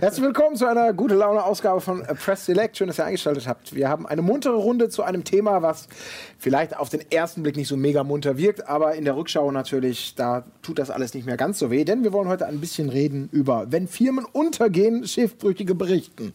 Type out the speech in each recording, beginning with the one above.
Herzlich willkommen zu einer gute Laune Ausgabe von Press Select. Schön, dass ihr eingeschaltet habt. Wir haben eine muntere Runde zu einem Thema, was vielleicht auf den ersten Blick nicht so mega munter wirkt, aber in der Rückschau natürlich, da tut das alles nicht mehr ganz so weh, denn wir wollen heute ein bisschen reden über, wenn Firmen untergehen, Schiffbrüchige berichten.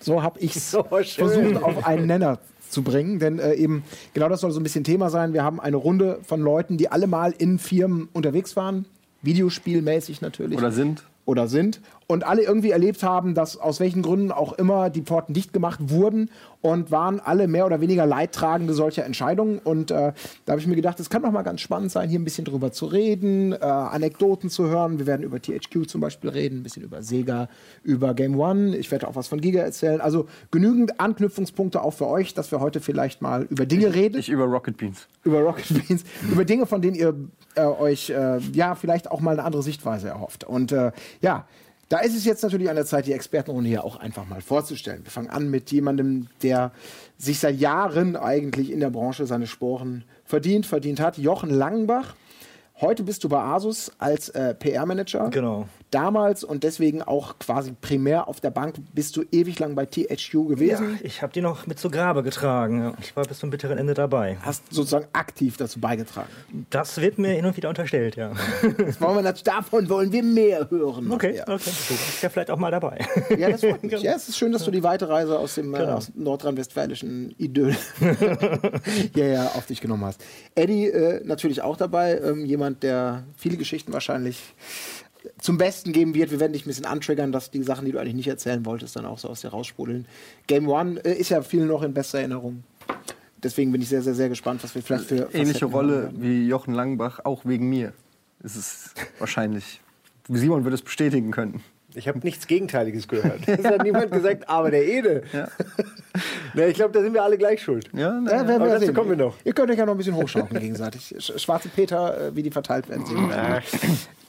So habe ich es so versucht, auf einen Nenner zu bringen, denn äh, eben genau das soll so ein bisschen Thema sein. Wir haben eine Runde von Leuten, die alle mal in Firmen unterwegs waren, Videospielmäßig natürlich. Oder sind oder sind und alle irgendwie erlebt haben, dass aus welchen Gründen auch immer die Porten dicht gemacht wurden und waren alle mehr oder weniger Leidtragende solcher Entscheidungen. Und äh, da habe ich mir gedacht, es kann doch mal ganz spannend sein, hier ein bisschen drüber zu reden, äh, Anekdoten zu hören. Wir werden über THQ zum Beispiel reden, ein bisschen über Sega, über Game One. Ich werde auch was von Giga erzählen. Also genügend Anknüpfungspunkte auch für euch, dass wir heute vielleicht mal über Dinge reden. Ich über Rocket Beans. Über Rocket Beans. über Dinge, von denen ihr äh, euch äh, ja vielleicht auch mal eine andere Sichtweise erhofft. Und äh, ja, da ist es jetzt natürlich an der Zeit, die Expertenrunde hier auch einfach mal vorzustellen. Wir fangen an mit jemandem, der sich seit Jahren eigentlich in der Branche seine Sporen verdient, verdient hat. Jochen Langenbach. Heute bist du bei Asus als äh, PR-Manager. Genau damals und deswegen auch quasi primär auf der Bank bist du ewig lang bei THU gewesen. Ja, ich habe die noch mit zu Grabe getragen. Ja. Ich war bis zum bitteren Ende dabei. Hast sozusagen aktiv dazu beigetragen. Das wird mir hin und wieder unterstellt, ja. Wollen wir davon wollen wir mehr hören. Okay, okay. Du bist ja vielleicht auch mal dabei. Ja, das freut mich. Ja, es ist schön, dass du die weite Reise aus dem äh, genau. nordrhein-westfälischen Idyll ja, ja, auf dich genommen hast. Eddie äh, natürlich auch dabei, ähm, jemand, der viele Geschichten wahrscheinlich zum Besten geben wird. Wir werden dich ein bisschen antriggern, dass die Sachen, die du eigentlich nicht erzählen wolltest, dann auch so aus dir raussprudeln. Game One äh, ist ja vielen noch in bester Erinnerung. Deswegen bin ich sehr, sehr, sehr gespannt, was wir vielleicht für. Ähnliche Rolle wie Jochen Langbach, auch wegen mir. Ist es wahrscheinlich. Simon würde es bestätigen können. Ich habe nichts Gegenteiliges gehört. Das hat niemand gesagt, aber der Ede. Ja. Na, ich glaube, da sind wir alle gleich schuld. Ja, na, ja, aber dazu kommen wir noch. Ihr könnt euch ja noch ein bisschen hochschaukeln gegenseitig. Schwarze Peter, äh, wie die verteilt werden.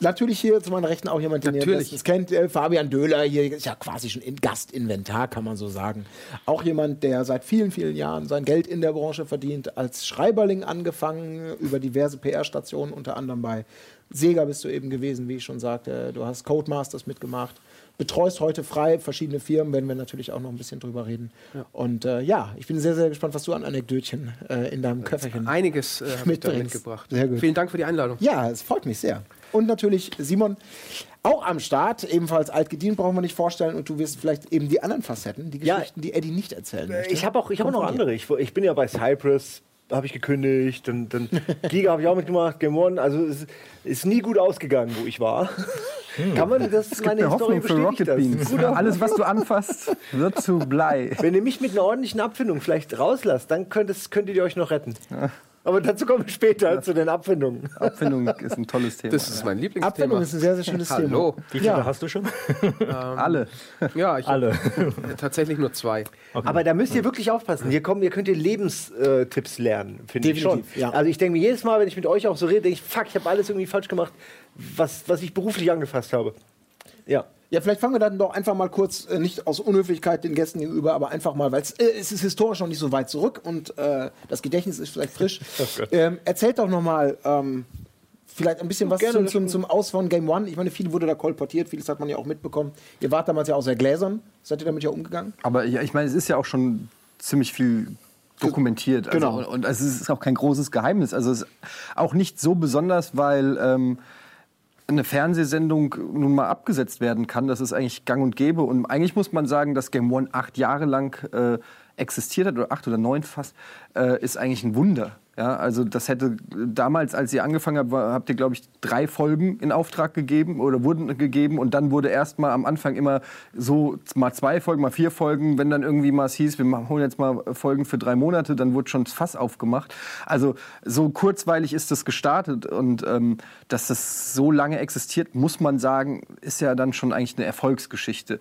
Natürlich hier zu meiner Rechten auch jemand, den Natürlich. ihr bestens kennt. Äh, Fabian Döhler, hier ist ja quasi schon in Gastinventar, kann man so sagen. Auch jemand, der seit vielen, vielen Jahren sein Geld in der Branche verdient. Als Schreiberling angefangen, über diverse PR-Stationen, unter anderem bei Sega bist du eben gewesen, wie ich schon sagte. Du hast Codemasters mitgemacht. Betreust heute frei verschiedene Firmen, werden wir natürlich auch noch ein bisschen drüber reden. Ja. Und äh, ja, ich bin sehr, sehr gespannt, was du an Anekdötchen äh, in deinem Köfferchen Einiges äh, mitgebracht. Sehr gut. Vielen Dank für die Einladung. Ja, es freut mich sehr. Und natürlich Simon auch am Start, ebenfalls altgedient, brauchen wir nicht vorstellen. Und du wirst vielleicht eben die anderen Facetten, die Geschichten, ja, die Eddie nicht erzählen möchte. Ich habe auch, hab auch noch andere. Ich, ich, bin ja bei Cypress, habe ich gekündigt. Und dann Giga habe ich auch mitgemacht, Game One. Also es ist nie gut ausgegangen, wo ich war. Hm. Kann man das es meine Hoffnung für Rocket Beans. Alles, was du anfasst, wird zu Blei. Wenn ihr mich mit einer ordentlichen Abfindung vielleicht rauslasst, dann könnt, könntet ihr euch noch retten. Aber dazu kommen wir später ja. zu den Abfindungen. Abfindung ist ein tolles Thema. Das ist mein Lieblingsthema. Abfindung ist ein sehr, sehr schönes Hallo. Thema. Wie viele ja. hast du schon? Ähm, Alle. Ja, ich Alle. tatsächlich nur zwei. Okay. Aber da müsst ihr wirklich aufpassen. Hier, kommen, hier könnt ihr Lebenstipps lernen, finde ich schon. Ja. Also ich denke mir jedes Mal, wenn ich mit euch auch so rede, denke ich, fuck, ich habe alles irgendwie falsch gemacht, was, was ich beruflich angefasst habe. Ja. Ja, vielleicht fangen wir dann doch einfach mal kurz, äh, nicht aus Unhöflichkeit den Gästen gegenüber, aber einfach mal, weil äh, es ist historisch noch nicht so weit zurück und äh, das Gedächtnis ist vielleicht frisch. ähm, erzählt doch noch mal ähm, vielleicht ein bisschen was zum, zum, zum Aus von Game One. Ich meine, viel wurde da kolportiert, vieles hat man ja auch mitbekommen. Ihr wart damals ja auch sehr gläsern. Seid ihr damit ja umgegangen? Aber ja, ich meine, es ist ja auch schon ziemlich viel dokumentiert. Also, genau. Und es ist auch kein großes Geheimnis. Also es ist auch nicht so besonders, weil... Ähm, eine Fernsehsendung nun mal abgesetzt werden kann. Das ist eigentlich gang und gäbe. Und eigentlich muss man sagen, dass Game One acht Jahre lang äh, existiert hat, oder acht oder neun fast, äh, ist eigentlich ein Wunder. Ja, also das hätte damals, als ihr angefangen habt, habt ihr, glaube ich, drei Folgen in Auftrag gegeben oder wurden gegeben und dann wurde erst mal am Anfang immer so mal zwei Folgen, mal vier Folgen, wenn dann irgendwie mal es hieß, wir holen jetzt mal Folgen für drei Monate, dann wurde schon das Fass aufgemacht. Also so kurzweilig ist das gestartet und ähm, dass das so lange existiert, muss man sagen, ist ja dann schon eigentlich eine Erfolgsgeschichte.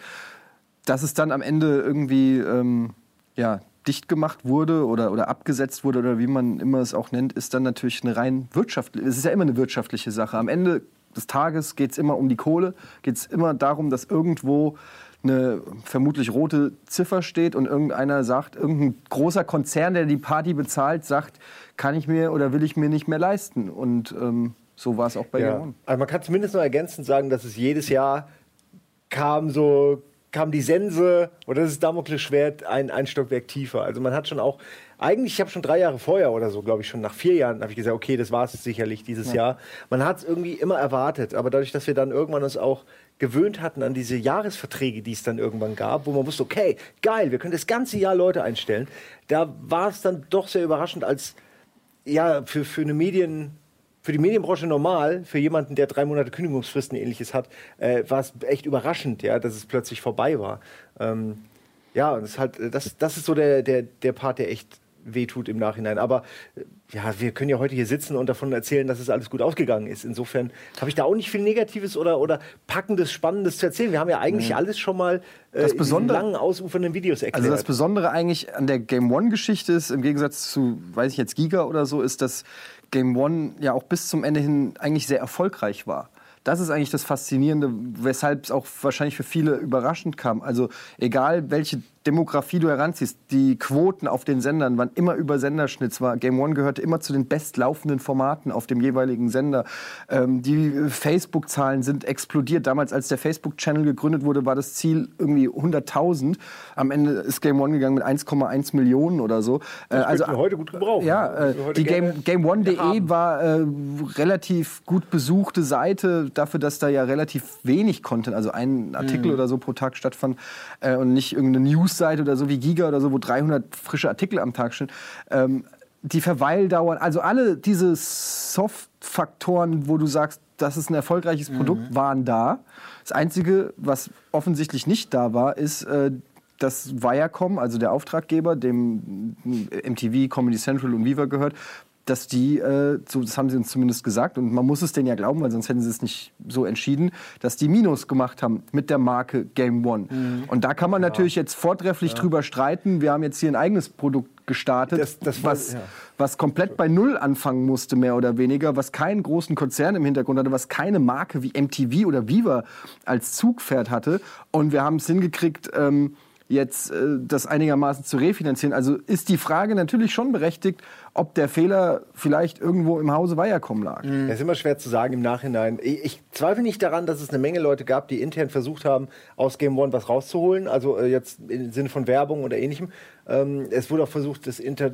Dass es dann am Ende irgendwie ähm, ja, dicht gemacht wurde oder, oder abgesetzt wurde oder wie man immer es auch nennt, ist dann natürlich eine rein wirtschaftliche, es ist ja immer eine wirtschaftliche Sache. Am Ende des Tages geht es immer um die Kohle, geht es immer darum, dass irgendwo eine vermutlich rote Ziffer steht und irgendeiner sagt, irgendein großer Konzern, der die Party bezahlt, sagt, kann ich mir oder will ich mir nicht mehr leisten. Und ähm, so war es auch bei ja. Also man kann zumindest noch ergänzend sagen, dass es jedes Jahr kam so kam die Sense oder das ist Damoklesschwert ein, ein Stockwerk tiefer. Also man hat schon auch, eigentlich, ich habe schon drei Jahre vorher oder so, glaube ich, schon nach vier Jahren, habe ich gesagt, okay, das war es sicherlich dieses ja. Jahr. Man hat es irgendwie immer erwartet, aber dadurch, dass wir dann irgendwann uns auch gewöhnt hatten an diese Jahresverträge, die es dann irgendwann gab, wo man wusste, okay, geil, wir können das ganze Jahr Leute einstellen, da war es dann doch sehr überraschend als ja, für, für eine Medien, für die Medienbranche normal, für jemanden, der drei Monate Kündigungsfristen ähnliches hat, äh, war es echt überraschend, ja, dass es plötzlich vorbei war. Ähm, ja, und das ist halt, das, das ist so der, der, der Part, der echt wehtut im Nachhinein. Aber ja, wir können ja heute hier sitzen und davon erzählen, dass es alles gut ausgegangen ist. Insofern habe ich da auch nicht viel Negatives oder, oder Packendes, Spannendes zu erzählen. Wir haben ja eigentlich mhm. alles schon mal äh, das Besondere, in langen, ausufernden Videos erklärt. Also das Besondere eigentlich an der Game One-Geschichte ist, im Gegensatz zu, weiß ich jetzt, Giga oder so, ist, dass Game One ja auch bis zum Ende hin eigentlich sehr erfolgreich war. Das ist eigentlich das Faszinierende, weshalb es auch wahrscheinlich für viele überraschend kam. Also egal, welche Demografie du heranziehst, die Quoten auf den Sendern waren immer über Senderschnitt. War Game One gehörte immer zu den bestlaufenden Formaten auf dem jeweiligen Sender. Ähm, die Facebook-Zahlen sind explodiert. Damals, als der Facebook-Channel gegründet wurde, war das Ziel irgendwie 100.000. Am Ende ist Game One gegangen mit 1,1 Millionen oder so. Äh, also heute gut gebrauchen. Ja, äh, die Game, Game One.de war äh, relativ gut besuchte Seite dafür, dass da ja relativ wenig Content, also ein Artikel mhm. oder so pro Tag stattfand äh, und nicht irgendeine News Newsseite oder so wie Giga oder so, wo 300 frische Artikel am Tag stehen. Ähm, die Verweildauern, also alle diese Soft-Faktoren, wo du sagst, das ist ein erfolgreiches mhm. Produkt, waren da. Das Einzige, was offensichtlich nicht da war, ist, äh, dass Viacom, also der Auftraggeber, dem MTV, Comedy Central und Viva gehört, dass die, äh, so, das haben sie uns zumindest gesagt, und man muss es denen ja glauben, weil sonst hätten sie es nicht so entschieden, dass die Minus gemacht haben mit der Marke Game One. Mhm. Und da kann man ja. natürlich jetzt vortrefflich ja. drüber streiten. Wir haben jetzt hier ein eigenes Produkt gestartet, das, das war, was, ja. was komplett bei Null anfangen musste, mehr oder weniger, was keinen großen Konzern im Hintergrund hatte, was keine Marke wie MTV oder Viva als Zugpferd hatte. Und wir haben es hingekriegt, ähm, jetzt äh, das einigermaßen zu refinanzieren. Also ist die Frage natürlich schon berechtigt, ob der Fehler vielleicht irgendwo im Hause Viacom lag. Mhm. Das ist immer schwer zu sagen im Nachhinein. Ich, ich, zweifle nicht daran, dass es eine Menge Leute gab, die intern versucht haben, aus Game One was rauszuholen, also äh, jetzt im Sinne von Werbung oder ähnlichem. Ähm, es wurde auch versucht, das Inter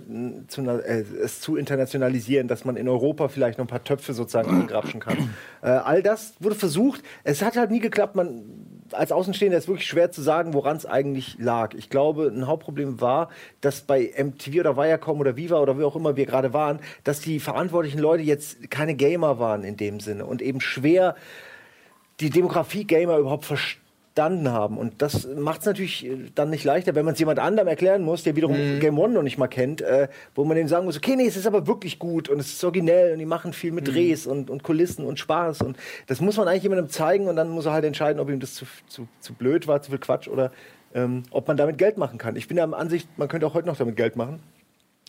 zu, äh, es zu internationalisieren, dass man in Europa vielleicht noch ein paar Töpfe sozusagen angrapschen kann. Äh, all das wurde versucht. Es hat halt nie geklappt. Man als Außenstehender ist es wirklich schwer zu sagen, woran es eigentlich lag. Ich glaube, ein Hauptproblem war, dass bei MTV oder Viacom oder Viva oder wie auch immer wir gerade waren, dass die verantwortlichen Leute jetzt keine Gamer waren in dem Sinne und eben schwer die Demografie Gamer überhaupt verstehen verstanden haben. Und das macht es natürlich äh, dann nicht leichter, wenn man es jemand anderem erklären muss, der wiederum mhm. Game One noch nicht mal kennt, äh, wo man dem sagen muss, okay, nee, es ist aber wirklich gut und es ist originell und die machen viel mit mhm. Drehs und, und Kulissen und Spaß. Und das muss man eigentlich jemandem zeigen und dann muss er halt entscheiden, ob ihm das zu, zu, zu blöd war, zu viel Quatsch oder ähm, ob man damit Geld machen kann. Ich bin der Ansicht, man könnte auch heute noch damit Geld machen,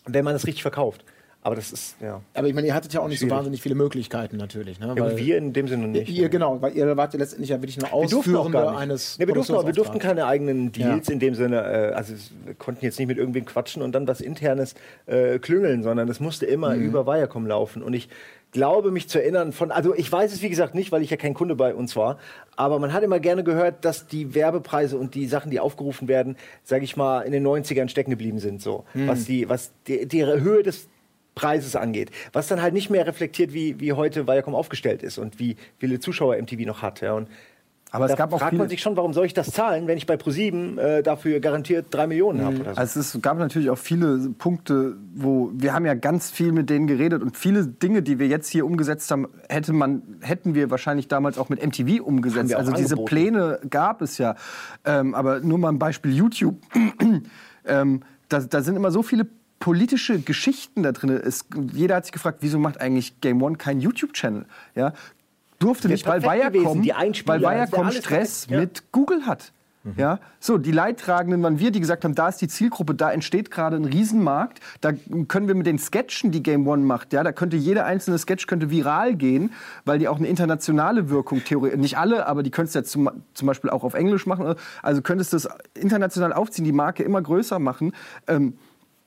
wenn man es richtig verkauft. Aber das ist, ja. Aber ich meine, ihr hattet ja auch nicht schwierig. so wahnsinnig viele Möglichkeiten natürlich. Ne? Ja, wir in dem Sinne nicht. Ihr, genau, weil ihr wart ja letztendlich ja wirklich nur Ausführende eines. Nee, wir, durften, auch, wir durften keine eigenen Deals ja. in dem Sinne, äh, also wir konnten jetzt nicht mit irgendwem quatschen und dann was Internes äh, klüngeln, sondern es musste immer mhm. über Viacom laufen. Und ich glaube mich zu erinnern von, also ich weiß es wie gesagt nicht, weil ich ja kein Kunde bei uns war, aber man hat immer gerne gehört, dass die Werbepreise und die Sachen, die aufgerufen werden, sage ich mal, in den 90ern stecken geblieben sind, so. Mhm. Was die, was die, die Höhe des Preises angeht. Was dann halt nicht mehr reflektiert, wie, wie heute Viacom aufgestellt ist und wie viele Zuschauer MTV noch hat. Ja. Und aber da es gab auch fragt man sich schon, warum soll ich das zahlen, wenn ich bei ProSieben äh, dafür garantiert drei Millionen mhm. habe? So. Also es gab natürlich auch viele Punkte, wo wir haben ja ganz viel mit denen geredet und viele Dinge, die wir jetzt hier umgesetzt haben, hätte man, hätten wir wahrscheinlich damals auch mit MTV umgesetzt. Also diese Pläne gab es ja. Ähm, aber nur mal ein Beispiel YouTube. ähm, da, da sind immer so viele politische Geschichten da drin. Es, jeder hat sich gefragt, wieso macht eigentlich Game One keinen YouTube-Channel? Ja, durfte nicht, weil Viacom, weil Viacom Stress ja. mit Google hat. Mhm. Ja, so die Leidtragenden waren wir, die gesagt haben, da ist die Zielgruppe, da entsteht gerade ein Riesenmarkt, da können wir mit den Sketchen, die Game One macht, ja, da könnte jeder einzelne Sketch könnte viral gehen, weil die auch eine internationale Wirkung theoretisch, nicht alle, aber die könntest du jetzt zum, zum Beispiel auch auf Englisch machen, also könntest du das international aufziehen, die Marke immer größer machen. Ähm,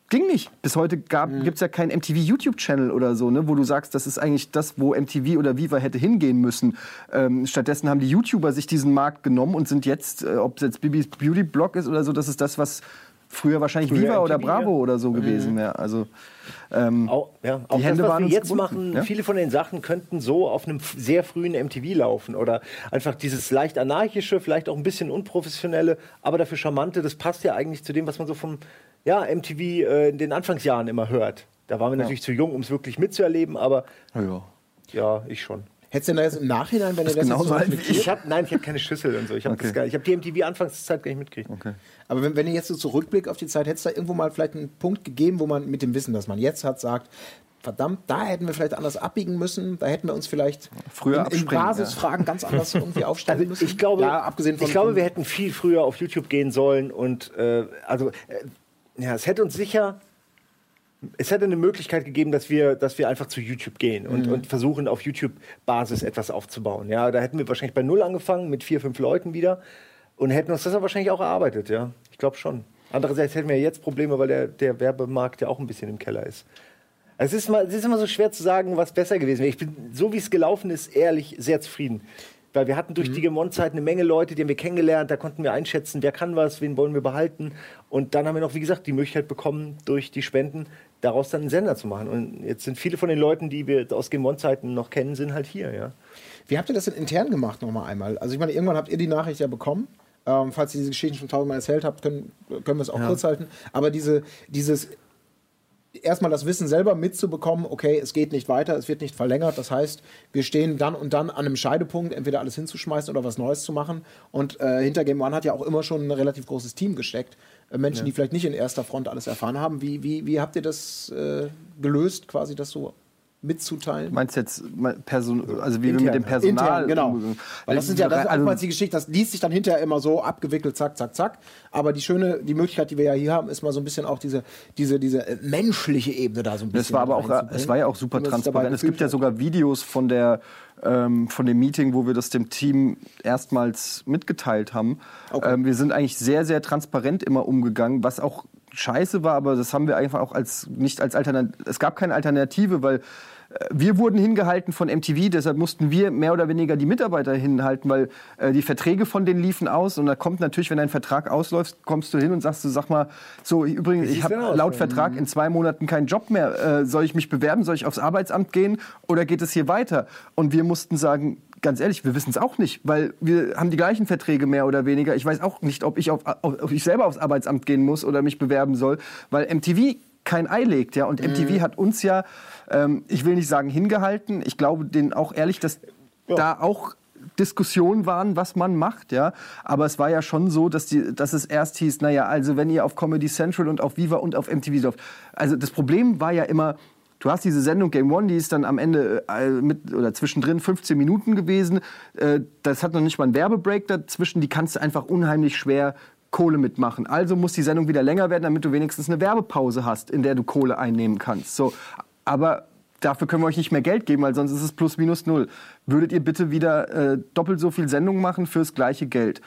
ging nicht. Bis heute mhm. gibt es ja keinen MTV-YouTube-Channel oder so, ne, wo du sagst, das ist eigentlich das, wo MTV oder Viva hätte hingehen müssen. Ähm, stattdessen haben die YouTuber sich diesen Markt genommen und sind jetzt, äh, ob es jetzt Bibis Beauty-Blog ist oder so, das ist das, was früher wahrscheinlich früher Viva MTV, oder Bravo ja. oder so mhm. gewesen wäre. Also ähm, auch, ja. auch das, was wir jetzt gebunden. machen, ja? viele von den Sachen könnten so auf einem sehr frühen MTV laufen oder einfach dieses leicht anarchische, vielleicht auch ein bisschen unprofessionelle, aber dafür charmante, das passt ja eigentlich zu dem, was man so vom ja, MTV äh, in den Anfangsjahren immer hört. Da waren wir natürlich zu jung, um es wirklich mitzuerleben, aber ja, ja ich schon. Hättest du denn da jetzt im Nachhinein, wenn du das genauso alt wie ich? hab, Nein, ich habe keine Schüssel und so. Ich habe okay. hab die MTV-Anfangszeit gar nicht mitgekriegt. Okay. Aber wenn, wenn ihr jetzt so zurückblickt auf die Zeit, hätte es da irgendwo mal vielleicht einen Punkt gegeben, wo man mit dem Wissen, das man jetzt hat, sagt, verdammt, da hätten wir vielleicht anders abbiegen müssen, da hätten wir uns vielleicht früher in, in Basisfragen ja. ganz anders irgendwie aufstellen also müssen. Ich glaube, ja, abgesehen von, ich glaube, wir hätten viel früher auf YouTube gehen sollen und äh, also äh, ja, es hätte uns sicher es hätte eine Möglichkeit gegeben, dass wir, dass wir einfach zu YouTube gehen und, mhm. und versuchen, auf YouTube-Basis etwas aufzubauen. Ja, da hätten wir wahrscheinlich bei Null angefangen, mit vier, fünf Leuten wieder und hätten uns das aber wahrscheinlich auch erarbeitet. Ja, ich glaube schon. Andererseits hätten wir jetzt Probleme, weil der, der Werbemarkt ja auch ein bisschen im Keller ist. Es ist, mal, es ist immer so schwer zu sagen, was besser gewesen wäre. Ich bin, so wie es gelaufen ist, ehrlich sehr zufrieden. Weil wir hatten durch mhm. die Gemon-Zeit eine Menge Leute, die haben wir kennengelernt, da konnten wir einschätzen, wer kann was, wen wollen wir behalten. Und dann haben wir noch, wie gesagt, die Möglichkeit bekommen, durch die Spenden daraus dann einen Sender zu machen. Und jetzt sind viele von den Leuten, die wir aus Gemon-Zeiten noch kennen, sind halt hier, ja. Wie habt ihr das denn intern gemacht nochmal einmal? Also ich meine, irgendwann habt ihr die Nachricht ja bekommen. Ähm, falls ihr diese Geschichten schon tausendmal erzählt habt, können, können wir es auch ja. kurz halten. Aber diese, dieses erstmal das Wissen selber mitzubekommen, okay, es geht nicht weiter, es wird nicht verlängert. Das heißt, wir stehen dann und dann an einem Scheidepunkt, entweder alles hinzuschmeißen oder was Neues zu machen. Und äh, hinter Game One hat ja auch immer schon ein relativ großes Team gesteckt. Äh, Menschen, ja. die vielleicht nicht in erster Front alles erfahren haben. Wie, wie, wie habt ihr das äh, gelöst, quasi das so mitzuteilen. Meinst du jetzt Person, also wie Intern, wir mit dem Personal Intern, genau. Weil das sind ja das ist also, die Geschichte, das liest sich dann hinterher immer so abgewickelt, zack, zack, zack. Aber die schöne, die Möglichkeit, die wir ja hier haben, ist mal so ein bisschen auch diese, diese, diese äh, menschliche Ebene da so ein bisschen. Das war aber auch, es war ja auch super transparent. Es gibt ja sogar Videos von der ähm, von dem Meeting, wo wir das dem Team erstmals mitgeteilt haben. Okay. Ähm, wir sind eigentlich sehr, sehr transparent immer umgegangen, was auch scheiße war, aber das haben wir einfach auch als nicht als Alternative. Es gab keine Alternative, weil wir wurden hingehalten von MTV, deshalb mussten wir mehr oder weniger die Mitarbeiter hinhalten, weil äh, die Verträge von denen liefen aus. Und da kommt natürlich, wenn dein Vertrag ausläuft, kommst du hin und sagst du, sag mal, so übrigens, ich habe laut Vertrag mhm. in zwei Monaten keinen Job mehr. Äh, soll ich mich bewerben? Soll ich aufs Arbeitsamt gehen? Oder geht es hier weiter? Und wir mussten sagen, ganz ehrlich, wir wissen es auch nicht, weil wir haben die gleichen Verträge mehr oder weniger. Ich weiß auch nicht, ob ich, auf, ob ich selber aufs Arbeitsamt gehen muss oder mich bewerben soll, weil MTV kein Ei legt, ja. Und MTV mhm. hat uns ja, ähm, ich will nicht sagen hingehalten, ich glaube denen auch ehrlich, dass ja. da auch Diskussionen waren, was man macht, ja. Aber es war ja schon so, dass, die, dass es erst hieß, naja, also wenn ihr auf Comedy Central und auf Viva und auf MTV lauft. Also das Problem war ja immer, du hast diese Sendung Game One, die ist dann am Ende äh, mit oder zwischendrin 15 Minuten gewesen. Äh, das hat noch nicht mal einen Werbebreak dazwischen, die kannst du einfach unheimlich schwer Kohle mitmachen. Also muss die Sendung wieder länger werden, damit du wenigstens eine Werbepause hast, in der du Kohle einnehmen kannst. So, aber dafür können wir euch nicht mehr Geld geben, weil sonst ist es plus minus null. Würdet ihr bitte wieder äh, doppelt so viel Sendungen machen fürs gleiche Geld?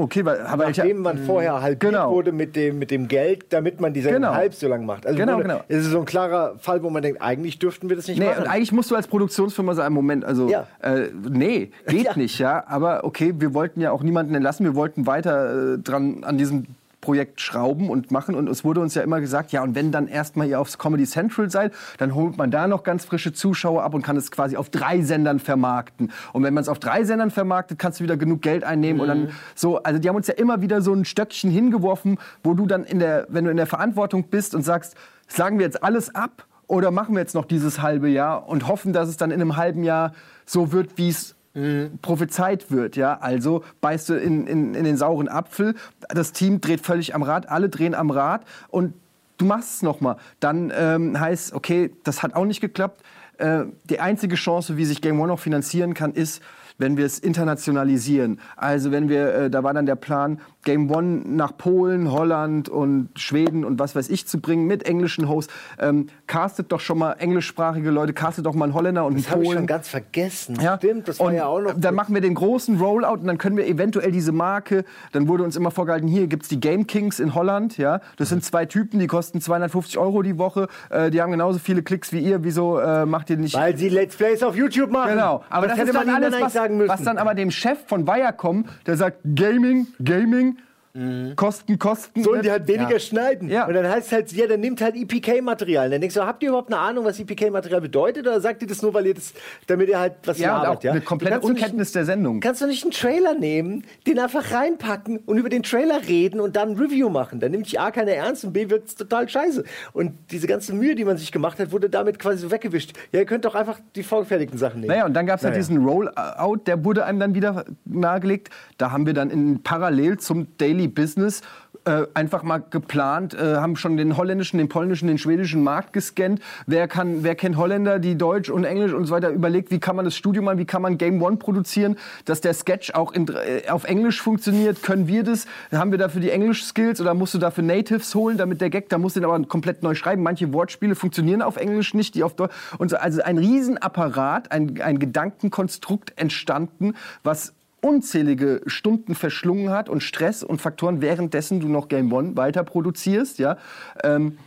Okay, weil aber nachdem man vorher halbiert genau. wurde mit dem, mit dem Geld, damit man die Sendung genau. halb so lang macht. Also genau, genau. Es ist so ein klarer Fall, wo man denkt, eigentlich dürften wir das nicht nee, machen. eigentlich musst du als Produktionsfirma sagen, Moment, also ja. äh, nee, geht ja. nicht, ja. Aber okay, wir wollten ja auch niemanden entlassen, wir wollten weiter äh, dran an diesem Projekt schrauben und machen. Und es wurde uns ja immer gesagt, ja, und wenn dann erstmal ihr aufs Comedy Central seid, dann holt man da noch ganz frische Zuschauer ab und kann es quasi auf drei Sendern vermarkten. Und wenn man es auf drei Sendern vermarktet, kannst du wieder genug Geld einnehmen mhm. und dann mhm. so, also die haben uns ja immer wieder so ein Stöckchen hingeworfen, wo du dann in der, wenn du in der Verantwortung bist und sagst, sagen wir jetzt alles ab oder machen wir jetzt noch dieses halbe Jahr und hoffen, dass es dann in einem halben Jahr so wird, wie es mhm. prophezeit wird. Ja? Also beißt du in, in, in den sauren Apfel, das Team dreht völlig am Rad, alle drehen am Rad und du machst es nochmal. Dann ähm, heißt, okay, das hat auch nicht geklappt. Äh, die einzige Chance, wie sich Game One noch finanzieren kann, ist, wenn wir es internationalisieren. Also wenn wir, äh, da war dann der Plan, Game One nach Polen, Holland und Schweden und was weiß ich zu bringen mit englischen Hosts. Ähm, castet doch schon mal englischsprachige Leute, castet doch mal einen Holländer und einen Polen. Das habe ich schon ganz vergessen. Ja? Stimmt, das war und ja auch noch. Dann machen wir den großen Rollout und dann können wir eventuell diese Marke, dann wurde uns immer vorgehalten, hier gibt es die Game Kings in Holland, ja. Das sind zwei Typen, die kosten 250 Euro die Woche, äh, die haben genauso viele Klicks wie ihr. Wieso äh, macht ihr nicht... Weil sie Let's Plays auf YouTube machen. Genau. Aber das, das hätte man alles, was, sagen müssen. was dann aber dem Chef von Viacom, der sagt, Gaming, Gaming, Mhm. Kosten, Kosten. Sollen die halt weniger ja. schneiden. Ja. Und dann heißt es halt, ja, dann nimmt halt EPK-Material. Dann denkst du, habt ihr überhaupt eine Ahnung, was EPK-Material bedeutet? Oder sagt ihr das nur, weil ihr das, damit ihr halt was ja, arbeitet? Ja, eine komplette Unkenntnis nicht, der Sendung. Kannst du nicht einen Trailer nehmen, den einfach reinpacken und über den Trailer reden und dann ein Review machen? Dann nimmt sich A keiner ernst und B wird es total scheiße. Und diese ganze Mühe, die man sich gemacht hat, wurde damit quasi so weggewischt. Ja, ihr könnt doch einfach die vorgefertigten Sachen nehmen. Naja, und dann gab es halt naja. halt diesen Rollout, der wurde einem dann wieder nahegelegt. Da haben wir dann in parallel zum Daily Business äh, einfach mal geplant, äh, haben schon den holländischen, den polnischen, den schwedischen Markt gescannt. Wer, kann, wer kennt Holländer, die Deutsch und Englisch und so weiter überlegt, wie kann man das Studio machen, wie kann man Game One produzieren, dass der Sketch auch in, äh, auf Englisch funktioniert. Können wir das? Haben wir dafür die Englisch-Skills oder musst du dafür Natives holen, damit der Gag, da musst du den aber komplett neu schreiben. Manche Wortspiele funktionieren auf Englisch nicht, die auf Deutsch. Und so, also ein Riesenapparat, ein, ein Gedankenkonstrukt entstanden, was unzählige Stunden verschlungen hat und Stress und Faktoren, währenddessen du noch Game One weiter produzierst, ja. Ähm,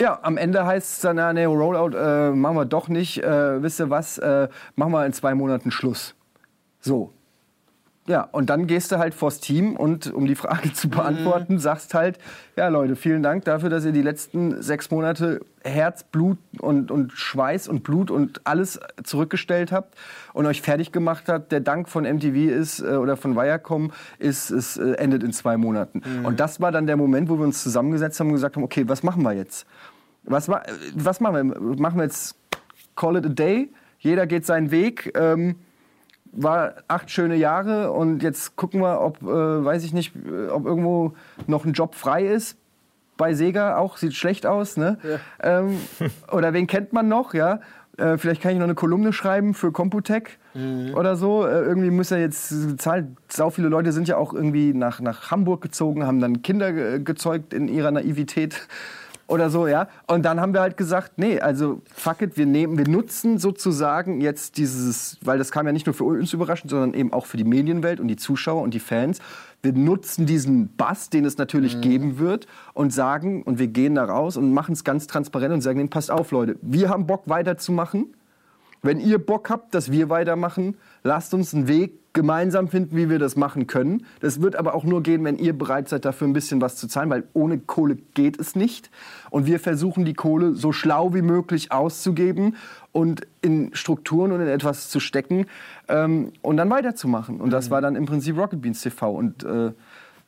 ja, am Ende heißt es dann, ja, nee, Rollout äh, machen wir doch nicht. Äh, wisst ihr was, äh, machen wir in zwei Monaten Schluss. So, ja, und dann gehst du halt vors Team und um die Frage zu beantworten, mhm. sagst halt, ja Leute, vielen Dank dafür, dass ihr die letzten sechs Monate Herz, Blut und, und Schweiß und Blut und alles zurückgestellt habt und euch fertig gemacht habt. Der Dank von MTV ist äh, oder von Viacom ist, es äh, endet in zwei Monaten. Mhm. Und das war dann der Moment, wo wir uns zusammengesetzt haben und gesagt haben, okay, was machen wir jetzt? Was, was machen wir? Machen wir jetzt Call it a day? Jeder geht seinen Weg. Ähm, war acht schöne Jahre und jetzt gucken wir, ob, äh, weiß ich nicht, äh, ob irgendwo noch ein Job frei ist. Bei Sega auch, sieht schlecht aus, ne? Ja. Ähm, oder wen kennt man noch, ja? Äh, vielleicht kann ich noch eine Kolumne schreiben für Computec mhm. oder so. Äh, irgendwie muss er jetzt zahlen. Sau viele Leute sind ja auch irgendwie nach, nach Hamburg gezogen, haben dann Kinder ge gezeugt in ihrer Naivität oder so, ja. Und dann haben wir halt gesagt, nee, also fuck it, wir nehmen, wir nutzen sozusagen jetzt dieses, weil das kam ja nicht nur für uns überraschend, sondern eben auch für die Medienwelt und die Zuschauer und die Fans. Wir nutzen diesen Bass, den es natürlich mhm. geben wird, und sagen, und wir gehen da raus und machen es ganz transparent und sagen, passt auf, Leute, wir haben Bock weiterzumachen. Wenn ihr Bock habt, dass wir weitermachen, lasst uns einen Weg gemeinsam finden, wie wir das machen können. Das wird aber auch nur gehen, wenn ihr bereit seid, dafür ein bisschen was zu zahlen, weil ohne Kohle geht es nicht. Und wir versuchen die Kohle so schlau wie möglich auszugeben und in Strukturen und in etwas zu stecken ähm, und dann weiterzumachen. Und das mhm. war dann im Prinzip Rocket Beans TV. Und äh,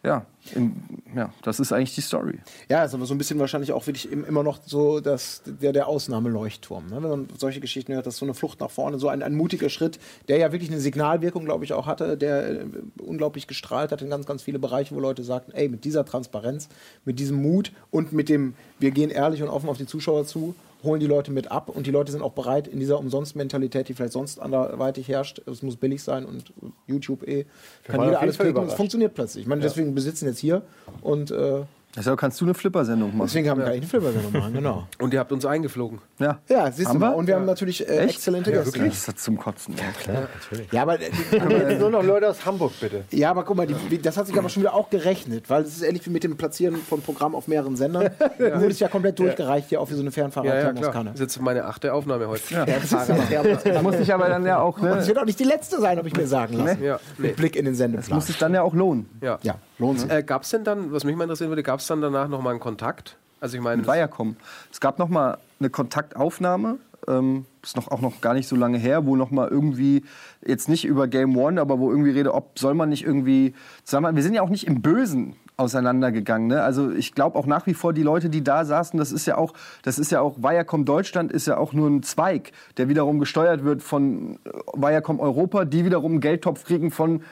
ja, im, ja, das ist eigentlich die Story. Ja, ist aber so ein bisschen wahrscheinlich auch wirklich immer noch so dass der, der Ausnahmeleuchtturm. Ne? Wenn man solche Geschichten hört, dass so eine Flucht nach vorne, so ein, ein mutiger Schritt, der ja wirklich eine Signalwirkung, glaube ich, auch hatte, der äh, unglaublich gestrahlt hat in ganz, ganz viele Bereiche, wo Leute sagten, ey, mit dieser Transparenz, mit diesem Mut und mit dem, wir gehen ehrlich und offen auf die Zuschauer zu, holen die Leute mit ab und die Leute sind auch bereit, in dieser Umsonst-Mentalität, die vielleicht sonst anderweitig herrscht, es muss billig sein und YouTube eh, kann jeder alles kriegen und es funktioniert plötzlich. Ich meine, ja. deswegen besitzen jetzt hier und äh, Deshalb kannst du eine Flipper-Sendung machen. Deswegen haben wir ja. eine Flipper-Sendung machen, genau. Und ihr habt uns eingeflogen. Ja. Ja, siehst haben du mal. Und wir ja. haben natürlich äh, exzellente Gäste. Ja, das ist zum Kotzen. Ja, klar, natürlich. Ja, aber äh, nur noch Leute aus Hamburg, bitte. Ja, aber guck mal, die, das hat sich aber schon wieder auch gerechnet, weil es ist ähnlich wie mit dem Platzieren von Programmen auf mehreren Sendern. ja. Du wurdest ja komplett durchgereicht hier auch für so eine Fernfahrer ja, ja, klar. Das ist jetzt meine achte Aufnahme heute. Ja. Fernfahrer. das muss ich aber dann ja auch. Ne? Und es wird auch nicht die letzte sein, habe ich mir sagen lassen. Ja. Mit Blick in den Sendeplan. Das muss sich dann ja auch lohnen. Ja. Lohnt sich. Äh, gab es denn dann, was mich mal interessieren würde, gab es dann danach nochmal einen Kontakt? Also ich meine... Viacom. Es gab nochmal eine Kontaktaufnahme, ähm, ist noch, auch noch gar nicht so lange her, wo noch mal irgendwie, jetzt nicht über Game One, aber wo irgendwie rede, ob soll man nicht irgendwie, sagen wir, wir sind ja auch nicht im Bösen auseinandergegangen. Ne? Also ich glaube auch nach wie vor die Leute, die da saßen, das ist ja auch, das ist ja auch Viacom Deutschland ist ja auch nur ein Zweig, der wiederum gesteuert wird von Viacom Europa, die wiederum einen Geldtopf kriegen von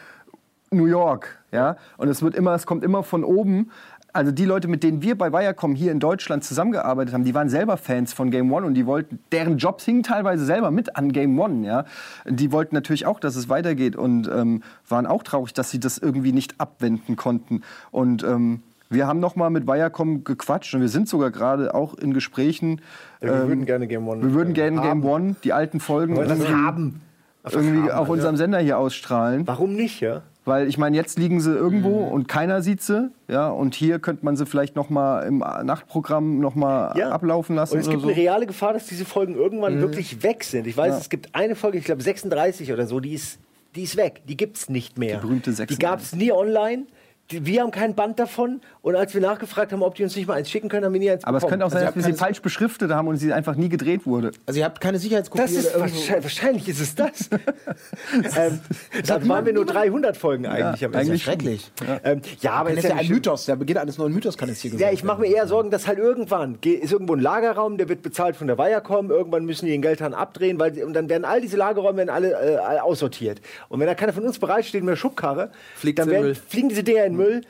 New York, ja. Und es wird immer, es kommt immer von oben also die Leute, mit denen wir bei Viacom hier in Deutschland zusammengearbeitet haben, die waren selber Fans von Game One und die wollten, deren Jobs hingen teilweise selber mit an Game One, ja. Die wollten natürlich auch, dass es weitergeht und ähm, waren auch traurig, dass sie das irgendwie nicht abwenden konnten. Und ähm, wir haben noch mal mit Viacom gequatscht und wir sind sogar gerade auch in Gesprächen. Ja, wir ähm, würden gerne Game One. Wir würden gerne Game One, die alten Folgen. das haben. Irgendwie haben, auf unserem Sender hier ausstrahlen. Warum nicht, ja? Weil ich meine, jetzt liegen sie irgendwo mhm. und keiner sieht sie. Ja, und hier könnte man sie vielleicht noch mal im Nachtprogramm noch mal ja. ablaufen lassen. Und es gibt so. eine reale Gefahr, dass diese Folgen irgendwann mhm. wirklich weg sind. Ich weiß, ja. es gibt eine Folge, ich glaube 36 oder so, die ist, die ist weg. Die gibt es nicht mehr. Die berühmte 36. Die gab es nie online wir haben kein Band davon und als wir nachgefragt haben, ob die uns nicht mal eins schicken können, haben wir nie eins Aber bekommen. es könnte auch sein, also dass wir sie falsch beschriftet haben und sie einfach nie gedreht wurde. Also ihr habt keine Sicherheitskopie. Das ist wahrscheinlich, wahrscheinlich ist es das. ähm, dann waren wir nur 300 Folgen eigentlich. Ja, eigentlich schrecklich. Ja, ähm, ja aber das ist ja ein Mythos. Der Beginn eines neuen Mythos kann es hier Ja, ich mache mir eher Sorgen, dass halt irgendwann ist irgendwo ein Lagerraum, der wird bezahlt von der Viacom. Irgendwann müssen die den Geldhahn abdrehen, weil und dann werden all diese Lagerräume werden alle, äh, aussortiert. Und wenn da keiner von uns bereitsteht mit einer Schubkarre, Fliegt dann werden, fliegen diese Dinger in Müll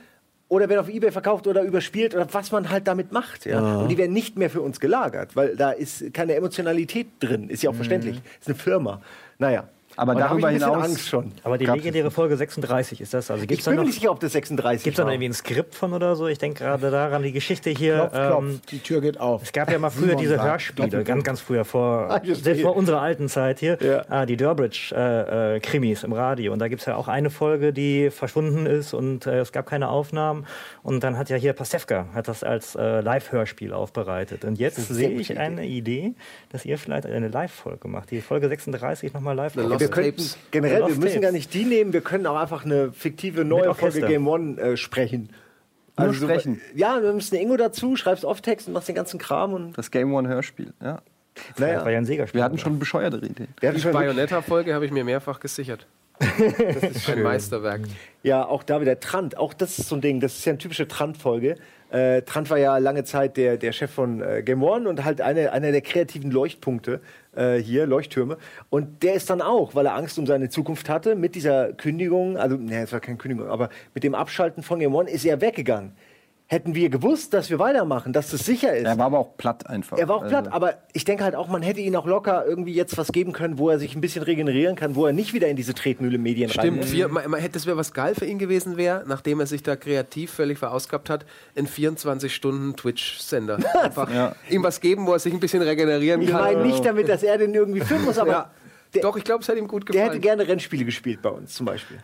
oder werden auf Ebay verkauft oder überspielt oder was man halt damit macht. Ja? ja. Und die werden nicht mehr für uns gelagert, weil da ist keine Emotionalität drin. Ist ja auch mhm. verständlich. Ist eine Firma. Naja. Aber und darüber hinaus Angst schon. Aber die legendäre Folge 36 ist das. Also gibt's ich bin mir nicht sicher, ob das 36 Gibt es da noch irgendwie ein Skript von oder so? Ich denke gerade daran, die Geschichte hier. Klopf, klopf. Ähm, die Tür geht auf. Es gab ja mal früher diese Hörspiele, ganz, ganz früher, vor, ah, selbst vor unserer alten Zeit hier, ja. ah, die Durbridge-Krimis äh, äh, im Radio. Und da gibt es ja auch eine Folge, die verschwunden ist und äh, es gab keine Aufnahmen. Und dann hat ja hier Pasewka hat das als äh, Live-Hörspiel aufbereitet. Und jetzt sehe ich eine Idee, dass ihr vielleicht eine Live-Folge macht. Die Folge 36 nochmal live. Wir könnten generell, wir müssen gar nicht die nehmen, wir können auch einfach eine fiktive neue Folge Game One äh, sprechen. Also Nur sprechen. So, ja, wir müssen Ingo dazu, schreibst Off-Text und machst den ganzen Kram. Und das Game One Hörspiel, ja. Naja. War ja ein Sega-Spiel. Wir hatten schon bescheuerte Ideen. Die Bayonetta-Folge habe ich mir mehrfach gesichert. das ist ein Meisterwerk. Ja, auch da wieder Trant. Auch das ist so ein Ding. Das ist ja eine typische Trant-Folge. Äh, Trant war ja lange Zeit der, der Chef von äh, Game One und halt eine, einer der kreativen Leuchtpunkte äh, hier, Leuchttürme. Und der ist dann auch, weil er Angst um seine Zukunft hatte, mit dieser Kündigung, also, ne, es war keine Kündigung, aber mit dem Abschalten von Game One ist er weggegangen. Hätten wir gewusst, dass wir weitermachen, dass das sicher ist. Er war aber auch platt einfach. Er war auch platt, also. aber ich denke halt auch, man hätte ihn auch locker irgendwie jetzt was geben können, wo er sich ein bisschen regenerieren kann, wo er nicht wieder in diese Tretmühle Medien Stimmt, vier, man, man, das wäre was geil für ihn gewesen wäre, nachdem er sich da kreativ völlig verausgabt hat, in 24 Stunden Twitch-Sender. Einfach ja. ihm was geben, wo er sich ein bisschen regenerieren ich kann. Ich meine nicht damit, dass er den irgendwie filmen muss, aber. Ja. Der, Doch, ich glaube, es hat ihm gut gefallen. Der hätte gerne Rennspiele gespielt bei uns zum Beispiel.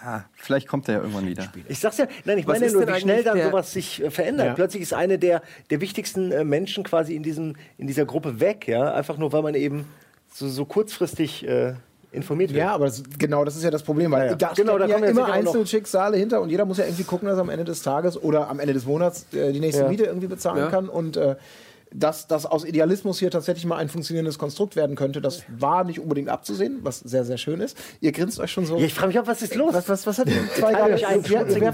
Ja, vielleicht kommt er ja irgendwann wieder. Ich sag's ja, nein, ich meine ja nur, wie schnell dann sowas sich äh, verändert. Ja. Plötzlich ist eine der, der wichtigsten äh, Menschen quasi in, diesem, in dieser Gruppe weg, ja. Einfach nur, weil man eben so, so kurzfristig äh, informiert wird. Ja, aber das, genau, das ist ja das Problem, weil ja, ja. da genau, da kommen ja immer einzelne Schicksale hinter und jeder muss ja irgendwie gucken, dass er am Ende des Tages oder am Ende des Monats äh, die nächste Miete irgendwie bezahlen kann und äh, dass das aus Idealismus hier tatsächlich mal ein funktionierendes Konstrukt werden könnte, das war nicht unbedingt abzusehen, was sehr, sehr schön ist. Ihr grinst euch schon so. Ja, ich frage mich auch, was ist los? Was, was, was hat zwei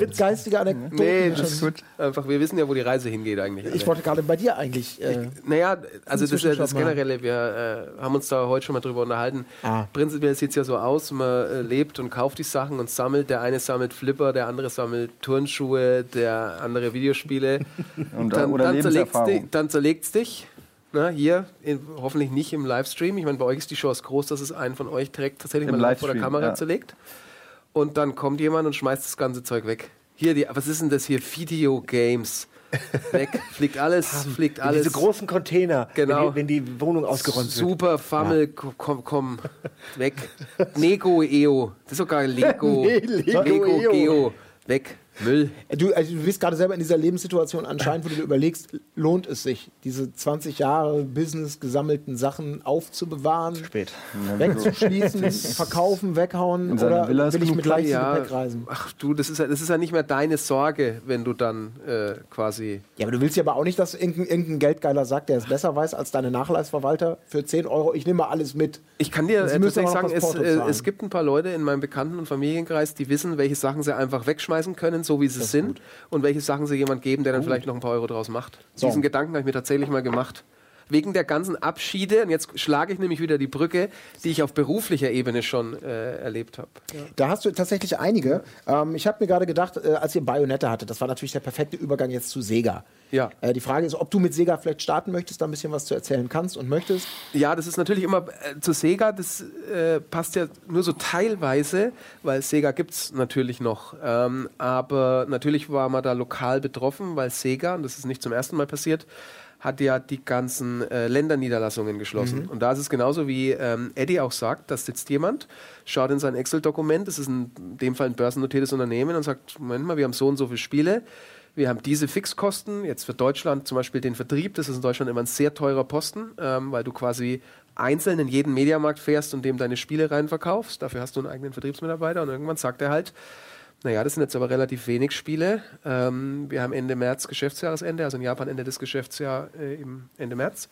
werft geistige Anekdoten. Nee, das ist gut. Einfach, wir wissen ja, wo die Reise hingeht eigentlich. Ich wollte gerade bei dir eigentlich. Äh, ich, naja, also das das Generelle. Wir äh, haben uns da heute schon mal drüber unterhalten. Ah. Prinzipiell sieht es ja so aus, man äh, lebt und kauft die Sachen und sammelt. Der eine sammelt Flipper, der andere sammelt Turnschuhe, der andere Videospiele. und dann, dann zerlegt es dich na, hier, in, hoffentlich nicht im Livestream. Ich meine, bei euch ist die Chance groß, dass es einen von euch direkt tatsächlich Im mal live vor der Kamera ja. zerlegt. Und dann kommt jemand und schmeißt das ganze Zeug weg. Hier, die, was ist denn das hier? Videogames. Weg, fliegt alles, fliegt alles. Diese großen Container, genau. wenn, die, wenn die Wohnung ausgeräumt Super, wird. Super, Fammel, ja. komm, komm, weg. Nego EO, das ist sogar Lego. nee, Lego, Lego Geo, weg. Müll. Du, also du bist gerade selber in dieser Lebenssituation anscheinend, wo du dir überlegst, lohnt es sich, diese 20 Jahre Business gesammelten Sachen aufzubewahren, Spät. wegzuschließen, verkaufen, weghauen oder Villa will ich mit Leichen ja, wegreisen? Ach du, das ist, das ist ja nicht mehr deine Sorge, wenn du dann äh, quasi... Ja, aber du willst ja aber auch nicht, dass irgendein, irgendein Geldgeiler sagt, der es besser weiß als deine Nachlassverwalter für 10 Euro, ich nehme mal alles mit. Ich kann dir äh, tatsächlich sagen, es, äh, es gibt ein paar Leute in meinem Bekannten- und Familienkreis, die wissen, welche Sachen sie einfach wegschmeißen können, so wie sie sind, gut. und welche Sachen sie jemand geben, der dann gut. vielleicht noch ein paar Euro draus macht. So. Diesen Gedanken habe ich mir tatsächlich mal gemacht. Wegen der ganzen Abschiede, und jetzt schlage ich nämlich wieder die Brücke, die ich auf beruflicher Ebene schon äh, erlebt habe. Ja. Da hast du tatsächlich einige. Ähm, ich habe mir gerade gedacht, äh, als ihr Bayonetta hattet, das war natürlich der perfekte Übergang jetzt zu Sega. Ja. Äh, die Frage ist, ob du mit Sega vielleicht starten möchtest, da ein bisschen was zu erzählen kannst und möchtest. Ja, das ist natürlich immer äh, zu Sega, das äh, passt ja nur so teilweise, weil Sega gibt es natürlich noch. Ähm, aber natürlich war man da lokal betroffen, weil Sega, und das ist nicht zum ersten Mal passiert, hat ja die ganzen äh, Länderniederlassungen geschlossen. Mhm. Und da ist es genauso wie ähm, Eddie auch sagt, da sitzt jemand, schaut in sein Excel-Dokument, das ist in dem Fall ein börsennotiertes Unternehmen und sagt, Moment mal, wir haben so und so viele Spiele, wir haben diese Fixkosten, jetzt für Deutschland zum Beispiel den Vertrieb, das ist in Deutschland immer ein sehr teurer Posten, ähm, weil du quasi einzeln in jeden Mediamarkt fährst und dem deine Spiele rein verkaufst. Dafür hast du einen eigenen Vertriebsmitarbeiter und irgendwann sagt er halt, naja, das sind jetzt aber relativ wenig Spiele. Ähm, wir haben Ende März Geschäftsjahresende, also in Japan Ende des Geschäftsjahres äh, Ende März.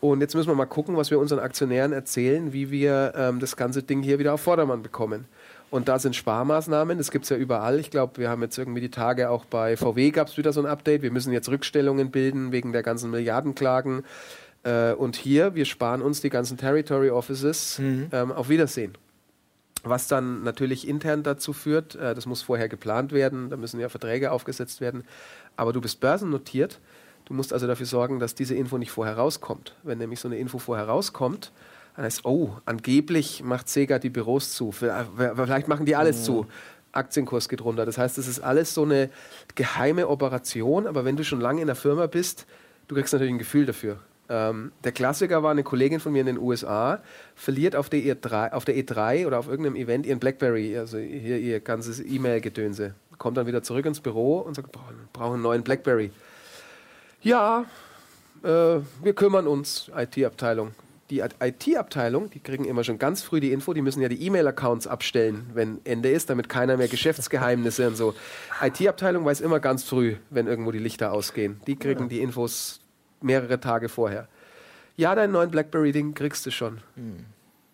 Und jetzt müssen wir mal gucken, was wir unseren Aktionären erzählen, wie wir ähm, das ganze Ding hier wieder auf Vordermann bekommen. Und da sind Sparmaßnahmen, das gibt es ja überall. Ich glaube, wir haben jetzt irgendwie die Tage auch bei VW gab es wieder so ein Update. Wir müssen jetzt Rückstellungen bilden wegen der ganzen Milliardenklagen. Äh, und hier, wir sparen uns die ganzen Territory Offices. Mhm. Ähm, auf Wiedersehen was dann natürlich intern dazu führt, äh, das muss vorher geplant werden, da müssen ja Verträge aufgesetzt werden, aber du bist börsennotiert, du musst also dafür sorgen, dass diese Info nicht vorher rauskommt. Wenn nämlich so eine Info vorher rauskommt, dann heißt, oh, angeblich macht Sega die Büros zu, vielleicht machen die alles mhm. zu. Aktienkurs geht runter. Das heißt, es ist alles so eine geheime Operation, aber wenn du schon lange in der Firma bist, du kriegst natürlich ein Gefühl dafür. Ähm, der Klassiker war eine Kollegin von mir in den USA, verliert auf der, E3, auf der E3 oder auf irgendeinem Event ihren Blackberry, also hier ihr ganzes E-Mail-Gedönse. Kommt dann wieder zurück ins Büro und sagt, brauchen brauch einen neuen Blackberry. Ja, äh, wir kümmern uns, IT-Abteilung. Die IT-Abteilung, die kriegen immer schon ganz früh die Info, die müssen ja die E-Mail-Accounts abstellen, wenn Ende ist, damit keiner mehr Geschäftsgeheimnisse und so. IT-Abteilung weiß immer ganz früh, wenn irgendwo die Lichter ausgehen. Die kriegen die Infos mehrere Tage vorher. Ja, deinen neuen Blackberry-Ding kriegst du schon. Hm.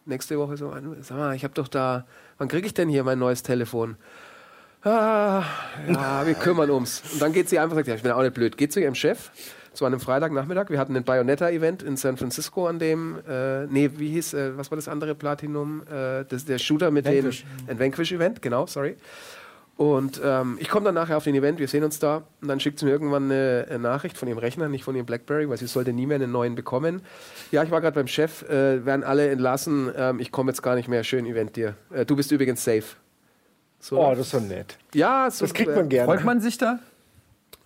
Nächste Woche so, sag mal, ich habe doch da, wann kriege ich denn hier mein neues Telefon? Ah, ja, wir kümmern ums. Und dann geht sie einfach sagt, ja, ich bin auch nicht blöd. Geht zu ihrem Chef, zu einem Freitagnachmittag. Wir hatten ein Bayonetta-Event in San Francisco an dem, äh, nee, wie hieß, äh, was war das andere Platinum? Äh, das, der Shooter mit Vanquish. den, ein Vanquish-Event, genau, sorry. Und ähm, ich komme dann nachher auf den Event, wir sehen uns da und dann schickt sie mir irgendwann eine, eine, Nachricht von ihrem Rechner, nicht von ihrem Blackberry, weil sie sollte nie mehr einen neuen bekommen. Ja, ich war gerade beim Chef, äh, werden alle entlassen, ähm, ich komme jetzt gar nicht mehr, schön Event dir. Äh, du bist übrigens safe. So, oh, das ist so nett. Ja, so, das kriegt man gerne. Freut man sich da?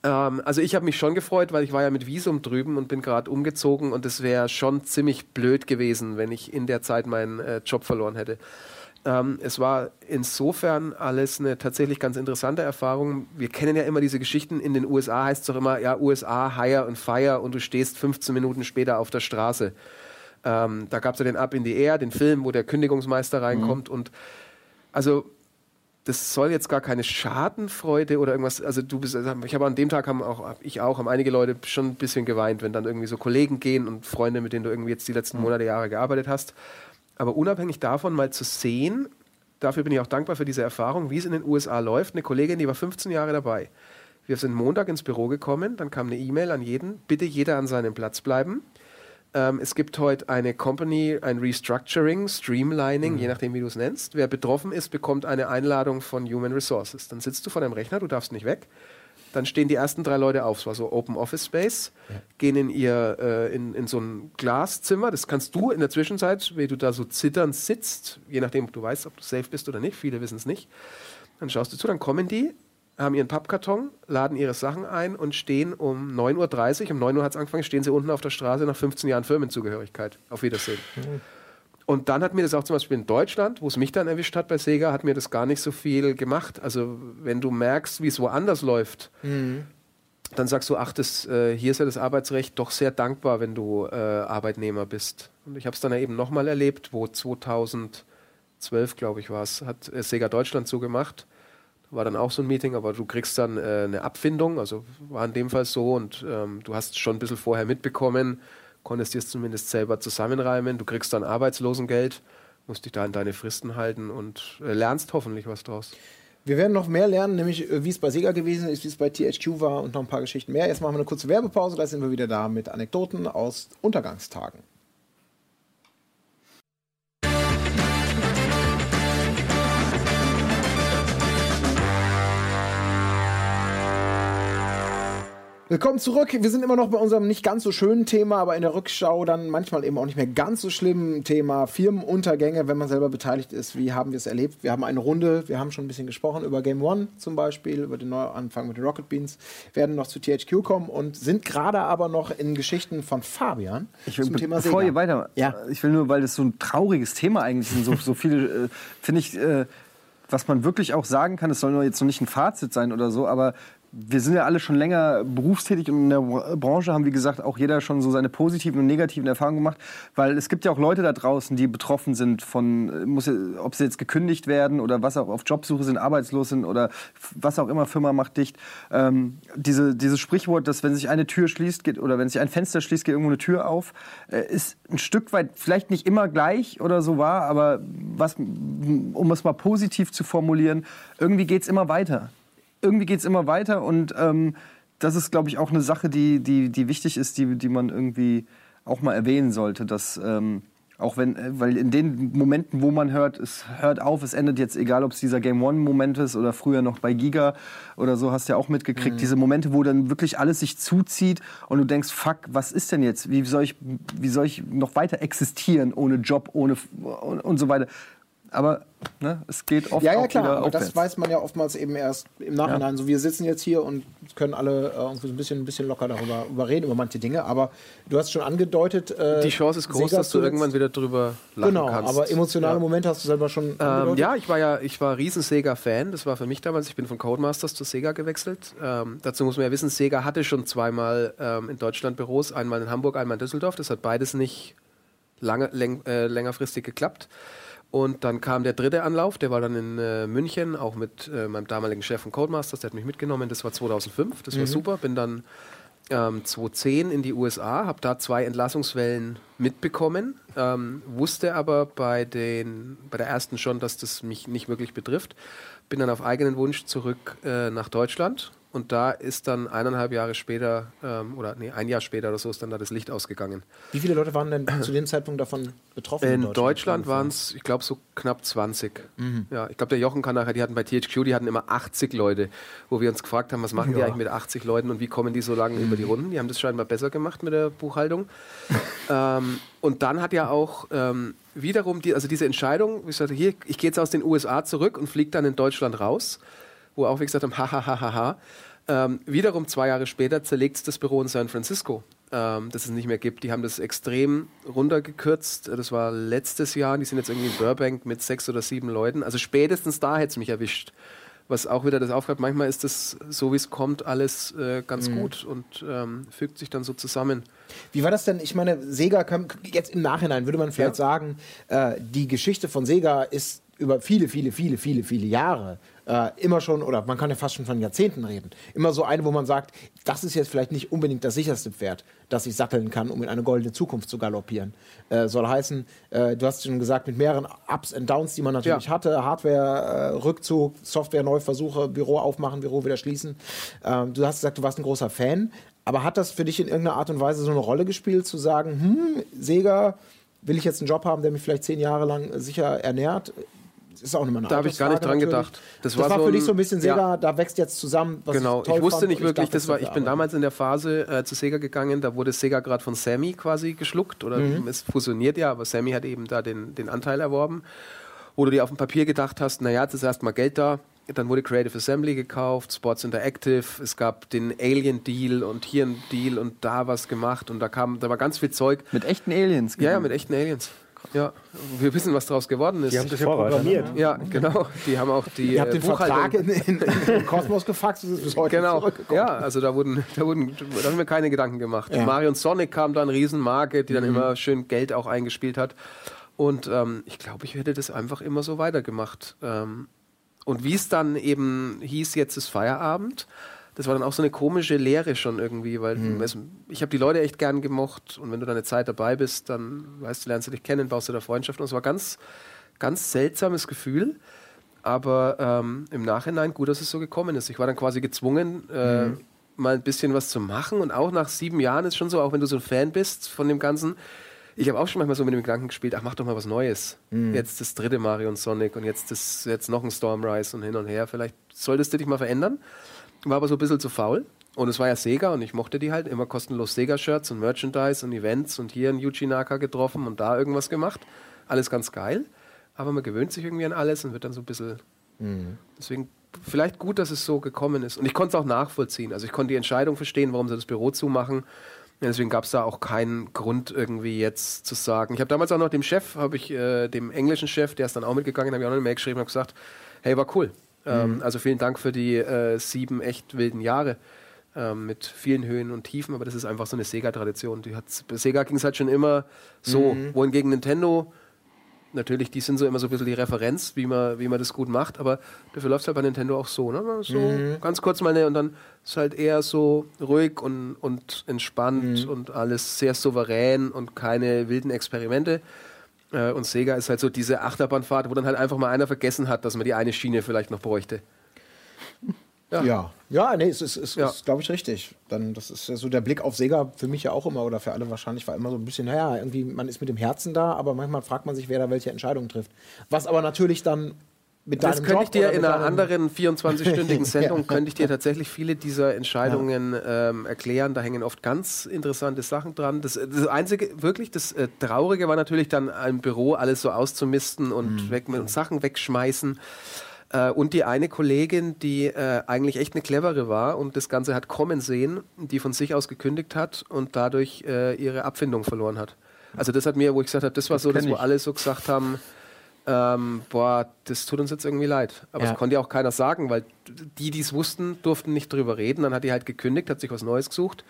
Ähm, also ich habe mich schon gefreut, weil ich war ja mit Visum drüben und bin gerade umgezogen und es wäre schon ziemlich blöd gewesen, wenn ich in der Zeit meinen äh, Job verloren hätte. Ähm, es war insofern alles eine tatsächlich ganz interessante Erfahrung. Wir kennen ja immer diese Geschichten. In den USA heißt es doch immer, ja, USA, Hire and Fire und du stehst 15 Minuten später auf der Straße. Ähm, da gab es ja den Up in the Air, den Film, wo der Kündigungsmeister reinkommt. Mhm. Und also das soll jetzt gar keine Schadenfreude oder irgendwas. Also du bist, also ich habe an dem Tag haben auch ich auch haben einige Leute schon ein bisschen geweint, wenn dann irgendwie so Kollegen gehen und Freunde, mit denen du irgendwie jetzt die letzten mhm. Monate Jahre gearbeitet hast. Aber unabhängig davon mal zu sehen, dafür bin ich auch dankbar für diese Erfahrung, wie es in den USA läuft. Eine Kollegin, die war 15 Jahre dabei. Wir sind Montag ins Büro gekommen, dann kam eine E-Mail an jeden, bitte jeder an seinem Platz bleiben. Ähm, es gibt heute eine Company, ein Restructuring, Streamlining, mhm. je nachdem, wie du es nennst. Wer betroffen ist, bekommt eine Einladung von Human Resources. Dann sitzt du vor deinem Rechner, du darfst nicht weg. Dann stehen die ersten drei Leute auf, es war so Open Office Space, ja. gehen in ihr äh, in, in so ein Glaszimmer. Das kannst du in der Zwischenzeit, wie du da so zitternd sitzt, je nachdem, ob du weißt, ob du safe bist oder nicht. Viele wissen es nicht. Dann schaust du zu, dann kommen die, haben ihren Pappkarton, laden ihre Sachen ein und stehen um 9.30 Uhr, um 9 Uhr hat es angefangen, stehen sie unten auf der Straße nach 15 Jahren Firmenzugehörigkeit. Auf Wiedersehen. Mhm. Und dann hat mir das auch zum Beispiel in Deutschland, wo es mich dann erwischt hat bei Sega, hat mir das gar nicht so viel gemacht. Also wenn du merkst, wie es woanders läuft, mhm. dann sagst du, ach, das, äh, hier ist ja das Arbeitsrecht doch sehr dankbar, wenn du äh, Arbeitnehmer bist. Und ich habe es dann eben nochmal erlebt, wo 2012, glaube ich, war es, hat äh, Sega Deutschland zugemacht. Da war dann auch so ein Meeting, aber du kriegst dann äh, eine Abfindung, also war in dem Fall so und ähm, du hast schon ein bisschen vorher mitbekommen, konntest dir es zumindest selber zusammenreimen. Du kriegst dann Arbeitslosengeld, musst dich da an deine Fristen halten und äh, lernst hoffentlich was draus. Wir werden noch mehr lernen, nämlich äh, wie es bei Sega gewesen ist, wie es bei THQ war und noch ein paar Geschichten mehr. Jetzt machen wir eine kurze Werbepause, da sind wir wieder da mit Anekdoten aus Untergangstagen. Willkommen zurück. Wir sind immer noch bei unserem nicht ganz so schönen Thema, aber in der Rückschau dann manchmal eben auch nicht mehr ganz so schlimmen Thema Firmenuntergänge, wenn man selber beteiligt ist. Wie haben wir es erlebt? Wir haben eine Runde, wir haben schon ein bisschen gesprochen über Game One zum Beispiel, über den Neuanfang mit den Rocket Beans, werden noch zu THQ kommen und sind gerade aber noch in Geschichten von Fabian ich will, zum Thema Bevor Sega. ihr weiter, ja. ich will nur, weil das so ein trauriges Thema eigentlich sind, so, so viele, äh, finde ich, äh, was man wirklich auch sagen kann, es soll nur jetzt noch nicht ein Fazit sein oder so, aber wir sind ja alle schon länger berufstätig und in der Branche haben, wie gesagt, auch jeder schon so seine positiven und negativen Erfahrungen gemacht, weil es gibt ja auch Leute da draußen, die betroffen sind von, muss, ob sie jetzt gekündigt werden oder was auch auf Jobsuche sind, arbeitslos sind oder was auch immer, Firma macht dicht. Ähm, diese, dieses Sprichwort, dass wenn sich eine Tür schließt geht, oder wenn sich ein Fenster schließt, geht irgendwo eine Tür auf, äh, ist ein Stück weit vielleicht nicht immer gleich oder so war, aber was, um es mal positiv zu formulieren, irgendwie geht es immer weiter irgendwie geht es immer weiter und ähm, das ist, glaube ich, auch eine Sache, die, die, die wichtig ist, die, die man irgendwie auch mal erwähnen sollte, dass ähm, auch wenn, äh, weil in den Momenten, wo man hört, es hört auf, es endet jetzt, egal ob es dieser Game One-Moment ist oder früher noch bei Giga oder so, hast du ja auch mitgekriegt, mhm. diese Momente, wo dann wirklich alles sich zuzieht und du denkst, fuck, was ist denn jetzt? Wie soll ich, wie soll ich noch weiter existieren ohne Job, ohne und, und so weiter? Aber ne, es geht oft Ja, ja, klar, aber aufwärts. das weiß man ja oftmals eben erst im Nachhinein. Ja. So, wir sitzen jetzt hier und können alle äh, irgendwie ein bisschen, ein bisschen locker darüber, reden, über manche Dinge, aber du hast schon angedeutet. Äh, Die Chance ist groß, Sega dass du irgendwann wieder drüber lachen genau, kannst. Genau, aber emotionale ja. Momente hast du selber schon. Ähm, ja, ich war ja, ich war riesen Sega-Fan, das war für mich damals. Ich bin von Codemasters zu Sega gewechselt. Ähm, dazu muss man ja wissen, Sega hatte schon zweimal ähm, in Deutschland Büros, einmal in Hamburg, einmal in Düsseldorf. Das hat beides nicht lange, läng, äh, längerfristig geklappt. Und dann kam der dritte Anlauf, der war dann in äh, München, auch mit äh, meinem damaligen Chef von Codemasters, der hat mich mitgenommen, das war 2005, das mhm. war super. Bin dann ähm, 2010 in die USA, habe da zwei Entlassungswellen mitbekommen, ähm, wusste aber bei, den, bei der ersten schon, dass das mich nicht wirklich betrifft. Bin dann auf eigenen Wunsch zurück äh, nach Deutschland und da ist dann eineinhalb Jahre später, ähm, oder nee, ein Jahr später oder so, ist dann da das Licht ausgegangen. Wie viele Leute waren denn zu dem Zeitpunkt davon betroffen? In, in Deutschland, Deutschland waren es, ich glaube, so knapp 20. Mhm. Ja, ich glaube, der Jochen kann nachher, die hatten bei THQ, die hatten immer 80 Leute, wo wir uns gefragt haben, was machen ja. die eigentlich mit 80 Leuten und wie kommen die so lange mhm. über die Runden? Die haben das scheinbar besser gemacht mit der Buchhaltung. ähm, und dann hat ja auch ähm, wiederum die, also diese Entscheidung, ich sagte, hier, ich gehe jetzt aus den USA zurück und fliege dann in Deutschland raus wo auch wie gesagt haben, hahaha. Ähm, wiederum zwei Jahre später zerlegt es das Büro in San Francisco, ähm, das es nicht mehr gibt. Die haben das extrem runtergekürzt. Das war letztes Jahr. Die sind jetzt irgendwie in Burbank mit sechs oder sieben Leuten. Also spätestens da hätte es mich erwischt. Was auch wieder das aufgreift, manchmal ist das, so wie es kommt, alles äh, ganz mhm. gut und ähm, fügt sich dann so zusammen. Wie war das denn? Ich meine, Sega, jetzt im Nachhinein würde man vielleicht ja. sagen, äh, die Geschichte von Sega ist über viele, viele, viele, viele, viele Jahre äh, immer schon, oder man kann ja fast schon von Jahrzehnten reden, immer so eine, wo man sagt, das ist jetzt vielleicht nicht unbedingt das sicherste Pferd, das ich satteln kann, um in eine goldene Zukunft zu galoppieren. Äh, soll heißen, äh, du hast schon gesagt, mit mehreren Ups und Downs, die man natürlich ja. hatte, Hardware, Rückzug, Software, Neuversuche, Büro aufmachen, Büro wieder schließen. Ähm, du hast gesagt, du warst ein großer Fan, aber hat das für dich in irgendeiner Art und Weise so eine Rolle gespielt, zu sagen, hm, Sega, will ich jetzt einen Job haben, der mich vielleicht zehn Jahre lang sicher ernährt? Ist auch nicht eine Da habe ich gar nicht dran natürlich. gedacht. Das, das war, war, für so dich so ein bisschen Sega, ja. da wächst jetzt zusammen. genau, ich, ich wusste nicht wirklich, ich, das war, ich bin damals in der Phase äh, zu Sega gegangen, da wurde Sega gerade von Sammy quasi geschluckt oder mhm. es fusioniert ja, aber Sammy hat eben da den, den Anteil erworben. Wo du dir auf dem Papier gedacht hast, naja, jetzt ist erstmal Geld da, dann wurde Creative Assembly gekauft, Sports Interactive, es gab den Alien Deal und hier ein Deal und da was gemacht und da kam, da war ganz viel Zeug. Mit echten Aliens? Ja, ja, mit echten Aliens. Ja, wir wissen, was daraus geworden ist. Die haben das ja programmiert. Ja, genau. Die haben auch die. Ihr habt den Vertrag in, in, in Kosmos gefaxt, das ist bis heute Genau. Ja, also da wurden, da wurden, da haben wir keine Gedanken gemacht. Ja. Mario und Sonic kam dann, Riesenmarke, die dann mhm. immer schön Geld auch eingespielt hat. Und ähm, ich glaube, ich hätte das einfach immer so weitergemacht. Ähm, und wie es dann eben hieß, jetzt ist Feierabend, das war dann auch so eine komische Lehre schon irgendwie, weil mhm. ich habe die Leute echt gern gemocht und wenn du da eine Zeit dabei bist, dann weißt du, lernst du dich kennen, baust du da Freundschaft und es war ganz, ganz seltsames Gefühl. Aber ähm, im Nachhinein gut, dass es so gekommen ist. Ich war dann quasi gezwungen, äh, mhm. mal ein bisschen was zu machen. Und auch nach sieben Jahren ist schon so, auch wenn du so ein Fan bist von dem Ganzen, ich habe auch schon manchmal so mit dem Gedanken gespielt, ach, mach doch mal was Neues. Mhm. Jetzt das dritte Mario und Sonic und jetzt, das, jetzt noch ein Stormrise und hin und her. Vielleicht solltest du dich mal verändern. War aber so ein bisschen zu faul. Und es war ja Sega und ich mochte die halt. Immer kostenlos Sega-Shirts und Merchandise und Events und hier in Yuji Naka getroffen und da irgendwas gemacht. Alles ganz geil. Aber man gewöhnt sich irgendwie an alles und wird dann so ein bisschen. Mhm. Deswegen vielleicht gut, dass es so gekommen ist. Und ich konnte es auch nachvollziehen. Also ich konnte die Entscheidung verstehen, warum sie das Büro zumachen. Deswegen gab es da auch keinen Grund irgendwie jetzt zu sagen. Ich habe damals auch noch dem Chef, habe ich äh, dem englischen Chef, der ist dann auch mitgegangen, habe ich auch noch eine Mail geschrieben und gesagt, hey, war cool. Ähm, mhm. also vielen Dank für die äh, sieben echt wilden Jahre ähm, mit vielen Höhen und Tiefen, aber das ist einfach so eine Sega-Tradition. Bei Sega ging es halt schon immer so, mhm. wohingegen Nintendo natürlich, die sind so immer so ein bisschen die Referenz, wie man, wie man das gut macht, aber dafür läuft es halt bei Nintendo auch so, ne? So mhm. ganz kurz mal ne, und dann ist halt eher so ruhig und, und entspannt mhm. und alles sehr souverän und keine wilden Experimente. Äh, und Sega ist halt so diese Achterbahnfahrt, wo dann halt einfach mal einer vergessen hat, dass man die eine Schiene vielleicht noch bräuchte. Ja. ja, ja, nee, es ist, ist, ja. ist glaube ich, richtig. Dann, das ist ja so der Blick auf Sega für mich ja auch immer oder für alle wahrscheinlich war immer so ein bisschen, naja, irgendwie, man ist mit dem Herzen da, aber manchmal fragt man sich, wer da welche Entscheidungen trifft. Was aber natürlich dann mit das könnte Job ich dir in einer anderen 24-stündigen Sendung ja. könnte ich dir tatsächlich viele dieser Entscheidungen ja. ähm, erklären. Da hängen oft ganz interessante Sachen dran. Das, das einzige, wirklich, das äh, Traurige war natürlich dann im Büro alles so auszumisten und mhm. weg und Sachen wegschmeißen. Äh, und die eine Kollegin, die äh, eigentlich echt eine clevere war und das Ganze hat kommen sehen, die von sich aus gekündigt hat und dadurch äh, ihre Abfindung verloren hat. Also das hat mir, wo ich gesagt habe, das war das so, das, wo alle so gesagt haben, ähm, boah, das tut uns jetzt irgendwie leid. Aber ja. das konnte ja auch keiner sagen, weil die, die es wussten, durften nicht drüber reden. Dann hat die halt gekündigt, hat sich was Neues gesucht.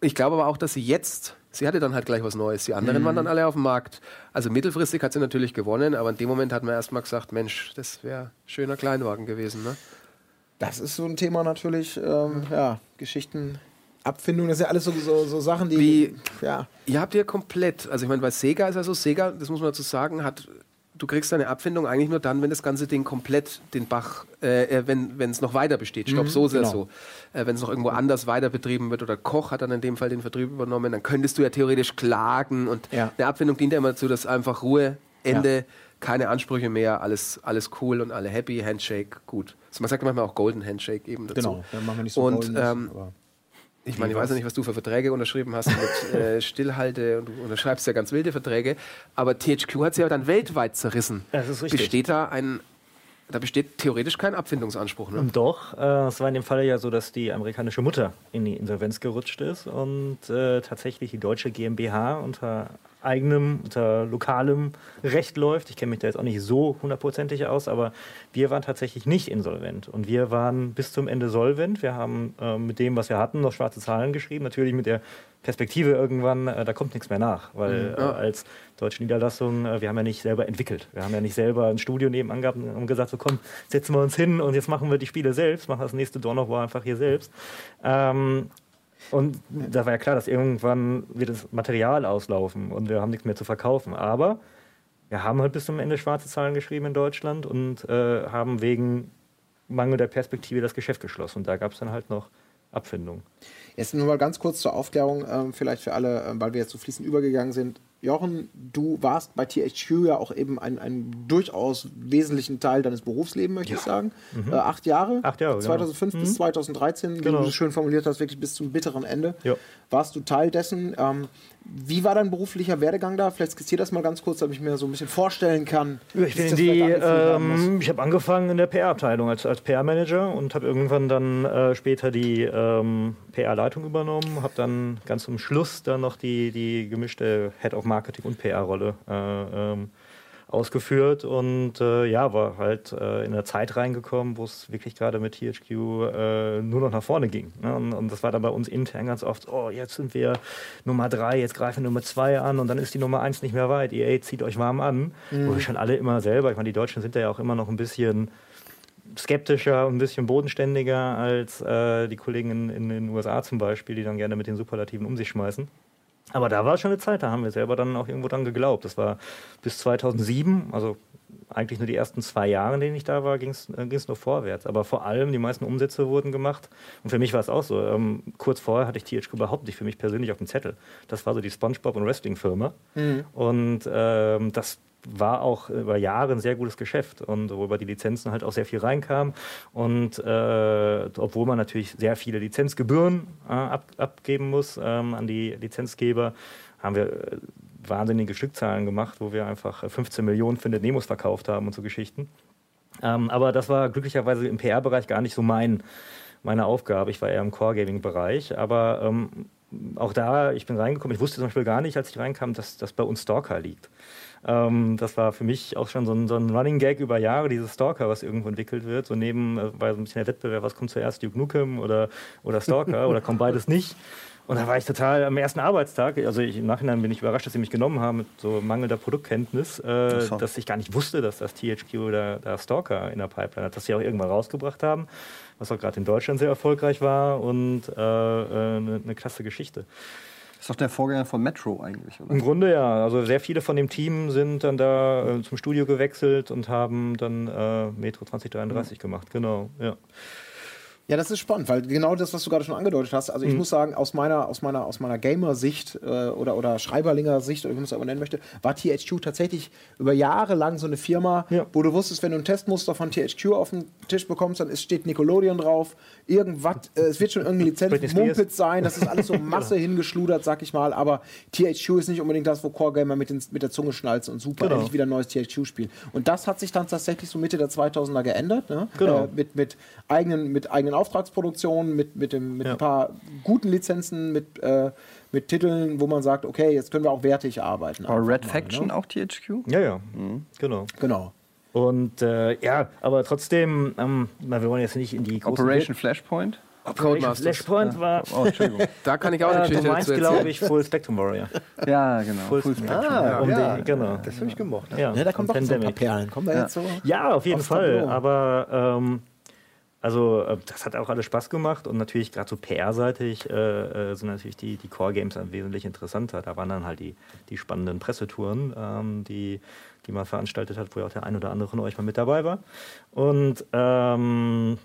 Ich glaube aber auch, dass sie jetzt Sie hatte dann halt gleich was Neues. Die anderen mhm. waren dann alle auf dem Markt. Also mittelfristig hat sie natürlich gewonnen, aber in dem Moment hat man erstmal gesagt, Mensch, das wäre schöner Kleinwagen gewesen. Ne? Das ist so ein Thema natürlich, ähm, ja, Geschichten. Abfindung, das sind ja alles so, so, so Sachen, die. Wie, ja. Ihr habt ja komplett, also ich meine, bei Sega ist ja so, Sega, das muss man dazu sagen, hat du kriegst deine Abfindung eigentlich nur dann, wenn das ganze Ding komplett den Bach, äh, äh wenn es noch weiter besteht. Stopp, mhm, so ist genau. so. Äh, wenn es noch irgendwo anders weiter betrieben wird oder Koch hat dann in dem Fall den Vertrieb übernommen, dann könntest du ja theoretisch klagen und ja. eine Abfindung dient ja immer dazu, dass einfach Ruhe, Ende, ja. keine Ansprüche mehr, alles, alles cool und alle happy, Handshake, gut. Also man sagt manchmal auch Golden Handshake eben dazu. Genau, dann machen wir nicht so und, ähm, ich meine, ich weiß ja nicht, was du für Verträge unterschrieben hast mit äh, Stillhalte und du unterschreibst ja ganz wilde Verträge, aber THQ hat sie ja dann weltweit zerrissen. Das ist richtig. Besteht da ein da besteht theoretisch kein Abfindungsanspruch, ne? Doch, äh, es war in dem Fall ja so, dass die amerikanische Mutter in die Insolvenz gerutscht ist und äh, tatsächlich die deutsche GmbH unter eigenem, unter lokalem Recht läuft. Ich kenne mich da jetzt auch nicht so hundertprozentig aus, aber wir waren tatsächlich nicht insolvent. Und wir waren bis zum Ende solvent. Wir haben äh, mit dem, was wir hatten, noch schwarze Zahlen geschrieben. Natürlich mit der Perspektive irgendwann, äh, da kommt nichts mehr nach. Weil mhm. äh, als deutsche Niederlassung, äh, wir haben ja nicht selber entwickelt. Wir haben ja nicht selber ein Studio nebenan gehabt und gesagt, so komm, setzen wir uns hin und jetzt machen wir die Spiele selbst, machen das nächste Dawn of War einfach hier selbst. Ähm, und da war ja klar, dass irgendwann wird das Material auslaufen und wir haben nichts mehr zu verkaufen. Aber wir haben halt bis zum Ende schwarze Zahlen geschrieben in Deutschland und äh, haben wegen Mangel der Perspektive das Geschäft geschlossen. Und da gab es dann halt noch Abfindungen. Jetzt nur mal ganz kurz zur Aufklärung, äh, vielleicht für alle, äh, weil wir jetzt so fließend übergegangen sind. Jochen, du warst bei THQ ja auch eben ein, ein durchaus wesentlichen Teil deines Berufslebens, möchte ja. ich sagen. Mhm. Äh, acht Jahre. Acht Jahre. 2005 genau. bis 2013, mhm. genau. wie du es schön formuliert hast, wirklich bis zum bitteren Ende. Ja. Warst du Teil dessen. Ähm, wie war dein beruflicher Werdegang da? Vielleicht skizziert das mal ganz kurz, damit ich mir so ein bisschen vorstellen kann. Ich, bin die, ähm, ich habe angefangen in der PR-Abteilung als, als PR-Manager und habe irgendwann dann äh, später die ähm, PR-Leitung übernommen, habe dann ganz zum Schluss dann noch die, die gemischte Head of Marketing und PR-Rolle äh, ähm, ausgeführt und äh, ja, war halt äh, in eine Zeit reingekommen, wo es wirklich gerade mit THQ äh, nur noch nach vorne ging. Ne? Und, und, das war dann bei uns intern ganz oft, oh, jetzt sind wir Nummer drei, jetzt greifen wir Nummer zwei an und dann ist die Nummer eins nicht mehr weit. EA zieht euch warm an. Mhm. Wo wir schon alle immer selber, ich meine, die Deutschen sind ja auch immer noch ein bisschen skeptischer und ein bisschen bodenständiger als äh, die Kollegen in, in, den USA zum Beispiel, die dann gerne mit den Superlativen um sich schmeißen. Aber da war schon eine Zeit, da haben wir selber dann auch irgendwo dran geglaubt. Das war bis 2007, also eigentlich nur die ersten zwei Jahre, in denen ich da war, ging es äh, nur vorwärts. Aber vor allem die meisten Umsätze wurden gemacht. Und für mich war es auch so. Ähm, kurz vorher hatte ich THQ überhaupt nicht für mich persönlich auf dem Zettel. Das war so die SpongeBob und Wrestling Firma. Mhm. Und ähm, das war auch über Jahre ein sehr gutes Geschäft und wo über die Lizenzen halt auch sehr viel reinkam. Und äh, obwohl man natürlich sehr viele Lizenzgebühren äh, ab, abgeben muss ähm, an die Lizenzgeber, haben wir äh, wahnsinnige Stückzahlen gemacht, wo wir einfach 15 Millionen für Nemos verkauft haben und so Geschichten. Ähm, aber das war glücklicherweise im PR-Bereich gar nicht so mein, meine Aufgabe. Ich war eher im Core-Gaming-Bereich. Aber ähm, auch da, ich bin reingekommen, ich wusste zum Beispiel gar nicht, als ich reinkam, dass das bei uns Stalker liegt. Ähm, das war für mich auch schon so ein, so ein, Running Gag über Jahre, dieses Stalker, was irgendwo entwickelt wird. So neben äh, war so ein bisschen der Wettbewerb, was kommt zuerst, Duke Nukem oder, oder Stalker oder kommt beides nicht. Und da war ich total am ersten Arbeitstag, also ich, im Nachhinein bin ich überrascht, dass sie mich genommen haben mit so mangelnder Produktkenntnis, äh, so. dass ich gar nicht wusste, dass das THQ oder der Stalker in der Pipeline hat, dass sie auch irgendwann rausgebracht haben, was auch gerade in Deutschland sehr erfolgreich war und äh, eine, äh, eine klasse Geschichte. Das ist doch der Vorgänger von Metro eigentlich, oder? Im Grunde ja. Also sehr viele von dem Team sind dann da äh, zum Studio gewechselt und haben dann äh, Metro 2033 mhm. gemacht. Genau, ja. Ja, das ist spannend, weil genau das, was du gerade schon angedeutet hast, also ich mhm. muss sagen, aus meiner, aus meiner, aus meiner Gamer-Sicht äh, oder, oder Schreiberlinger-Sicht, oder wie man es aber nennen möchte, war THQ tatsächlich über Jahre lang so eine Firma, ja. wo du wusstest, wenn du ein Testmuster von THQ auf den Tisch bekommst, dann ist, steht Nickelodeon drauf, irgendwas, äh, es wird schon irgendeine Lizenz Mumpitz sein, das ist alles so Masse genau. hingeschludert, sag ich mal, aber THQ ist nicht unbedingt das, wo Core Gamer mit, den, mit der Zunge schnalzen und super, genau. endlich wieder ein neues THQ-Spiel. Und das hat sich dann tatsächlich so Mitte der 2000er geändert, ne? genau. äh, mit, mit, eigenen, mit eigenen Auftragsproduktionen, mit, mit, dem, mit ja. ein paar guten Lizenzen, mit, äh, mit Titeln, wo man sagt, okay, jetzt können wir auch wertig arbeiten. Aber Red mal, Faction ne? auch THQ? Ja, ja, mhm. genau. Genau. Und äh, ja, aber trotzdem, ähm, wir wollen jetzt nicht in die Operation Flashpoint? Codemasters. Flashpoint war. Oh, Entschuldigung. da kann ich auch eine Geschichte Du meinst, glaube ich, Full Spectrum Warrior. Ja, genau. Full, Full Spectrum. Ah, um ja. Genau. Das habe ich gemocht. Ja, ja da kommen doch so ein paar Perlen. Kommen da ja. jetzt so? Ja, auf jeden Fall. Aber ähm, also äh, das hat auch alles Spaß gemacht und natürlich gerade so PR-seitig äh, äh, sind natürlich die, die Core-Games wesentlich interessanter. Da waren dann halt die, die spannenden Pressetouren, ähm, die, die man veranstaltet hat, wo ja auch der ein oder andere von euch mal mit dabei war. Und ähm,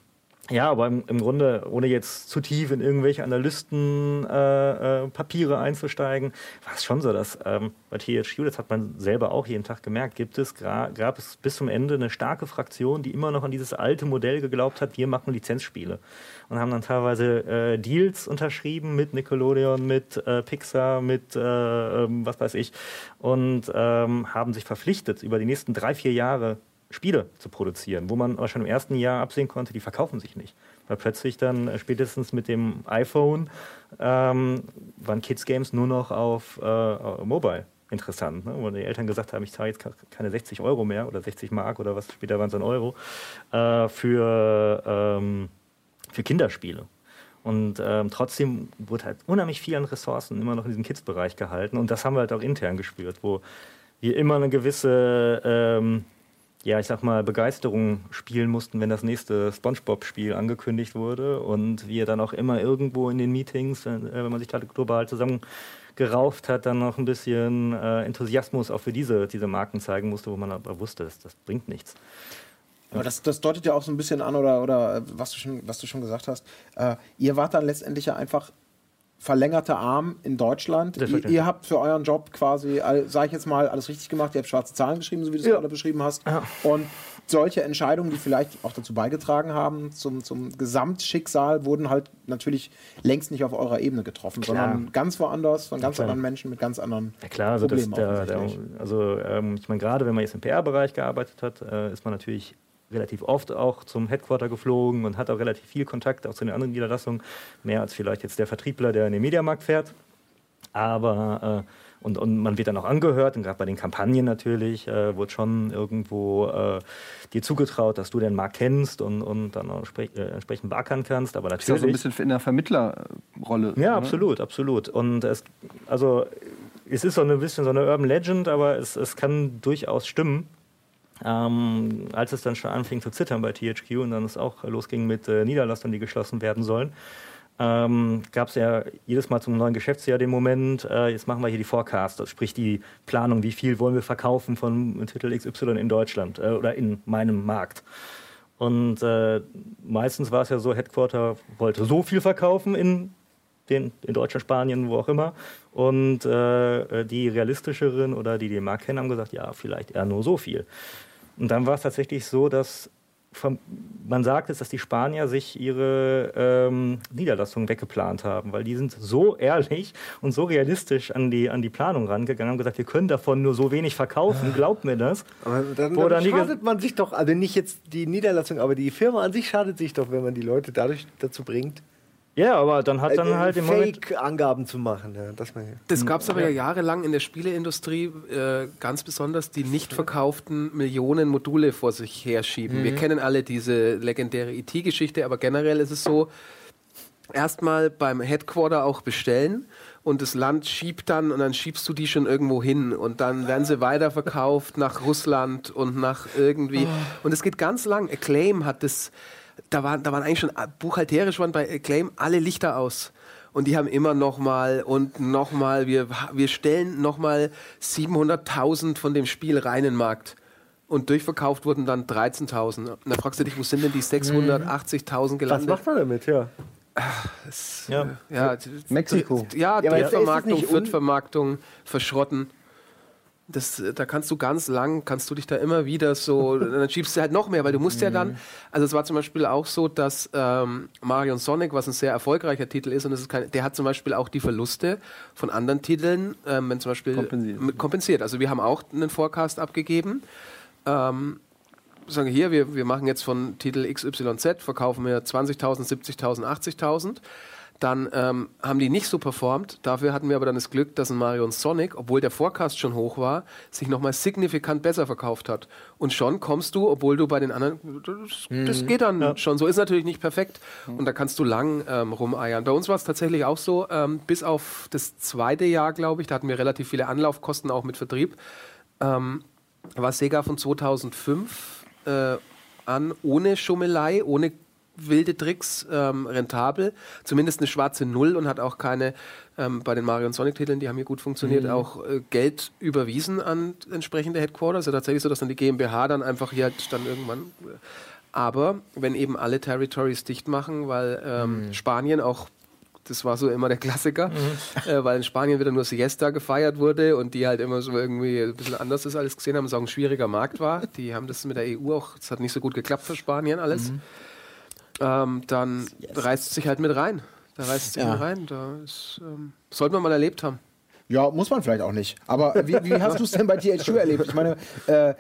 ja, aber im, im, Grunde, ohne jetzt zu tief in irgendwelche Analystenpapiere äh, äh, einzusteigen, war es schon so, dass ähm, bei THQ, das hat man selber auch jeden Tag gemerkt, gibt es, gab es bis zum Ende eine starke Fraktion, die immer noch an dieses alte Modell geglaubt hat, wir machen Lizenzspiele. Und haben dann teilweise äh, Deals unterschrieben mit Nickelodeon, mit äh, Pixar, mit äh, ähm, was weiß ich, und ähm, haben sich verpflichtet, über die nächsten drei, vier Jahre Spiele zu produzieren, wo man aber schon im ersten Jahr absehen konnte, die verkaufen sich nicht. Weil plötzlich dann äh, spätestens mit dem iPhone ähm, waren Kids Games nur noch auf äh, Mobile interessant. Ne? Wo die Eltern gesagt haben, ich zahle jetzt keine 60 Euro mehr oder 60 Mark oder was, später waren es dann Euro, äh, für, ähm, für Kinderspiele. Und ähm, trotzdem wurde halt unheimlich viel an Ressourcen immer noch in diesem Kids-Bereich gehalten. Und das haben wir halt auch intern gespürt, wo wir immer eine gewisse ähm, ja, ich sag mal, Begeisterung spielen mussten, wenn das nächste SpongeBob-Spiel angekündigt wurde und wir dann auch immer irgendwo in den Meetings, äh, wenn man sich da global zusammengerauft hat, dann noch ein bisschen äh, Enthusiasmus auch für diese, diese Marken zeigen musste, wo man aber wusste, das, das bringt nichts. Aber das, das deutet ja auch so ein bisschen an, oder, oder äh, was, du schon, was du schon gesagt hast. Äh, ihr wart dann letztendlich ja einfach verlängerte Arm in Deutschland. Ihr, ihr, habt für euren Job quasi, sage ich jetzt mal, alles richtig gemacht. Ihr habt schwarze Zahlen geschrieben, so wie du es ja. gerade beschrieben hast. Ja. Und solche Entscheidungen, die vielleicht auch dazu beigetragen haben, zum, zum Gesamtschicksal, wurden halt natürlich längst nicht auf eurer Ebene getroffen, klar. sondern ganz woanders, von ganz anderen Menschen mit ganz anderen ja, klar, also Problemen. Das, der, der, also ähm, ich meine, gerade wenn man jetzt im PR-Bereich gearbeitet hat, äh, ist man natürlich relativ oft auch zum Headquarter geflogen und hat auch relativ viel Kontakt auch zu den anderen Niederlassungen, mehr als vielleicht jetzt der Vertriebler, der in den Mediamarkt fährt. Aber äh, und, und man wird dann auch angehört, und gerade bei den Kampagnen natürlich, äh, wird schon irgendwo äh, dir zugetraut, dass du den Markt kennst und, und dann auch äh, entsprechend beackern kannst. Aber natürlich. Ist ja so ein bisschen in der Vermittlerrolle. Ja, ne? absolut, absolut. Und es, also, es ist so ein bisschen so eine Urban Legend, aber es, es kann durchaus stimmen, ähm, als es dann schon anfing zu zittern bei THQ und dann es auch losging mit äh, Niederlassungen, die geschlossen werden sollen, ähm, gab es ja jedes Mal zum neuen Geschäftsjahr den Moment, äh, jetzt machen wir hier die Forecast, sprich die Planung, wie viel wollen wir verkaufen von Titel XY in Deutschland äh, oder in meinem Markt. Und äh, meistens war es ja so, Headquarter wollte so viel verkaufen in, den, in Deutschland, Spanien, wo auch immer. Und äh, die realistischeren oder die, die den Markt kennen, haben gesagt, ja, vielleicht eher nur so viel. Und dann war es tatsächlich so, dass man sagt es, dass die Spanier sich ihre ähm, Niederlassungen weggeplant haben, weil die sind so ehrlich und so realistisch an die, an die Planung rangegangen und gesagt, wir können davon nur so wenig verkaufen, ah. glaubt mir das. Aber dann, dann schadet man sich doch, also nicht jetzt die Niederlassung, aber die Firma an sich schadet sich doch, wenn man die Leute dadurch dazu bringt, ja, aber dann hat dann äh, halt im Fake-Angaben zu machen. Ja, das das gab es aber ja jahrelang in der Spieleindustrie, äh, ganz besonders die nicht verkauften Millionen Module vor sich herschieben. Mhm. Wir kennen alle diese legendäre IT-Geschichte, aber generell ist es so, erstmal beim Headquarter auch bestellen und das Land schiebt dann und dann schiebst du die schon irgendwo hin und dann werden sie weiterverkauft nach Russland und nach irgendwie. Oh. Und es geht ganz lang. Acclaim hat das da waren, da waren eigentlich schon äh, buchhalterisch waren bei Acclaim alle Lichter aus. Und die haben immer noch mal und noch mal, wir, wir stellen noch mal 700.000 von dem Spiel rein in den Markt. Und durchverkauft wurden dann 13.000. Und dann fragst du dich, wo sind denn die 680.000 gelandet? Was macht man damit, ja? Es, ja. ja. Mexiko. Ja, ja Drittvermarktung, Viertvermarktung, verschrotten. Das, da kannst du ganz lang, kannst du dich da immer wieder so, dann schiebst du halt noch mehr, weil du musst ja dann, mhm. also es war zum Beispiel auch so, dass ähm, Mario Sonic, was ein sehr erfolgreicher Titel ist, und das ist kein, der hat zum Beispiel auch die Verluste von anderen Titeln, ähm, wenn zum Beispiel kompensiert. kompensiert. Also wir haben auch einen Forecast abgegeben. Ähm, sagen hier, wir, wir machen jetzt von Titel XYZ, verkaufen wir 20.000, 70.000, 80.000 dann ähm, haben die nicht so performt. Dafür hatten wir aber dann das Glück, dass ein Mario und Sonic, obwohl der Forecast schon hoch war, sich nochmal signifikant besser verkauft hat. Und schon kommst du, obwohl du bei den anderen, das, mhm. das geht dann ja. schon so. Ist natürlich nicht perfekt mhm. und da kannst du lang ähm, rumeiern. Bei uns war es tatsächlich auch so, ähm, bis auf das zweite Jahr, glaube ich, da hatten wir relativ viele Anlaufkosten auch mit Vertrieb, ähm, war Sega von 2005 äh, an, ohne Schummelei, ohne wilde Tricks ähm, rentabel. Zumindest eine schwarze Null und hat auch keine, ähm, bei den Mario und Sonic-Titeln, die haben hier gut funktioniert, mhm. auch äh, Geld überwiesen an entsprechende Headquarters. Also tatsächlich so, dass dann die GmbH dann einfach hier halt dann irgendwann. Äh, aber wenn eben alle Territories dicht machen, weil ähm, mhm. Spanien auch das war so immer der Klassiker, mhm. äh, weil in Spanien wieder nur Siesta gefeiert wurde und die halt immer so irgendwie ein bisschen anders ist alles gesehen haben, es auch ein schwieriger Markt war. Die haben das mit der EU auch, es hat nicht so gut geklappt für Spanien alles. Mhm ähm, dann yes. reißt es sich halt mit rein. Da reißt es sich ja. mit rein. Da ist, ähm, sollte man mal erlebt haben. Ja, muss man vielleicht auch nicht. Aber wie, wie hast du es denn bei THQ erlebt? Ich meine, äh,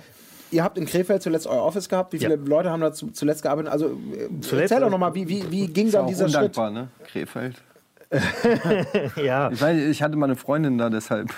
ihr habt in Krefeld zuletzt euer Office gehabt. Wie viele ja. Leute haben da zu, zuletzt gearbeitet? Also äh, zuletzt, erzähl doch nochmal, wie, wie, wie ging dann dieser undankbar, Schritt? Ne? Krefeld. ja. Ich, weiß, ich hatte mal eine Freundin da, deshalb.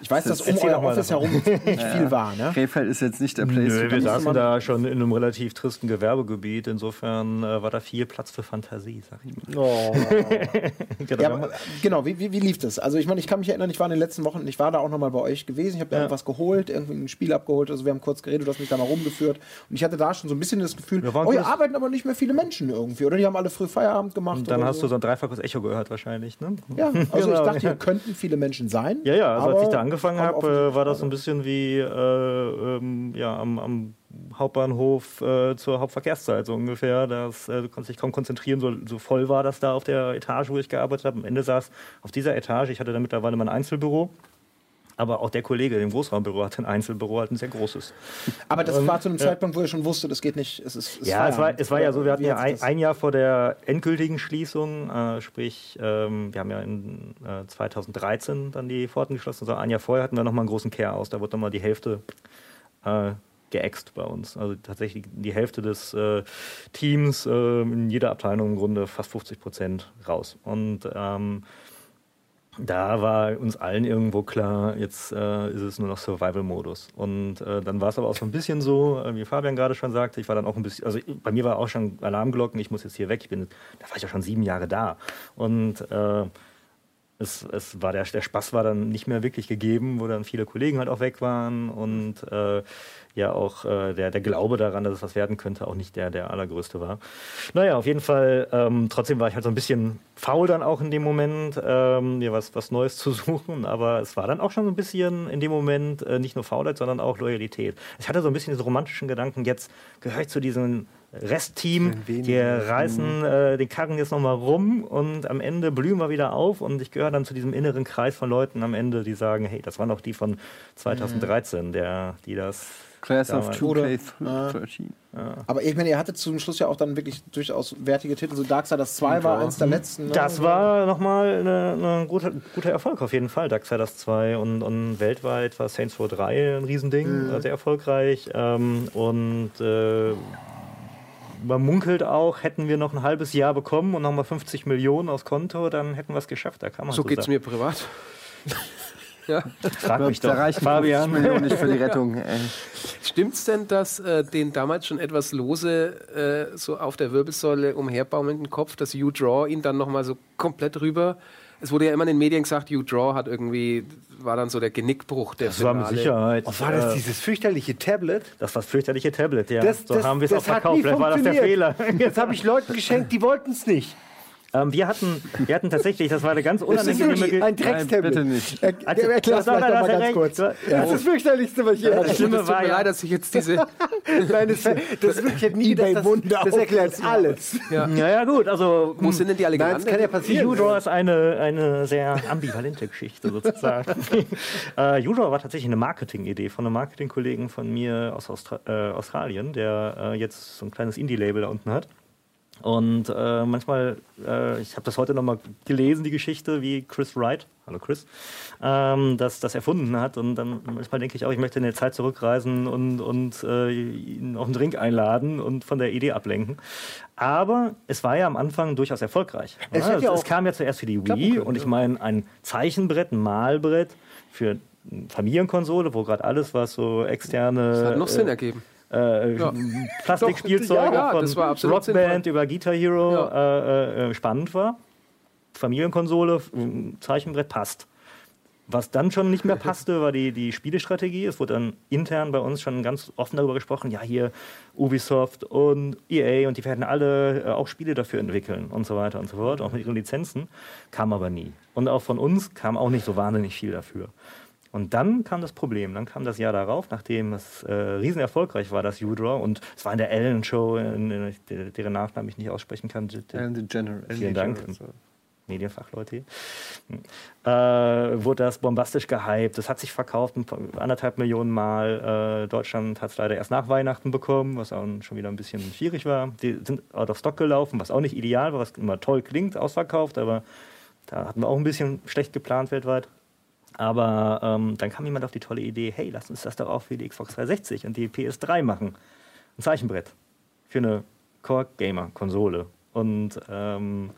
Ich weiß, dass um euer Office herum nicht viel war. Ne? Krefeld ist jetzt nicht der Place. Nö, wir saßen da schon in einem relativ tristen Gewerbegebiet. Insofern äh, war da viel Platz für Fantasie, sag ich mal. Oh. genau, ja, aber, genau wie, wie, wie, lief das? Also ich meine, ich kann mich erinnern, ich war in den letzten Wochen, ich war da auch noch mal bei euch gewesen. Ich habe da ja. irgendwas geholt, irgendwie ein Spiel abgeholt. Also wir haben kurz geredet, du hast mich da mal rumgeführt. Und ich hatte da schon so ein bisschen das Gefühl, oh, hier arbeiten aber nicht mehr viele Menschen irgendwie. Oder die haben alle früh Feierabend gemacht. Und dann hast so. du so ein dreifaches Echo gehört wahrscheinlich, ne? Ja, also genau. ich dachte, hier könnten viele Menschen sein. Ja, ja, also als ich da angefangen habe, war das so ein bisschen wie äh, ähm, ja, am, am Hauptbahnhof äh, zur Hauptverkehrszeit so ungefähr. Das, äh, du konntest dich kaum konzentrieren, so, so, voll war das da auf der Etage, wo ich gearbeitet habe. Am Ende saß auf dieser Etage, ich hatte da mittlerweile mein Einzelbüro. Aber auch der Kollege im Großraumbüro hatte ein Einzelbüro, halt ein sehr großes. Aber das war zu einem Zeitpunkt, wo ihr schon wusstet, das geht nicht. Es ist, es ja, es war, es war ja so, wir hatten ja ein, ein, Jahr vor der endgültigen Schließung, äh, sprich, ähm, wir haben ja in äh, 2013 dann die Pforten geschlossen, also ein Jahr vorher hatten wir nochmal einen großen Care aus, da wurde nochmal die Hälfte äh, geäxt bei uns. Also tatsächlich die Hälfte des äh, Teams äh, in jeder Abteilung im Grunde fast 50 Prozent raus. Und ähm, da war uns allen irgendwo klar, jetzt äh, ist es nur noch Survival-Modus. Und äh, dann war es aber auch so ein bisschen so, äh, wie Fabian gerade schon sagte, ich war dann auch ein bisschen, also bei mir war auch schon Alarmglocken, ich muss jetzt hier weg, ich bin, da war ich ja schon sieben Jahre da. Und äh, es, es war der, der Spaß war dann nicht mehr wirklich gegeben, wo dann viele Kollegen halt auch weg waren und äh, ja auch äh, der, der Glaube daran, dass es was werden könnte, auch nicht der, der allergrößte war. Naja, auf jeden Fall, ähm, trotzdem war ich halt so ein bisschen faul dann auch in dem Moment, ähm, mir was, was Neues zu suchen, aber es war dann auch schon so ein bisschen in dem Moment äh, nicht nur Faulheit, sondern auch Loyalität. Ich hatte so ein bisschen diesen romantischen Gedanken, jetzt gehöre ich zu diesen Restteam, die reißen äh, den Karren jetzt nochmal rum und am Ende blühen wir wieder auf und ich gehöre dann zu diesem inneren Kreis von Leuten am Ende, die sagen, hey, das waren doch die von 2013, der, die das Class of 2K13. Ja. Aber ich meine, ihr hattet zum Schluss ja auch dann wirklich durchaus wertige Titel. So Darksiders 2 war eins der letzten. Ne? Das war nochmal ein ne guter, guter Erfolg auf jeden Fall. Darksiders 2 und, und weltweit war Saints Row 3 ein Riesending, mhm. sehr erfolgreich. Ähm, und äh, man munkelt auch, hätten wir noch ein halbes Jahr bekommen und nochmal 50 Millionen aufs Konto, dann hätten wir es geschafft. Da kann man so geht es mir privat. ja. Frag mich doch. Da Fabian. Millionen nicht für die Rettung. Stimmt es denn, dass äh, den damals schon etwas lose äh, so auf der Wirbelsäule umherbaumelnden Kopf, dass You Draw ihn dann nochmal so komplett rüber es wurde ja immer in den Medien gesagt, You Draw hat irgendwie, war dann so der Genickbruch der Das Finale. war mit Sicherheit. Und war das dieses fürchterliche Tablet? Das war das fürchterliche Tablet, ja. Das, so das, haben wir es auch verkauft. Vielleicht war das der Fehler. Das habe ich Leuten geschenkt, die wollten es nicht. Ähm, wir, hatten, wir hatten tatsächlich, das war eine ganz unangenehme... Das ist ein Dreckstablet. Bitte nicht. Er, also, erklär noch mal ganz recht. kurz. Ja. Das ist das fürchterlichste, was ich je hatte. Das Schlimme war ja, leid, dass ich jetzt diese... Nein, das, das ist wirklich nie... Das, das, das erklärt alles. Ja. ja, ja, gut, also... Wo sind denn die alle Nein, das kann ja passieren. Judo ist eine, eine sehr ambivalente Geschichte sozusagen. äh, Judo war tatsächlich eine Marketing-Idee von einem Marketingkollegen von mir aus Austra äh, Australien, der äh, jetzt so ein kleines Indie-Label da unten hat. Und äh, manchmal, äh, ich habe das heute nochmal gelesen, die Geschichte, wie Chris Wright, hallo Chris, ähm, das, das erfunden hat. Und dann manchmal denke ich auch, ich möchte in der Zeit zurückreisen und, und äh, ihn auf einen Drink einladen und von der Idee ablenken. Aber es war ja am Anfang durchaus erfolgreich. Es, ja, ja es kam ja zuerst für die Wii können, und ich meine, ein Zeichenbrett, ein Malbrett für Familienkonsole, wo gerade alles, was so externe. Das hat noch Sinn ergeben äh, ja. Plastikspielzeuge ja, von Rockband über Guitar Hero ja. Äh, äh, spannend war. Familienkonsole, Zeichenbrett passt. Was dann schon nicht mehr passte, war die, die Spielestrategie. Es wurde dann intern bei uns schon ganz offen darüber gesprochen, ja, hier Ubisoft und EA und die werden alle äh, auch Spiele dafür entwickeln und so weiter und so fort, auch mit ihren Lizenzen. Kam aber nie. Und auch von uns kam auch nicht so wahnsinnig viel dafür. Und dann kam das Problem. Dann kam das Jahr darauf, nachdem es äh, riesen erfolgreich war, das U-Draw. Und es war in der Ellen Show, in, in, in, deren Nachnamen ich nicht aussprechen kann. Ellen DeGeneres. Vielen Dank. Medienfachleute. Äh, wurde das bombastisch gehypt. Es hat sich verkauft anderthalb Millionen Mal. Äh, Deutschland hat es leider erst nach Weihnachten bekommen, was auch schon wieder ein bisschen schwierig war. Die sind out of stock gelaufen, was auch nicht ideal war, was immer toll klingt, ausverkauft, aber da hatten wir auch ein bisschen schlecht geplant weltweit. Aber ähm, dann kam jemand auf die tolle Idee, hey, lass uns das doch auch für die Xbox 360 und die PS3 machen. Ein Zeichenbrett für eine Core-Gamer-Konsole. Und ähm,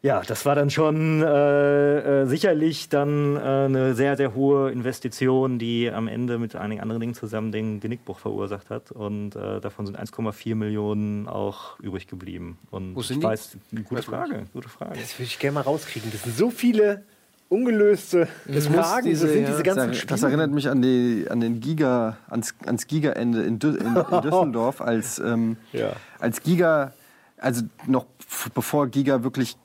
ja, das war dann schon äh, äh, sicherlich dann äh, eine sehr, sehr hohe Investition, die am Ende mit einigen anderen Dingen zusammen den Genickbruch verursacht hat. Und äh, davon sind 1,4 Millionen auch übrig geblieben. Und Wo sind ich weiß, die? gute Frage, gute Frage. Das würde ich gerne mal rauskriegen. Das sind so viele ungelöste Fragen. Diese, das sind diese ganzen das, das erinnert mich an, die, an den Giga, ans, ans Giga-Ende in, in, in, Düsseldorf, als, ähm, ja. als Giga, also noch bevor Giga wirklich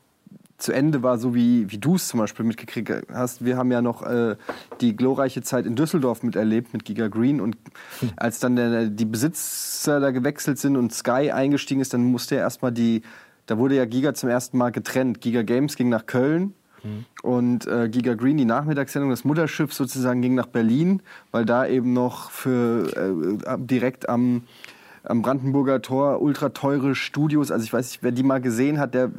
zu Ende war, so wie, wie du es zum Beispiel mitgekriegt hast. Wir haben ja noch äh, die glorreiche Zeit in Düsseldorf miterlebt mit Giga Green und als dann der, die Besitzer da gewechselt sind und Sky eingestiegen ist, dann musste er erstmal die, da wurde ja Giga zum ersten Mal getrennt. Giga Games ging nach Köln Mhm. Und äh, Giga Green, die Nachmittagssendung, das Mutterschiff sozusagen ging nach Berlin, weil da eben noch für äh, direkt am, am Brandenburger Tor ultra teure Studios, also ich weiß nicht, wer die mal gesehen hat, der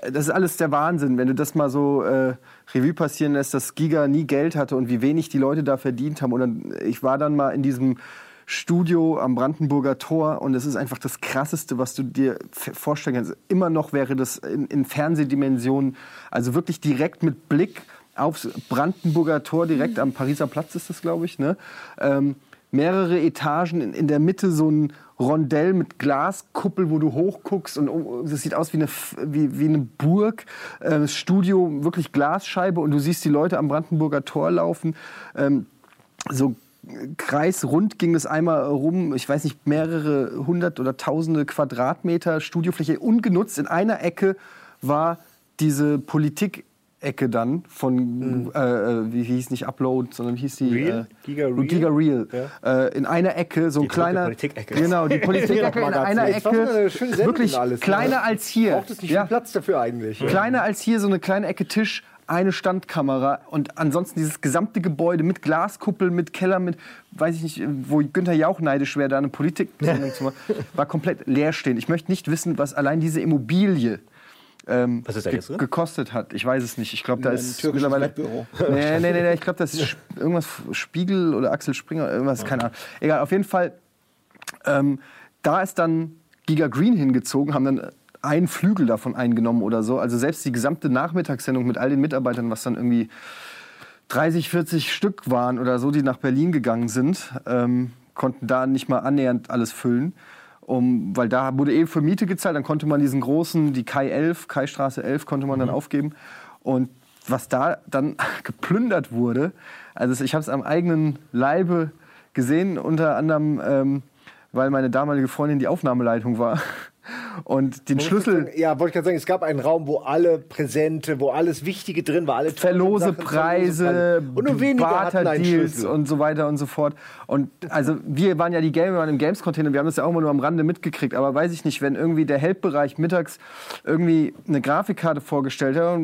das ist alles der Wahnsinn, wenn du das mal so äh, Revue passieren lässt, dass Giga nie Geld hatte und wie wenig die Leute da verdient haben. Und dann, ich war dann mal in diesem Studio am Brandenburger Tor und es ist einfach das Krasseste, was du dir vorstellen kannst. Immer noch wäre das in, in Fernsehdimensionen, also wirklich direkt mit Blick aufs Brandenburger Tor, direkt am Pariser Platz ist das, glaube ich, ne? Ähm, mehrere Etagen, in, in der Mitte so ein Rondell mit Glaskuppel, wo du hochguckst und oh, das sieht aus wie eine, wie, wie eine Burg. Äh, Studio, wirklich Glasscheibe und du siehst die Leute am Brandenburger Tor laufen. Ähm, so kreisrund ging es einmal rum, ich weiß nicht, mehrere hundert oder tausende Quadratmeter Studiofläche ungenutzt. In einer Ecke war diese Politik Ecke dann von, mhm. äh, äh wie hieß nicht Upload, sondern wie hieß die? Real? Äh, Giga Real. Giga Real. Ja. Äh, in einer Ecke, so ein die kleiner. Politik-Ecke. Genau, die Politik-Ecke in einer Ecke. Wirklich alles, kleiner ne? als hier. Braucht es nicht ja. viel Platz dafür eigentlich. Kleiner als hier, so eine kleine Ecke Tisch, eine Standkamera und ansonsten dieses gesamte Gebäude mit Glaskuppel, mit Keller, mit, weiß ich nicht, wo Günther Jauch neidisch wäre, da eine Politik zu machen, war komplett leerstehend. Ich möchte nicht wissen, was allein diese Immobilie ähm, Was ist da jetzt drin? gekostet hat. Ich weiß es nicht. Ich glaube, da ist mittlerweile. Wettbüro. Nee, nee, nee, nee, ich glaube, das ist irgendwas Spiegel oder Axel Springer, irgendwas, keine Ahnung. Egal, auf jeden Fall. Ähm, da ist dann Giga Green hingezogen, haben dann einen Flügel davon eingenommen oder so. Also selbst die gesamte Nachmittagssendung mit all den Mitarbeitern, was dann irgendwie 30, 40 Stück waren oder so, die nach Berlin gegangen sind, ähm, konnten da nicht mal annähernd alles füllen um, weil da wurde eben für Miete gezahlt, dann konnte man diesen großen, die Kai 11, Kai Straße 11, konnte man dann mhm. aufgeben. Und was da dann geplündert wurde, also ich habe es am eigenen Leibe gesehen, unter anderem, ähm, weil meine damalige Freundin die Aufnahmeleitung war. Und den Schlüssel. Sagen, ja, wollte ich gerade sagen, es gab einen Raum, wo alle Präsente, wo alles Wichtige drin war, alle Verlose Preise, und nur wenige Barter-Deals und so weiter und so fort. Und also wir waren ja die Gamer im Games-Container, wir haben das ja auch immer nur am Rande mitgekriegt, aber weiß ich nicht, wenn irgendwie der Help-Bereich mittags irgendwie eine Grafikkarte vorgestellt hat,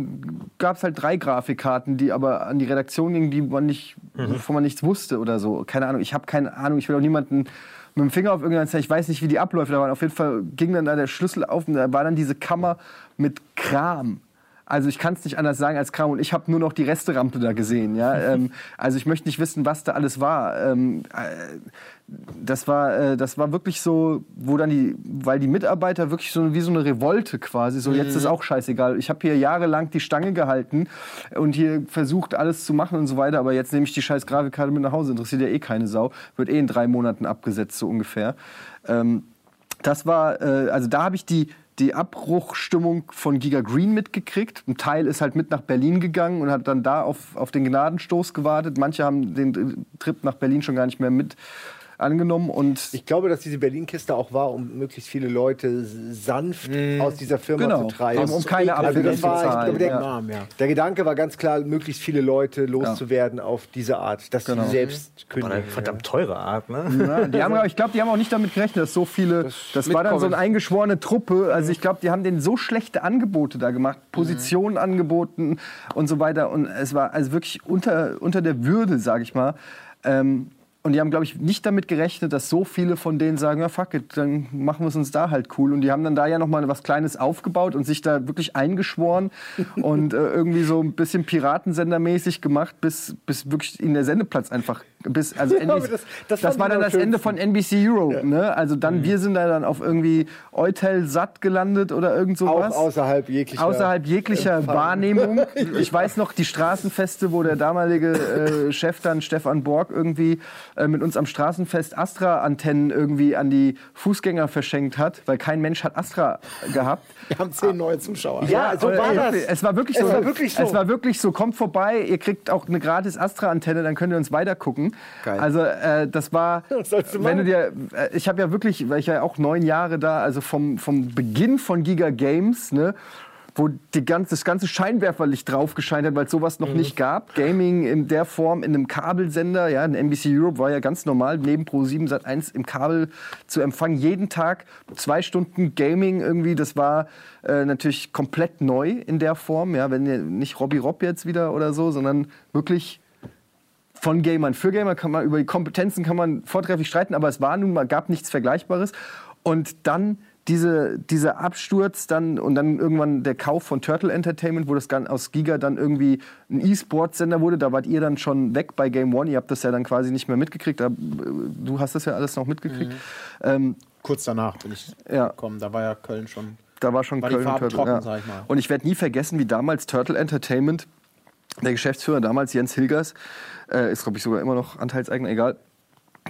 gab es halt drei Grafikkarten, die aber an die Redaktion gingen, die man nicht, mhm. wovon man nichts wusste oder so. Keine Ahnung, ich habe keine Ahnung, ich will auch niemanden mit dem Finger auf irgendeinen Zeichen, ich weiß nicht, wie die abläuft, aber auf jeden Fall ging dann da der Schlüssel auf und da war dann diese Kammer mit Kram. Also ich kann es nicht anders sagen als Kram und ich habe nur noch die Resterampe da gesehen. Ja? ähm, also ich möchte nicht wissen, was da alles war. Ähm, äh, das war, äh, das war wirklich so, wo dann die, weil die Mitarbeiter wirklich so wie so eine Revolte quasi, so mhm. jetzt ist auch scheißegal. Ich habe hier jahrelang die Stange gehalten und hier versucht alles zu machen und so weiter, aber jetzt nehme ich die scheiß Grafikkarte mit nach Hause. Interessiert ja eh keine Sau. Wird eh in drei Monaten abgesetzt, so ungefähr. Ähm, das war, äh, also da habe ich die die Abbruchstimmung von Giga Green mitgekriegt. Ein Teil ist halt mit nach Berlin gegangen und hat dann da auf, auf den Gnadenstoß gewartet. Manche haben den Trip nach Berlin schon gar nicht mehr mit angenommen. Und ich glaube, dass diese Berlin-Kiste auch war, um möglichst viele Leute sanft mm. aus dieser Firma genau. zu treiben. Um keine also das war, ich glaube, der, ja. der, Gedanke war ganz klar, möglichst viele Leute loszuwerden ja. auf diese Art, dass genau. sie selbst kündigen. Eine verdammt teure Art, ne? Ja, die haben, ich glaube, die haben auch nicht damit gerechnet, dass so viele. Das, das war dann so eine eingeschworene Truppe. Also ich glaube, die haben denen so schlechte Angebote da gemacht, Positionen mhm. angeboten und so weiter. Und es war also wirklich unter, unter der Würde, sage ich mal. Ähm, und die haben, glaube ich, nicht damit gerechnet, dass so viele von denen sagen, ja fuck it, dann machen wir es uns da halt cool. Und die haben dann da ja noch mal was Kleines aufgebaut und sich da wirklich eingeschworen und äh, irgendwie so ein bisschen Piratensendermäßig gemacht, bis, bis wirklich in der Sendeplatz einfach bis, also NBC, das, das, das war dann das Ende von NBC Europe. Ja. Ne? Also dann, mhm. wir sind da dann auf irgendwie Eutel Satt gelandet oder irgend sowas. Auch außerhalb jeglicher, außerhalb jeglicher Wahrnehmung. Ich weiß noch, die Straßenfeste, wo der damalige äh, Chef dann, Stefan Borg, irgendwie äh, mit uns am Straßenfest Astra-Antennen irgendwie an die Fußgänger verschenkt hat, weil kein Mensch hat Astra gehabt. Wir haben zehn neue Zuschauer. Ja, so war das. Es war wirklich so. Es war wirklich so. Es war wirklich so. Kommt vorbei, ihr kriegt auch eine gratis Astra-Antenne, dann könnt ihr uns weiter Geil. Also äh, das war, du wenn du dir, äh, ich habe ja wirklich, weil ich ja auch neun Jahre da, also vom, vom Beginn von Giga Games, ne, wo die ganze, das ganze Scheinwerferlicht drauf gescheint hat, weil es sowas noch mhm. nicht gab. Gaming in der Form in einem Kabelsender, ja, in NBC Europe war ja ganz normal, neben Pro7 Sat 1 im Kabel zu empfangen. Jeden Tag zwei Stunden Gaming irgendwie, das war äh, natürlich komplett neu in der Form, ja, wenn nicht Robbie Rob jetzt wieder oder so, sondern wirklich von Gamern für Gamer kann man über die Kompetenzen kann man vortrefflich streiten, aber es war nun mal gab nichts Vergleichbares und dann diese, dieser Absturz dann und dann irgendwann der Kauf von Turtle Entertainment, wo das aus Giga dann irgendwie ein E-Sport-Sender wurde, da wart ihr dann schon weg bei Game One. Ihr habt das ja dann quasi nicht mehr mitgekriegt. Du hast das ja alles noch mitgekriegt. Mhm. Ähm, Kurz danach bin ich ja. gekommen. Da war ja Köln schon. Da war schon war Köln Turtle. Trocken, ja. sag ich mal. Und ich werde nie vergessen, wie damals Turtle Entertainment, der Geschäftsführer damals Jens Hilgers, äh, ist glaube ich sogar immer noch Anteilseigner, egal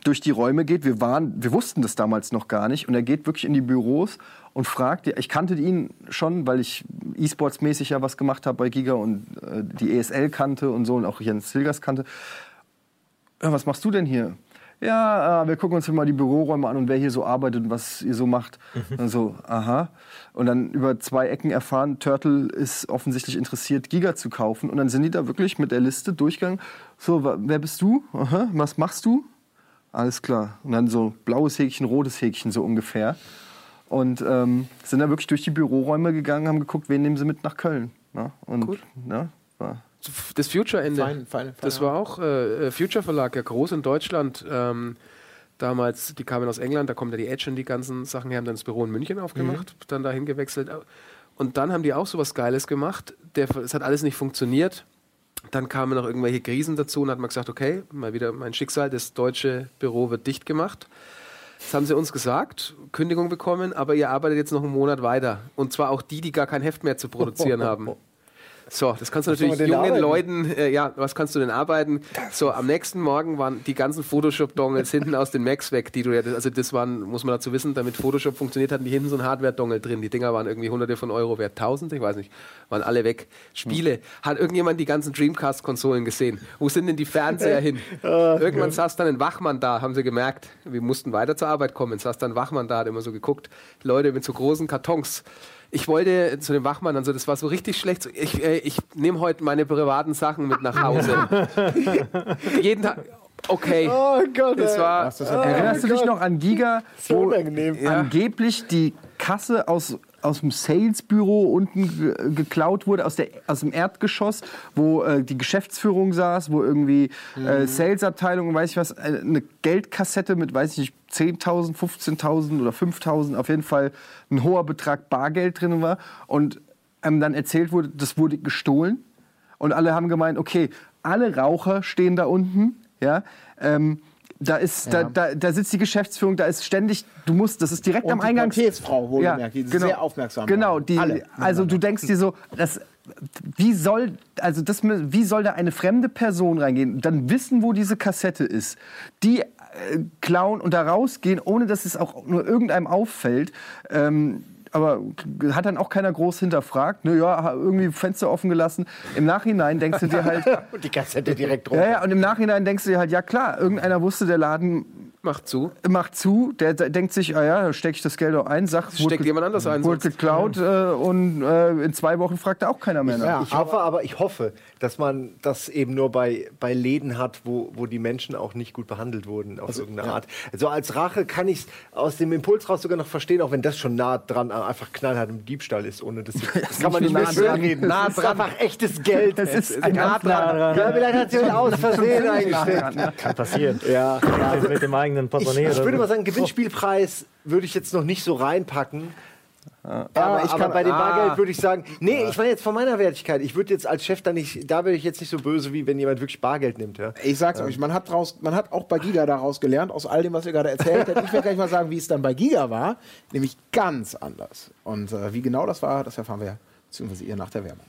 durch die Räume geht. Wir waren, wir wussten das damals noch gar nicht. Und er geht wirklich in die Büros und fragt, ich kannte ihn schon, weil ich E-Sports-mäßig ja was gemacht habe bei Giga und äh, die ESL kannte und so und auch Jens Silgers kannte. Ja, was machst du denn hier? Ja, äh, wir gucken uns mal die Büroräume an und wer hier so arbeitet und was ihr so macht. Mhm. Also, aha. Und dann über zwei Ecken erfahren, Turtle ist offensichtlich interessiert, Giga zu kaufen. Und dann sind die da wirklich mit der Liste durchgegangen. So, wer bist du? Aha, was machst du? Alles klar. Und dann so blaues Häkchen, rotes Häkchen so ungefähr. Und ähm, sind dann wirklich durch die Büroräume gegangen, haben geguckt, wen nehmen sie mit nach Köln. Ja, und Gut. Ja, war das Future-Ende. Das war auch äh, Future Verlag, ja groß in Deutschland. Ähm, damals, die kamen aus England, da kommt ja die Edge und die ganzen Sachen, die haben dann das Büro in München aufgemacht, mhm. dann dahin gewechselt. Und dann haben die auch so was Geiles gemacht. es hat alles nicht funktioniert. Dann kamen noch irgendwelche Krisen dazu und hat man gesagt, okay, mal wieder mein Schicksal, das deutsche Büro wird dicht gemacht. Das haben sie uns gesagt, Kündigung bekommen, aber ihr arbeitet jetzt noch einen Monat weiter. Und zwar auch die, die gar kein Heft mehr zu produzieren haben. So, das kannst du was natürlich jungen arbeiten? Leuten, äh, ja, was kannst du denn arbeiten? So, am nächsten Morgen waren die ganzen Photoshop-Dongles hinten aus den Macs weg, die du ja, also das waren, muss man dazu wissen, damit Photoshop funktioniert, hatten die hinten so ein Hardware-Dongle drin. Die Dinger waren irgendwie hunderte von Euro wert, tausend, ich weiß nicht, waren alle weg. Spiele, hm. hat irgendjemand die ganzen Dreamcast-Konsolen gesehen? Wo sind denn die Fernseher hin? Irgendwann saß dann ein Wachmann da, haben sie gemerkt, wir mussten weiter zur Arbeit kommen, saß dann ein Wachmann da, hat immer so geguckt, Leute mit so großen Kartons ich wollte zu dem Wachmann dann so, das war so richtig schlecht. ich, äh, ich nehme heute meine privaten Sachen mit nach Hause. Jeden Tag. Okay. Oh Gott. Das war, das Erinnerst du dich noch an Giga, so wo unangenehm. angeblich die Kasse aus aus dem Salesbüro unten geklaut wurde, aus, der, aus dem Erdgeschoss, wo äh, die Geschäftsführung saß, wo irgendwie äh, mhm. Salesabteilung, weiß ich was, äh, eine Geldkassette mit, weiß ich nicht, 10.000, 15.000 oder 5.000, auf jeden Fall ein hoher Betrag Bargeld drin war. Und ähm, dann erzählt wurde, das wurde gestohlen. Und alle haben gemeint, okay, alle Raucher stehen da unten, ja, ähm, da ist, ja. da, da, da, sitzt die Geschäftsführung, da ist ständig, du musst, das ist direkt und am Eingang. Die Frau wohlgemerkt, ja, die genau, sehr aufmerksam Genau, die, Alle. also du denkst dir so, das, wie soll, also das, wie soll da eine fremde Person reingehen, dann wissen, wo diese Kassette ist, die äh, klauen und da rausgehen, ohne dass es auch nur irgendeinem auffällt. Ähm, aber hat dann auch keiner groß hinterfragt. Ne, ja, irgendwie Fenster offen gelassen. Im Nachhinein denkst du dir halt. und die Kassette direkt drauf. Ja, ja, und im Nachhinein denkst du dir halt, ja klar, irgendeiner wusste, der Laden Macht zu. Macht zu. Der, der denkt sich, ah ja, da stecke ich das Geld auch ein, sagt, steckt jemand anders ein. Wurde geklaut äh, und äh, in zwei Wochen fragt er auch keiner mehr nach. Ja, ich hoffe aber, ich hoffe, dass man das eben nur bei, bei Läden hat, wo, wo die Menschen auch nicht gut behandelt wurden auf also, irgendeine ja. Art. Also als Rache kann ich es aus dem Impuls raus sogar noch verstehen, auch wenn das schon nah dran einfach knallhart im Diebstahl ist, ohne dass das kann man nicht mehr schön reden. Nah das ist einfach echtes Geld. Das ist ein nah dran. Ja, vielleicht hat sie aus Versehen eingesteckt. Kann passieren. Ja. ja. Also mit dem eigenen Portemonnaie. Ich, ich würde mal sagen, Gewinnspielpreis würde ich jetzt noch nicht so reinpacken. Ja, aber, ich aber bei dem Bargeld ah. würde ich sagen, nee, ich meine jetzt von meiner Wertigkeit. Ich würde jetzt als Chef da nicht, da wäre ich jetzt nicht so böse, wie wenn jemand wirklich Bargeld nimmt. Ja. Ich sag's euch, man hat, draus, man hat auch bei Giga daraus gelernt, aus all dem, was ihr gerade erzählt habt. Ich werde gleich mal sagen, wie es dann bei Giga war, nämlich ganz anders. Und äh, wie genau das war, das erfahren wir, beziehungsweise ihr nach der Werbung.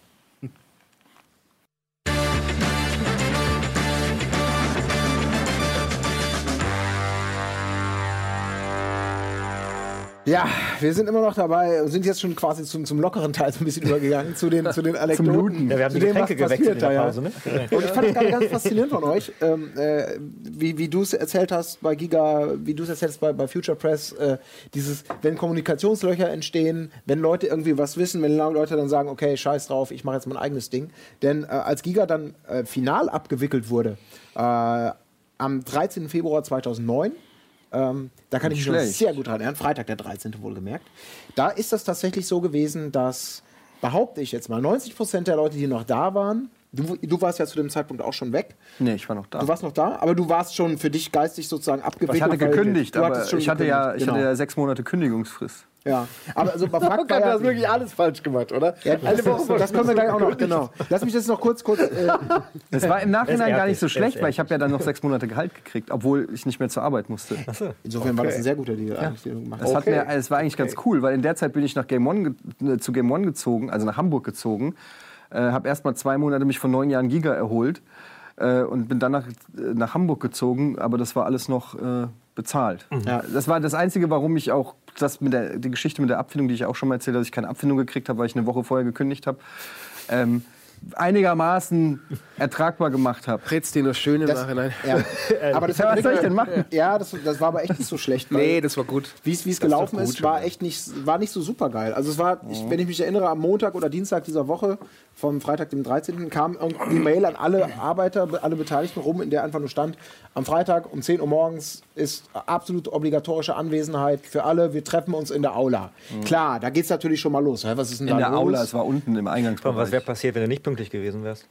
Ja, wir sind immer noch dabei, sind jetzt schon quasi zum, zum lockeren Teil so ein bisschen übergegangen, zu den, zu den Anekdoten. Ja, wir haben die Getränke gewechselt in der Pause, ne? Und ich fand es gerade ganz faszinierend von euch, ähm, äh, wie, wie du es erzählt hast bei Giga, wie du es erzählst bei, bei Future Press, äh, dieses, wenn Kommunikationslöcher entstehen, wenn Leute irgendwie was wissen, wenn Leute dann sagen, okay, scheiß drauf, ich mache jetzt mein eigenes Ding. Denn äh, als Giga dann äh, final abgewickelt wurde, äh, am 13. Februar 2009, ähm, da kann Nicht ich mich schlecht. sehr gut dran erinnern. Freitag, der 13. wohlgemerkt. Da ist das tatsächlich so gewesen, dass, behaupte ich jetzt mal, 90 Prozent der Leute, die noch da waren, Du, du, warst ja zu dem Zeitpunkt auch schon weg. Nee, ich war noch da. Du warst noch da, aber du warst schon für dich geistig sozusagen abgewickelt. Ich hatte gekündigt, aber ich hatte, ja, ich genau. hatte ja sechs Monate Kündigungsfrist. Ja, aber also bei Fakt war ja, du wirklich alles falsch gemacht, oder? Ja, Eine Woche das können wir gleich auch noch, genau. Lass mich jetzt noch kurz, kurz. Äh, es war im Nachhinein gar nicht so schlecht, weil ich habe ja dann noch sechs Monate Gehalt gekriegt, obwohl ich nicht mehr zur Arbeit musste. So. Insofern okay. war das ein sehr guter Deal ja. eigentlich, den du gemacht hast. Okay. Mir, es war eigentlich okay. ganz cool, weil in der Zeit bin ich nach Game One, äh, zu Game One gezogen, also nach Hamburg gezogen, äh, habe erst mal zwei Monate mich von neun Jahren Giga erholt äh, und bin dann nach, nach Hamburg gezogen, aber das war alles noch äh, bezahlt. Mhm. Ja, das war das Einzige, warum ich auch das mit der die Geschichte mit der Abfindung, die ich auch schon mal erzählt habe, dass ich keine Abfindung gekriegt habe, weil ich eine Woche vorher gekündigt habe. Ähm, einigermaßen ertragbar gemacht habe. Red's dir nur schön im das, Nachhinein. Ja. aber das ja, was soll ich denn machen? Ja, das, das, war aber echt nicht so schlecht. Nee, das war gut. Wie es gelaufen ist, war echt nicht, war nicht so super geil. Also es war, ich, wenn ich mich erinnere, am Montag oder Dienstag dieser Woche, vom Freitag, dem 13. kam die Mail an alle Arbeiter, alle Beteiligten rum, in der einfach nur stand, am Freitag um 10 Uhr morgens ist absolut obligatorische Anwesenheit für alle, wir treffen uns in der Aula. Mhm. Klar, da geht es natürlich schon mal los. Was ist denn in da der los? Aula, es war unten im Eingangsbereich. Was wäre passiert, wenn du nicht pünktlich gewesen wärst?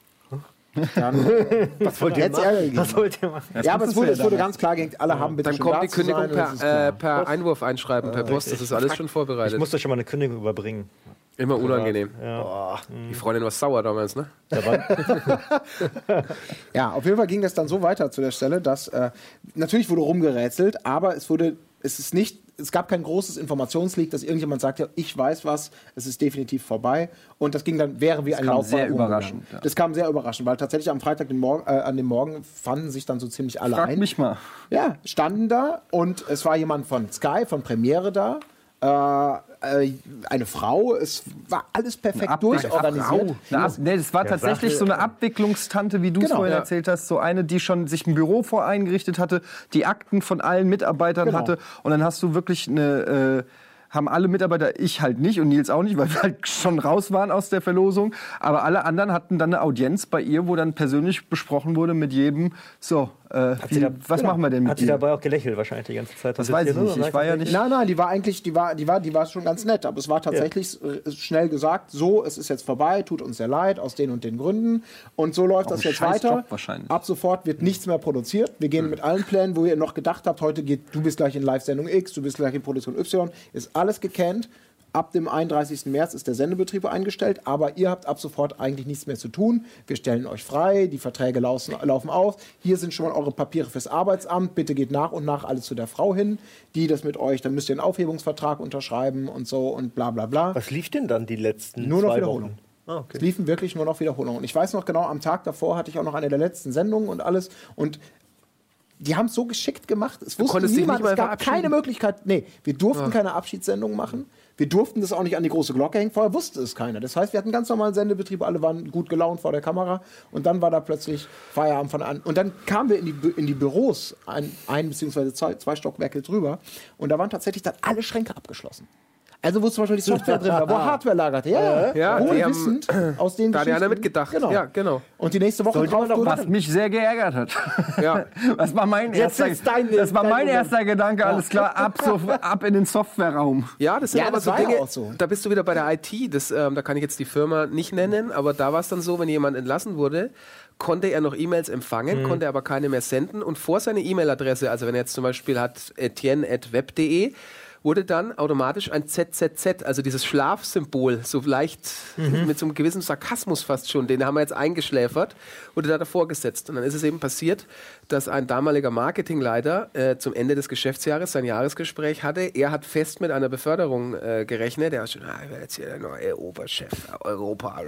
Dann, was wollt ihr machen? Was wollt ihr machen? Ja, aber es wurde, es wurde ganz klar gegen alle ja. haben bitte Dann kommt die Kündigung per, äh, per Einwurf einschreiben, per Post. Das ist alles schon vorbereitet. Ich musste schon mal eine Kündigung überbringen. Immer unangenehm. Ja. Boah, die Freundin war sauer damals, ne? ja, auf jeden Fall ging das dann so weiter zu der Stelle, dass äh, natürlich wurde rumgerätselt, aber es wurde, es ist nicht, es gab kein großes Informationsleak, dass irgendjemand sagt, ja, ich weiß was, es ist definitiv vorbei. Und das ging dann, wäre wie das ein Lauf. sehr überraschend. Ja. Das kam sehr überraschend, weil tatsächlich am Freitag den Morgen, äh, an dem Morgen fanden sich dann so ziemlich alle Frag ein. mich mal. Ja, standen da und es war jemand von Sky, von Premiere da. Äh, äh, eine Frau. Es war alles perfekt Ab durchorganisiert. Ab nee, das war tatsächlich so eine Abwicklungstante, wie du es genau, vorhin ja. erzählt hast. So eine, die schon sich ein Büro voreingerichtet hatte, die Akten von allen Mitarbeitern genau. hatte. Und dann hast du wirklich eine... Äh, haben alle Mitarbeiter, ich halt nicht und Nils auch nicht, weil wir halt schon raus waren aus der Verlosung. Aber alle anderen hatten dann eine Audienz bei ihr, wo dann persönlich besprochen wurde mit jedem, so, äh, wie, da, was genau. machen wir denn mit Hat sie dabei auch gelächelt wahrscheinlich die ganze Zeit? Das, weiß ich nicht. Ich war ja nicht. Nein, nein, die war eigentlich, die war, die war, die war schon ganz nett. Aber es war tatsächlich ja. Äh, schnell gesagt, so, es ist jetzt vorbei, tut uns sehr leid, aus den und den Gründen. Und so läuft auch das jetzt weiter. Ab sofort wird nichts mehr produziert. Wir gehen mhm. mit allen Plänen, wo ihr noch gedacht habt, heute geht, du bist gleich in Live-Sendung X, du bist gleich in Produktion Y, ist alles gekannt. Ab dem 31. März ist der Sendebetrieb eingestellt, aber ihr habt ab sofort eigentlich nichts mehr zu tun. Wir stellen euch frei, die Verträge laufen, laufen aus. Hier sind schon mal eure Papiere fürs Arbeitsamt. Bitte geht nach und nach alles zu der Frau hin, die das mit euch, dann müsst ihr einen Aufhebungsvertrag unterschreiben und so und bla bla bla. Was lief denn dann die letzten Nur noch Wiederholungen. Ah, okay. Es liefen wirklich nur noch Wiederholungen. Und ich weiß noch genau, am Tag davor hatte ich auch noch eine der letzten Sendungen und alles. Und die haben es so geschickt gemacht. Es wusste niemand, es gab keine Möglichkeit. Nee, wir durften ja. keine Abschiedssendung machen. Wir durften das auch nicht an die große Glocke hängen, vorher wusste es keiner. Das heißt, wir hatten ganz normalen Sendebetrieb, alle waren gut gelaunt vor der Kamera und dann war da plötzlich Feierabend von an. Und dann kamen wir in die, in die Büros, ein, ein bzw. Zwei, zwei Stockwerke drüber und da waren tatsächlich dann alle Schränke abgeschlossen. Also wo zum Beispiel die Software drin war, wo Hardware lagerte. Ja, ja, wohl wissend, aus den Da hat einer mitgedacht. Genau. Ja, genau. Und die nächste Woche drauf noch, Was mich sehr geärgert hat. Ja. Das war mein Jetzt erster, dein, das war mein erster Gedanke, ja. alles klar, ab, so, ab in den Softwareraum. Ja, das sind ja, aber das so Dinge, ja so. da bist du wieder bei der IT, das, ähm, da kann ich jetzt die Firma nicht nennen, aber da war es dann so, wenn jemand entlassen wurde, konnte er noch E-Mails empfangen, mhm. konnte aber keine mehr senden und vor seine E-Mail-Adresse, also wenn er jetzt zum Beispiel hat etienne.web.de, wurde dann automatisch ein ZZZ, also dieses Schlafsymbol, so leicht mhm. mit so einem gewissen Sarkasmus fast schon, den haben wir jetzt eingeschläfert, wurde da davor gesetzt. Und dann ist es eben passiert, dass ein damaliger Marketingleiter äh, zum Ende des Geschäftsjahres sein Jahresgespräch hatte. Er hat fest mit einer Beförderung äh, gerechnet. Er hat schon, ah, ich werde jetzt hier der neue Oberchef Europa.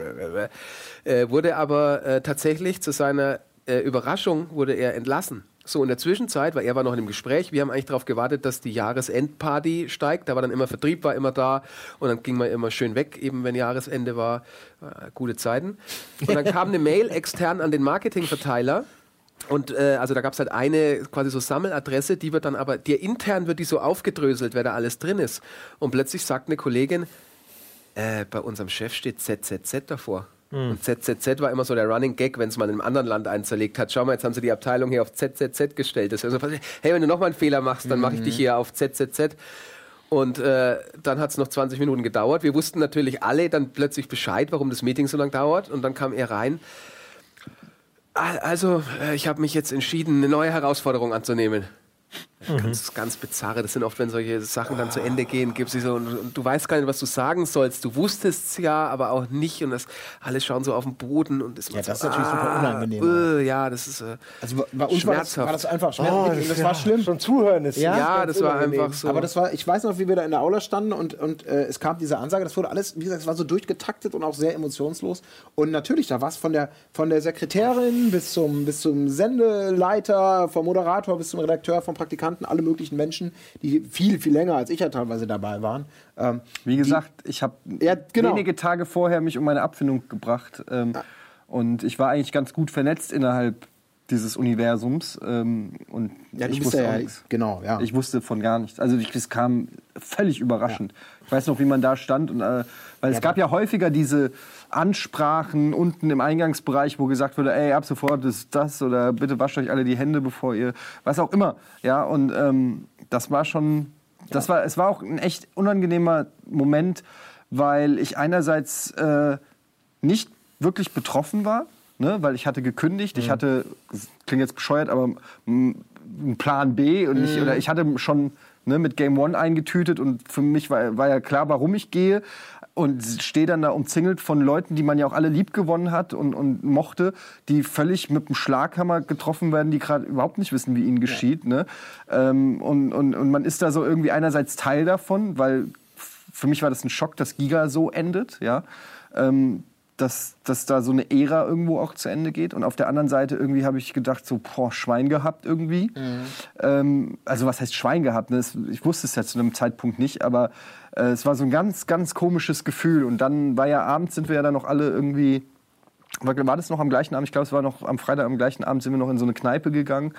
Äh, wurde aber äh, tatsächlich zu seiner äh, Überraschung wurde er entlassen. So, in der Zwischenzeit, weil er war noch in einem Gespräch, wir haben eigentlich darauf gewartet, dass die Jahresendparty steigt. Da war dann immer Vertrieb, war immer da und dann ging man immer schön weg, eben wenn Jahresende war. Äh, gute Zeiten. Und dann kam eine Mail extern an den Marketingverteiler. Und äh, also da gab es halt eine quasi so Sammeladresse, die wird dann aber, dir intern wird die so aufgedröselt, wer da alles drin ist. Und plötzlich sagt eine Kollegin, äh, bei unserem Chef steht ZZZ davor. Mhm. Und ZZZ war immer so der Running Gag, wenn es mal in einem anderen Land einzerlegt hat. Schau mal, jetzt haben sie die Abteilung hier auf ZZZ gestellt. Das ist also, hey, wenn du nochmal einen Fehler machst, dann mache ich dich hier auf ZZZ. Und äh, dann hat es noch 20 Minuten gedauert. Wir wussten natürlich alle dann plötzlich Bescheid, warum das Meeting so lange dauert. Und dann kam er rein. Also, äh, ich habe mich jetzt entschieden, eine neue Herausforderung anzunehmen. Mhm. ganz, ganz bizarre. Das sind oft, wenn solche Sachen dann zu Ende gehen, gibt es so, und, und, du weißt gar nicht, was du sagen sollst. Du wusstest es ja, aber auch nicht. Und das alles schauen so auf den Boden und das, ja, das ist natürlich ah, super unangenehm. Äh, ja, das ist äh, also bei uns war das, war das, einfach schmerzhaft. Oh, das, das war schlimm. Schon zuhören ist ja, ja das war einfach so. Aber das war, ich weiß noch, wie wir da in der Aula standen und, und äh, es kam diese Ansage. Das wurde alles, wie gesagt, es war so durchgetaktet und auch sehr emotionslos. Und natürlich, da war es von der, von der Sekretärin bis zum, bis zum Sendeleiter, vom Moderator bis zum Redakteur, vom Praktikanten, alle möglichen Menschen, die viel, viel länger als ich ja teilweise dabei waren. Ähm, Wie gesagt, die, ich habe ja, genau. wenige Tage vorher mich um meine Abfindung gebracht. Ähm, ja. Und ich war eigentlich ganz gut vernetzt innerhalb dieses Universums. Ähm, und ja, ich wusste ja, genau, ja. Ich wusste von gar nichts. Also es kam völlig überraschend. Ja. Ich weiß noch, wie man da stand. Und, äh, weil es gab ja häufiger diese Ansprachen unten im Eingangsbereich, wo gesagt wurde, ey, ab sofort ist das oder bitte wascht euch alle die Hände, bevor ihr, was auch immer. Ja, und ähm, das war schon, das war, es war auch ein echt unangenehmer Moment, weil ich einerseits äh, nicht wirklich betroffen war, ne, weil ich hatte gekündigt, mhm. ich hatte, klingt jetzt bescheuert, aber einen Plan B und nicht, mhm. oder ich hatte schon ne, mit Game One eingetütet und für mich war, war ja klar, warum ich gehe und stehe dann da umzingelt von Leuten, die man ja auch alle lieb gewonnen hat und, und mochte, die völlig mit dem Schlaghammer getroffen werden, die gerade überhaupt nicht wissen, wie ihnen geschieht. Ja. Ne? Ähm, und, und, und man ist da so irgendwie einerseits Teil davon, weil für mich war das ein Schock, dass Giga so endet. Ja? Ähm, dass, dass da so eine Ära irgendwo auch zu Ende geht. Und auf der anderen Seite irgendwie habe ich gedacht, so, boah, Schwein gehabt irgendwie. Mhm. Ähm, also was heißt Schwein gehabt? Ne? Ich wusste es ja zu einem Zeitpunkt nicht, aber äh, es war so ein ganz, ganz komisches Gefühl. Und dann war ja abends, sind wir ja dann noch alle irgendwie, war, war das noch am gleichen Abend? Ich glaube, es war noch am Freitag am gleichen Abend sind wir noch in so eine Kneipe gegangen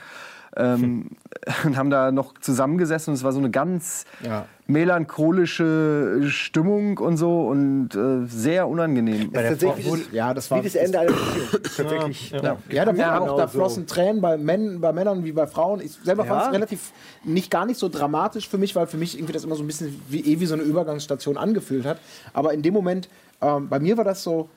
ähm, und haben da noch zusammengesessen und es war so eine ganz ja. melancholische Stimmung und so und äh, sehr unangenehm. Das tatsächlich ja, das war wie das Ende einer Beziehung. tatsächlich. Ja, ja. ja da, ja, auch, da flossen so. Tränen bei, Män bei Männern wie bei Frauen. Ich selber fand es relativ nicht gar nicht so dramatisch für mich, weil für mich irgendwie das immer so ein bisschen wie, eh wie so eine Übergangsstation angefühlt hat. Aber in dem Moment, ähm, bei mir war das so,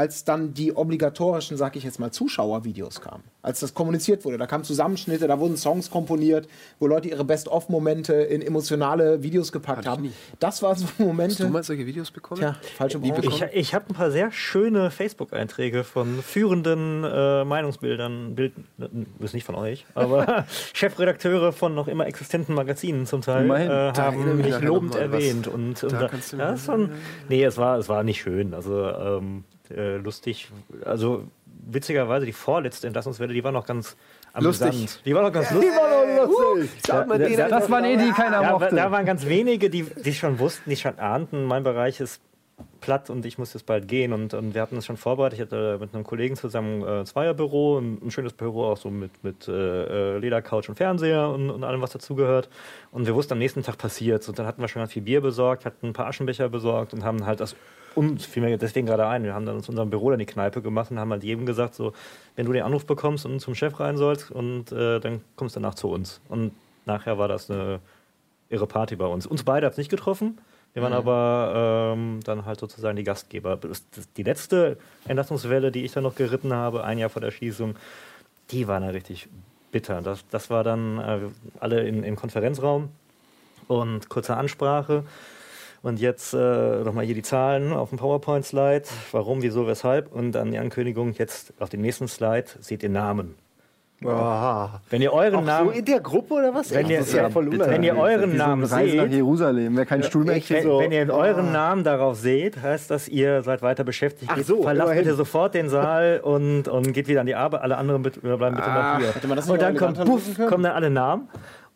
als dann die obligatorischen, sag ich jetzt mal, Zuschauervideos kamen. Als das kommuniziert wurde. Da kamen Zusammenschnitte, da wurden Songs komponiert, wo Leute ihre Best-of-Momente in emotionale Videos gepackt haben. Das waren so Momente. Hast du mal solche Videos bekommen? Tja, falsche Branche. Ich, ich habe ein paar sehr schöne Facebook-Einträge von führenden äh, Meinungsbildern, Bild, ist nicht von euch, aber Chefredakteure von noch immer existenten Magazinen zum Teil äh, haben mich lobend erwähnt. Und, und da, ja, schon, nee, es war, es war nicht schön. Also ähm, äh, lustig. Also witzigerweise die vorletzte Entlassungswelle, die war noch ganz amüsant. Lustig. Die war noch ganz lustig. Die war noch lustig. Da, da, da, das waren eh die, die keiner da, mochte. Da waren ganz wenige, die, die schon wussten, die schon ahnten, mein Bereich ist platt und ich muss jetzt bald gehen. Und, und wir hatten das schon vorbereitet. Ich hatte mit einem Kollegen zusammen äh, ein Zweierbüro, ein, ein schönes Büro auch so mit, mit äh, äh, Ledercouch und Fernseher und, und allem, was dazugehört. Und wir wussten, am nächsten Tag passiert Und dann hatten wir schon ganz viel Bier besorgt, hatten ein paar Aschenbecher besorgt und haben halt das uns fiel mir deswegen gerade ein, wir haben dann uns unserem Büro dann die Kneipe gemacht und haben halt jedem gesagt, so, wenn du den Anruf bekommst und zum Chef rein sollst und äh, dann kommst du danach zu uns. Und nachher war das eine irre Party bei uns. Uns beide hat es nicht getroffen. Wir waren mhm. aber ähm, dann halt sozusagen die Gastgeber. Die letzte Entlassungswelle, die ich dann noch geritten habe, ein Jahr vor der Schließung, die war dann richtig bitter. Das, das war dann äh, alle in, im Konferenzraum und kurze Ansprache. Und jetzt äh, nochmal hier die Zahlen auf dem PowerPoint-Slide. Warum, wieso, weshalb. Und dann die Ankündigung, jetzt auf dem nächsten Slide seht ihr Namen. Oh. Wenn ihr euren Auch Namen. So in der Gruppe oder was? Wenn, ihr, ja wenn ihr euren Namen so seht. nach Jerusalem, wer kein Stuhl mehr wenn, so. wenn ihr euren oh. Namen darauf seht, heißt das, ihr seid weiter beschäftigt. Ach so, Verlasst bitte sofort den Saal und, und geht wieder an die Arbeit. Alle anderen bleiben bitte ah. noch hier. Und dann kommt, puff, kommen dann alle Namen.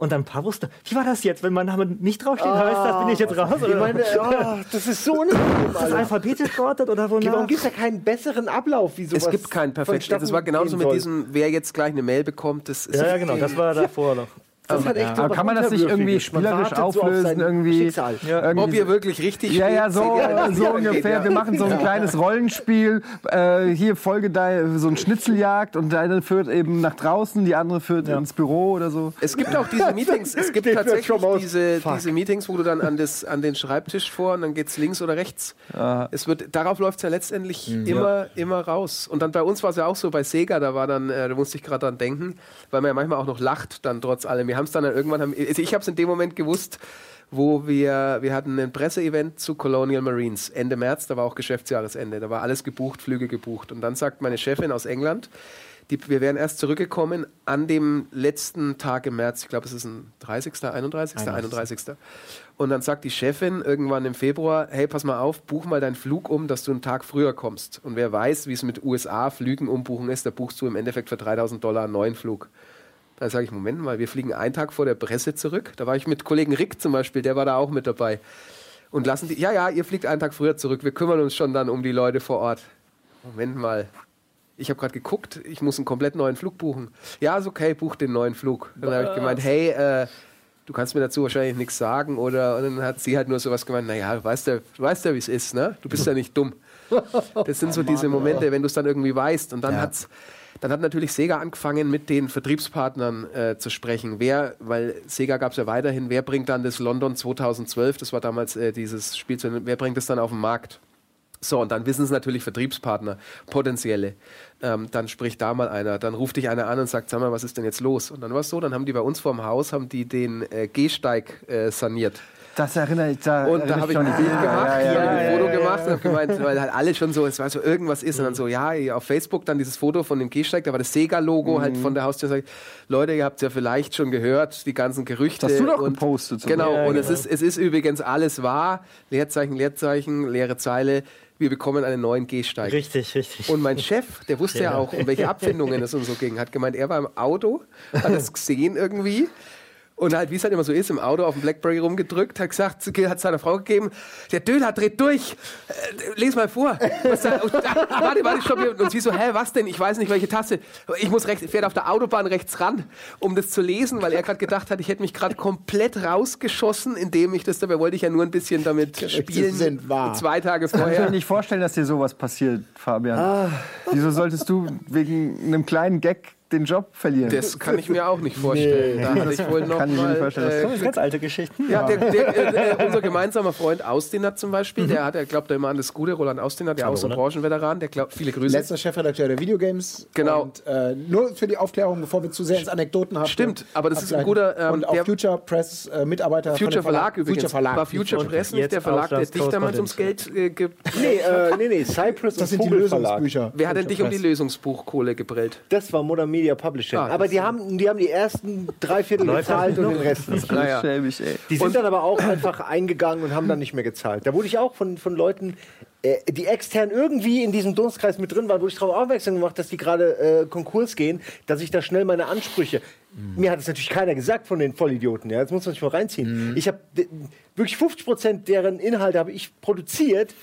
Und dann ein paar wusste, wie war das jetzt, wenn mein Name nicht draufsteht, oh, heißt das, bin ich jetzt raus? Ich meine, oh, das ist so unangenehm. Ist das alphabetisch geordnet oder wonach? Warum gibt es ja keinen besseren Ablauf wie sowas? Es gibt keinen perfekten. Das war genauso mit diesem, wer jetzt gleich eine Mail bekommt. Das ist ja, ja, genau, das war davor noch. Das hat echt ja. Aber kann man das nicht irgendwie spielerisch auflösen? So irgendwie, ja. irgendwie, Ob ihr wirklich richtig Ja, ja, so, so ungefähr. Wir machen so ein kleines Rollenspiel. Äh, hier Folge da so ein Schnitzeljagd und deine führt eben nach draußen, die andere führt ins Büro oder so. Es gibt auch diese Meetings. Es gibt tatsächlich diese, diese Meetings, wo du dann an, das, an den Schreibtisch vor und dann geht's links oder rechts. Es wird, darauf läuft es ja letztendlich mhm. immer, immer raus. Und dann bei uns war es ja auch so bei Sega, da war dann, äh, da musste ich gerade dran denken, weil man ja manchmal auch noch lacht, dann trotz allem wir haben es dann irgendwann, haben, also ich habe es in dem Moment gewusst, wo wir, wir hatten ein Presseevent zu Colonial Marines Ende März, da war auch Geschäftsjahresende, da war alles gebucht, Flüge gebucht. Und dann sagt meine Chefin aus England, die, wir wären erst zurückgekommen an dem letzten Tag im März, ich glaube, es ist ein 30., 31., 31. 31. Und dann sagt die Chefin irgendwann im Februar, hey, pass mal auf, buch mal deinen Flug um, dass du einen Tag früher kommst. Und wer weiß, wie es mit USA-Flügen umbuchen ist, da buchst du im Endeffekt für 3000 Dollar einen neuen Flug. Da sage ich, Moment mal, wir fliegen einen Tag vor der Presse zurück. Da war ich mit Kollegen Rick zum Beispiel, der war da auch mit dabei. Und lassen die, ja, ja, ihr fliegt einen Tag früher zurück, wir kümmern uns schon dann um die Leute vor Ort. Moment mal, ich habe gerade geguckt, ich muss einen komplett neuen Flug buchen. Ja, ist okay, buch den neuen Flug. Dann habe ich gemeint, hey, äh, du kannst mir dazu wahrscheinlich nichts sagen. Oder und dann hat sie halt nur sowas gemeint, naja, du weißt ja, du weißt ja wie es ist, ne? Du bist ja nicht dumm. Das sind so diese Momente, wenn du es dann irgendwie weißt. Und dann ja. hat's dann hat natürlich Sega angefangen, mit den Vertriebspartnern äh, zu sprechen. Wer, weil Sega gab es ja weiterhin, wer bringt dann das London 2012, das war damals äh, dieses Spiel, wer bringt das dann auf den Markt? So, und dann wissen es natürlich Vertriebspartner, potenzielle. Ähm, dann spricht da mal einer, dann ruft dich einer an und sagt, sag mal, was ist denn jetzt los? Und dann war es so, dann haben die bei uns vor dem Haus, haben die den äh, Gehsteig äh, saniert. Das erinnere ich da. Und da habe ich ein Bild gemacht, ja, ja, ja, ein Foto gemacht und habe gemeint, weil halt alle schon so, es war so irgendwas ist und dann so, ja, auf Facebook dann dieses Foto von dem Gehsteig, da war das Sega-Logo mhm. halt von der Haustür. Leute, ihr habt es ja vielleicht schon gehört, die ganzen Gerüchte. Hast du doch und, gepostet. So. Genau, und genau. Es, ist, es ist übrigens alles wahr. Leerzeichen, Leerzeichen, leere Zeile wir bekommen einen neuen Gehsteig. Richtig, richtig. Und mein Chef, der wusste ja, ja auch, um welche Abfindungen es und so ging, hat gemeint, er war im Auto, hat es gesehen irgendwie und halt, wie es halt immer so ist, im Auto auf dem Blackberry rumgedrückt, hat gesagt, hat seiner Frau gegeben, der Döner dreht durch. Äh, les mal vor. Was da, und, warte, warte, stopp. Und sie so, hä, was denn? Ich weiß nicht, welche Taste. Ich muss rechts, fährt auf der Autobahn rechts ran, um das zu lesen, weil er gerade gedacht hat, ich hätte mich gerade komplett rausgeschossen, indem ich das, dabei wollte ich ja nur ein bisschen damit spielen. Sind wahr. Zwei Tage vorher. Ich kann mir nicht vorstellen, dass dir sowas passiert, Fabian. Ah. Wieso solltest du wegen einem kleinen Gag den Job verlieren. Das kann ich mir auch nicht vorstellen. Nee. Da hatte ich wohl noch kann mal, ich mir äh, das sind ganz alte Geschichten. Ja, der, der, äh, unser gemeinsamer Freund Austinat zum Beispiel, mhm. der hat, er glaubt immer an das Gute, Roland Austinat, der auch so ein Branchenveteran, der glaubt, viele Grüße. Letzter Chefredakteur der Videogames. Genau. Und, äh, nur für die Aufklärung, bevor wir zu sehr ins Anekdoten haben. Stimmt, aber das ist ein guter... Ähm, und auch Future Press äh, Mitarbeiter Future Verlag, Verlag übrigens. Future Verlag. War Future Press nicht der Verlag, der dich damals ums Geld äh, gibt? Nee, äh, nee, nee, Cypress Das sind die Lösungsbücher. Wer hat denn dich um die Lösungsbuchkohle gebrüllt? Das war Modern Media Publishing. Ah, aber die haben, die haben die ersten drei Viertel gezahlt und den Rest nicht. Naja. Schäbig, die sind dann aber auch einfach eingegangen und haben dann nicht mehr gezahlt. Da wurde ich auch von, von Leuten, äh, die extern irgendwie in diesem Dunstkreis mit drin waren, wurde ich darauf aufmerksam gemacht, dass die gerade äh, Konkurs gehen, dass ich da schnell meine Ansprüche. Mhm. Mir hat es natürlich keiner gesagt von den Vollidioten. Ja, das muss man sich mal reinziehen. Mhm. Ich habe wirklich 50 Prozent deren Inhalte habe ich produziert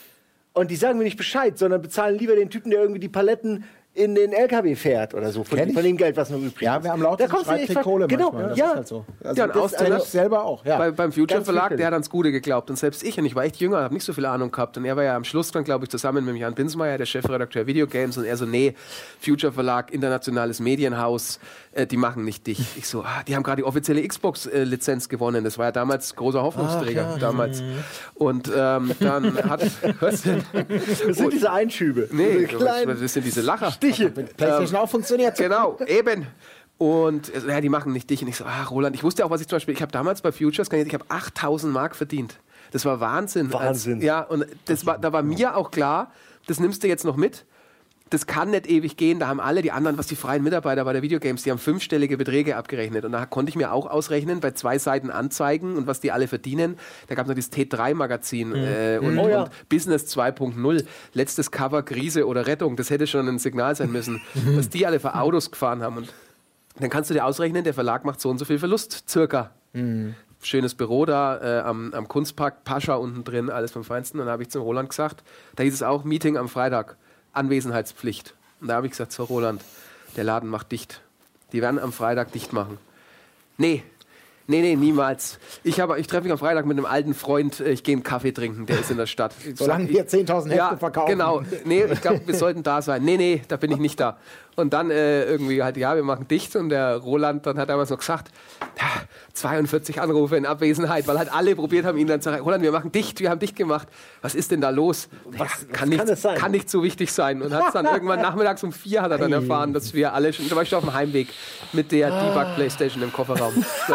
und die sagen mir nicht Bescheid, sondern bezahlen lieber den Typen, der irgendwie die Paletten in den LKW fährt oder so, von, von dem Geld, was noch übrig ist. Ja, wir haben lauter da Kohle Genau, manchmal. ja. Halt so. Also ja, und Austin also selber auch. Ja. Bei, beim Future Ganz Verlag, der hat ans Gute geglaubt. Und selbst ich, und ich war echt jünger, habe nicht so viel Ahnung gehabt. Und er war ja am Schluss dann, glaube ich, zusammen mit Jan Binsmeier, der Chefredakteur Videogames. Und er so, nee, Future Verlag, internationales Medienhaus, äh, die machen nicht dich. Ich so, ah, die haben gerade die offizielle Xbox-Lizenz gewonnen. Das war ja damals großer Hoffnungsträger. Ach, ja. damals. Und ähm, dann hat... Was denn? Das sind diese Einschübe. Nee, das sind diese Lacher. Stiche. Ähm, auch funktioniert. Genau, eben. Und ja, die machen nicht dich. Und ich so, ah, Roland, ich wusste auch, was ich zum Beispiel, ich habe damals bei Futures, ich habe 8000 Mark verdient. Das war Wahnsinn. Wahnsinn. Als, ja, und das war, da war mir auch klar, das nimmst du jetzt noch mit das kann nicht ewig gehen. Da haben alle die anderen, was die freien Mitarbeiter bei der Videogames, die haben fünfstellige Beträge abgerechnet. Und da konnte ich mir auch ausrechnen, bei zwei Seiten Anzeigen und was die alle verdienen. Da gab es noch dieses T3-Magazin mhm. äh, und, oh ja. und, Business 2.0. Letztes Cover, Krise oder Rettung. Das hätte schon ein Signal sein müssen, mhm. was die alle für Autos gefahren haben. Und dann kannst du dir ausrechnen, der Verlag macht so und so viel Verlust, circa. Mhm schönes Büro da äh, am, am, Kunstpark, Pascha unten drin, alles vom Feinsten. Und dann habe ich zum Roland gesagt, da hieß es auch Meeting am Freitag. Anwesenheitspflicht. Und da habe ich gesagt, so Roland, der Laden macht dicht. Die werden am Freitag dicht machen. Nee, nee, nee, niemals. Ich, ich treffe mich am Freitag mit einem alten Freund, ich gehe einen Kaffee trinken, der ist in der Stadt. Solange wir 10.000 Hefte ja, verkaufen. Genau, nee, ich glaube, wir sollten da sein. Nee, nee, da bin ich nicht da. Und dann äh, irgendwie halt, ja, wir machen dicht. Und der Roland dann hat damals noch gesagt, ja, 42 Anrufe in Abwesenheit, weil halt alle probiert haben, ihn dann zu sagen, Roland, wir machen dicht, wir haben dicht gemacht. Was ist denn da los? Was, ja, kann, nicht, kann, kann, nicht so wichtig sein. Und hat dann irgendwann nachmittags um vier hat er dann erfahren, dass wir alle schon, zum Beispiel auf dem Heimweg mit der ah. Debug-Playstation im Kofferraum. So,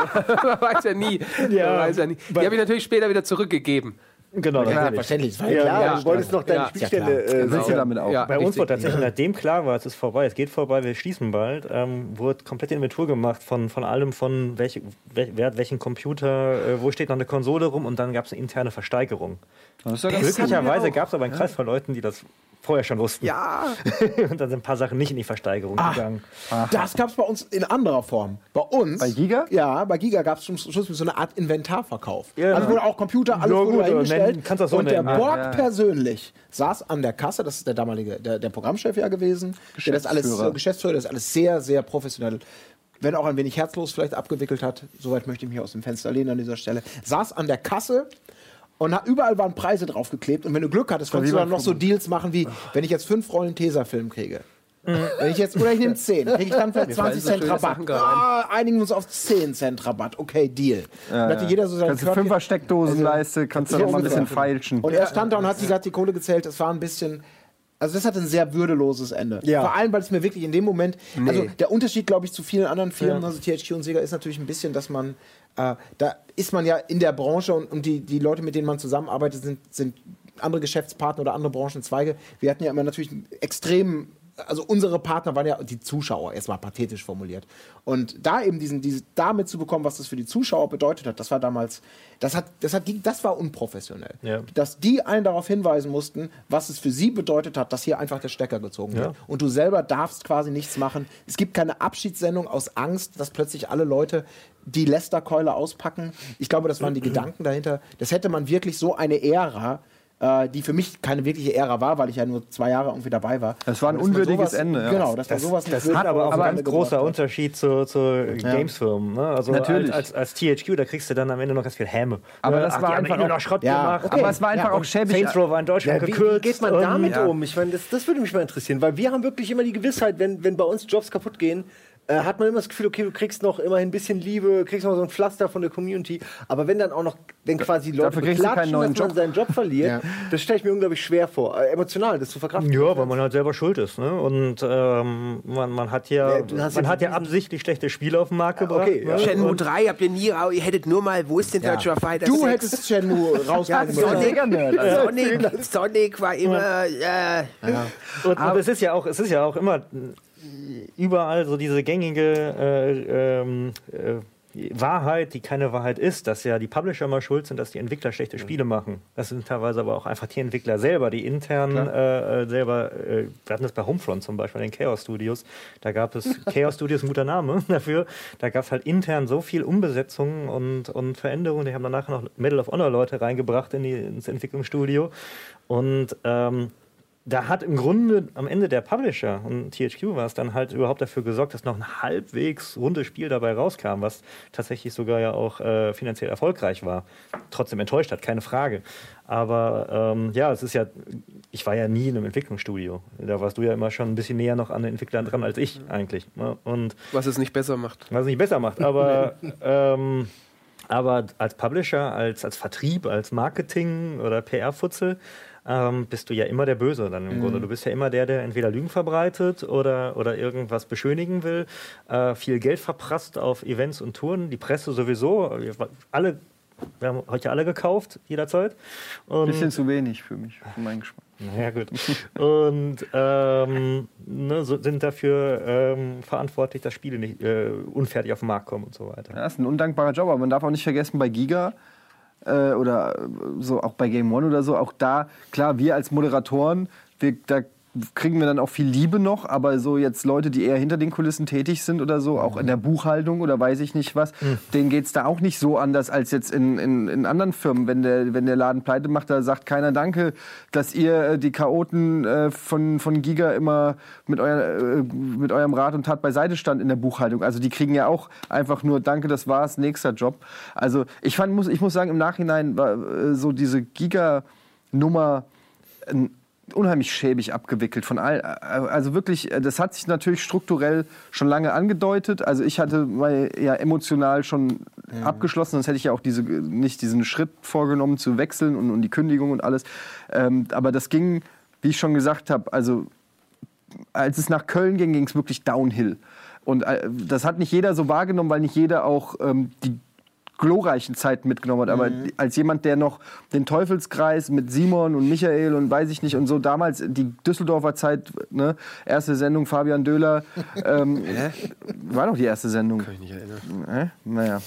weiß ja nie. Ja, weiß ja nie. Die habe ich natürlich später wieder zurückgegeben. Genau, ja, selbstverständlich. Ja, klar, ja, du wolltest noch deine ja, Spielstände äh, ja, damit auch. Ja, Bei uns wurde tatsächlich, nachdem klar war, es ist vorbei, es geht vorbei, wir schließen bald, ähm, wurde komplett Inventur gemacht von, von allem, von welche, wer hat welchen Computer, äh, wo steht noch eine Konsole rum und dann gab es eine interne Versteigerung. Glücklicherweise gab es aber einen Kreis von Leuten, die das vorher schon wussten. Ja. und dann sind ein paar Sachen nicht in die Versteigerung Ach, gegangen. Aha. Das gab es bei uns in anderer Form. Bei uns. Bei Giga? Ja, bei Giga gab es zum Schluss so eine Art Inventarverkauf. Ja, also wurde auch Computer, alles wurde dahingestellt. Kannst das so und der nennen. Borg ja. persönlich saß an der Kasse, das ist der damalige, der, der Programmchef ja gewesen, der das alles, äh, Geschäftsführer, das alles sehr, sehr professionell wenn auch ein wenig herzlos vielleicht abgewickelt hat, soweit möchte ich mich aus dem Fenster lehnen an dieser Stelle, saß an der Kasse und überall waren Preise draufgeklebt. Und wenn du Glück hattest, konntest du dann noch so Deals machen wie, wenn ich jetzt fünf Rollen Tesafilm kriege. Mhm. Wenn ich jetzt, oder ich nehme 10, kriege ich dann vielleicht 20 Cent Rabatt. Ah, einigen wir uns auf 10 Cent Rabatt. Okay, Deal. Ja, dann hatte jeder so seine Kannst du fünfer Steckdosenleiste, also, kannst du noch mal ein bisschen feilschen. Und er stand da und hat die, hat die Kohle gezählt. Es war ein bisschen, also das hat ein sehr würdeloses Ende. Ja. Vor allem, weil es mir wirklich in dem Moment, nee. also der Unterschied, glaube ich, zu vielen anderen Firmen, ja. also THQ und Sega, ist natürlich ein bisschen, dass man, äh, da ist man ja in der Branche und, und die, die Leute, mit denen man zusammenarbeitet, sind, sind andere Geschäftspartner oder andere Branchenzweige. Wir hatten ja immer natürlich einen extremen also unsere Partner waren ja die Zuschauer, erstmal pathetisch formuliert. Und da eben diesen, diese, damit zu bekommen, was das für die Zuschauer bedeutet hat, das war damals, das hat, das hat, das war unprofessionell. Ja. Dass die einen darauf hinweisen mussten, was es für sie bedeutet hat, dass hier einfach der Stecker gezogen ja. wird. Und du selber darfst quasi nichts machen. Es gibt keine Abschiedssendung aus Angst, dass plötzlich alle Leute die Lester-Keule auspacken. Ich glaube, das waren die Gedanken dahinter. Das hätte man wirklich so eine Ära äh, die für mich keine wirkliche Ära war, weil ich ja nur zwei Jahre irgendwie dabei war. Das war ein unwürdiges sowas, Ende. Ja. Genau, das, das war sowas Das, hat aber auch ein ganz großer Unterschied zu, zu Games-Firmen. Ne? Also Natürlich. Als, als, als, THQ, da kriegst du dann am Ende noch ganz viel Häme. Aber das Ach, war einfach auch, noch Schrott ja, gemacht. Okay. Aber es war einfach ja, auch schäbig. Saints Row war in Deutschland ja, wie, gekürzt. Wie geht man damit um? Ich meine, das, das würde mich mal interessieren, weil wir haben wirklich immer die Gewissheit, wenn, wenn bei uns Jobs kaputt gehen, äh, hat man immer das Gefühl, okay, du kriegst noch immerhin ein bisschen Liebe, kriegst noch so ein Pflaster von der Community. Aber wenn dann auch noch, wenn quasi Leute klatschen, dass Job. man seinen Job verliert, ja. das stelle ich mir unglaublich schwer vor. Äh, emotional, das zu verkraften. Ja, weil man halt selber schuld ist. Ne? Und ähm, man, man hat ja, ja man hat ja absichtlich schlechte Spiele auf den Markt gebracht. Okay, ne? Shenmue 3 habt ihr nie, ihr hättet nur mal, wo ist denn Virtua Fighter Du 6? hättest Shenmue rausgebracht. Sonic, Sonic, Sonic war immer... Äh, und, und es ist ja auch, es ist ja auch immer überall so diese gängige äh, ähm, äh, Wahrheit, die keine Wahrheit ist, dass ja die Publisher mal schuld sind, dass die Entwickler schlechte Spiele machen. Das sind teilweise aber auch einfach die Entwickler selber, die intern äh, äh, selber, äh, wir hatten das bei Homefront zum Beispiel, den Chaos Studios, da gab es, Chaos Studios ein guter Name dafür, da gab es halt intern so viel Umbesetzungen und, und Veränderungen, die haben danach noch Medal of Honor Leute reingebracht in die, ins Entwicklungsstudio. Und ähm, da hat im Grunde am Ende der Publisher und THQ war es dann halt überhaupt dafür gesorgt, dass noch ein halbwegs rundes Spiel dabei rauskam, was tatsächlich sogar ja auch äh, finanziell erfolgreich war. Trotzdem enttäuscht hat, keine Frage. Aber ähm, ja, es ist ja, ich war ja nie in einem Entwicklungsstudio. Da warst du ja immer schon ein bisschen näher noch an den Entwicklern dran als ich eigentlich. Ne? Und was es nicht besser macht. Was es nicht besser macht. Aber ähm, aber als Publisher, als, als Vertrieb, als Marketing oder PR-Futzel ähm, bist du ja immer der Böse dann im mhm. Grunde. Du bist ja immer der, der entweder Lügen verbreitet oder, oder irgendwas beschönigen will, äh, viel Geld verprasst auf Events und Touren, die Presse sowieso, alle wir haben heute alle gekauft, jederzeit. Ein bisschen zu wenig für mich, für meinen Geschmack. Naja, gut. Und ähm, ne, so sind dafür ähm, verantwortlich, dass Spiele nicht äh, unfertig auf den Markt kommen und so weiter. Ja, das ist ein undankbarer Job, aber man darf auch nicht vergessen, bei Giga äh, oder so auch bei Game One oder so, auch da, klar, wir als Moderatoren, wir, da kriegen wir dann auch viel Liebe noch, aber so jetzt Leute, die eher hinter den Kulissen tätig sind oder so, auch in der Buchhaltung oder weiß ich nicht was, mhm. denen geht es da auch nicht so anders als jetzt in, in, in anderen Firmen. Wenn der, wenn der Laden pleite macht, da sagt keiner Danke, dass ihr äh, die Chaoten äh, von, von Giga immer mit, euer, äh, mit eurem Rat und Tat beiseite stand in der Buchhaltung. Also die kriegen ja auch einfach nur Danke, das war's, nächster Job. Also ich fand, muss, ich muss sagen, im Nachhinein war äh, so diese Giga-Nummer unheimlich schäbig abgewickelt von all, also wirklich, das hat sich natürlich strukturell schon lange angedeutet. Also ich hatte mal ja emotional schon ja. abgeschlossen, sonst hätte ich ja auch diese, nicht diesen Schritt vorgenommen zu wechseln und, und die Kündigung und alles. Ähm, aber das ging, wie ich schon gesagt habe, also als es nach Köln ging, ging es wirklich downhill. Und äh, das hat nicht jeder so wahrgenommen, weil nicht jeder auch ähm, die glorreichen Zeiten mitgenommen hat. Aber mhm. als jemand, der noch den Teufelskreis mit Simon und Michael und weiß ich nicht und so damals die Düsseldorfer Zeit, ne, erste Sendung Fabian Döhler, ähm, war doch die erste Sendung. Kann ich nicht erinnern. Äh? Naja.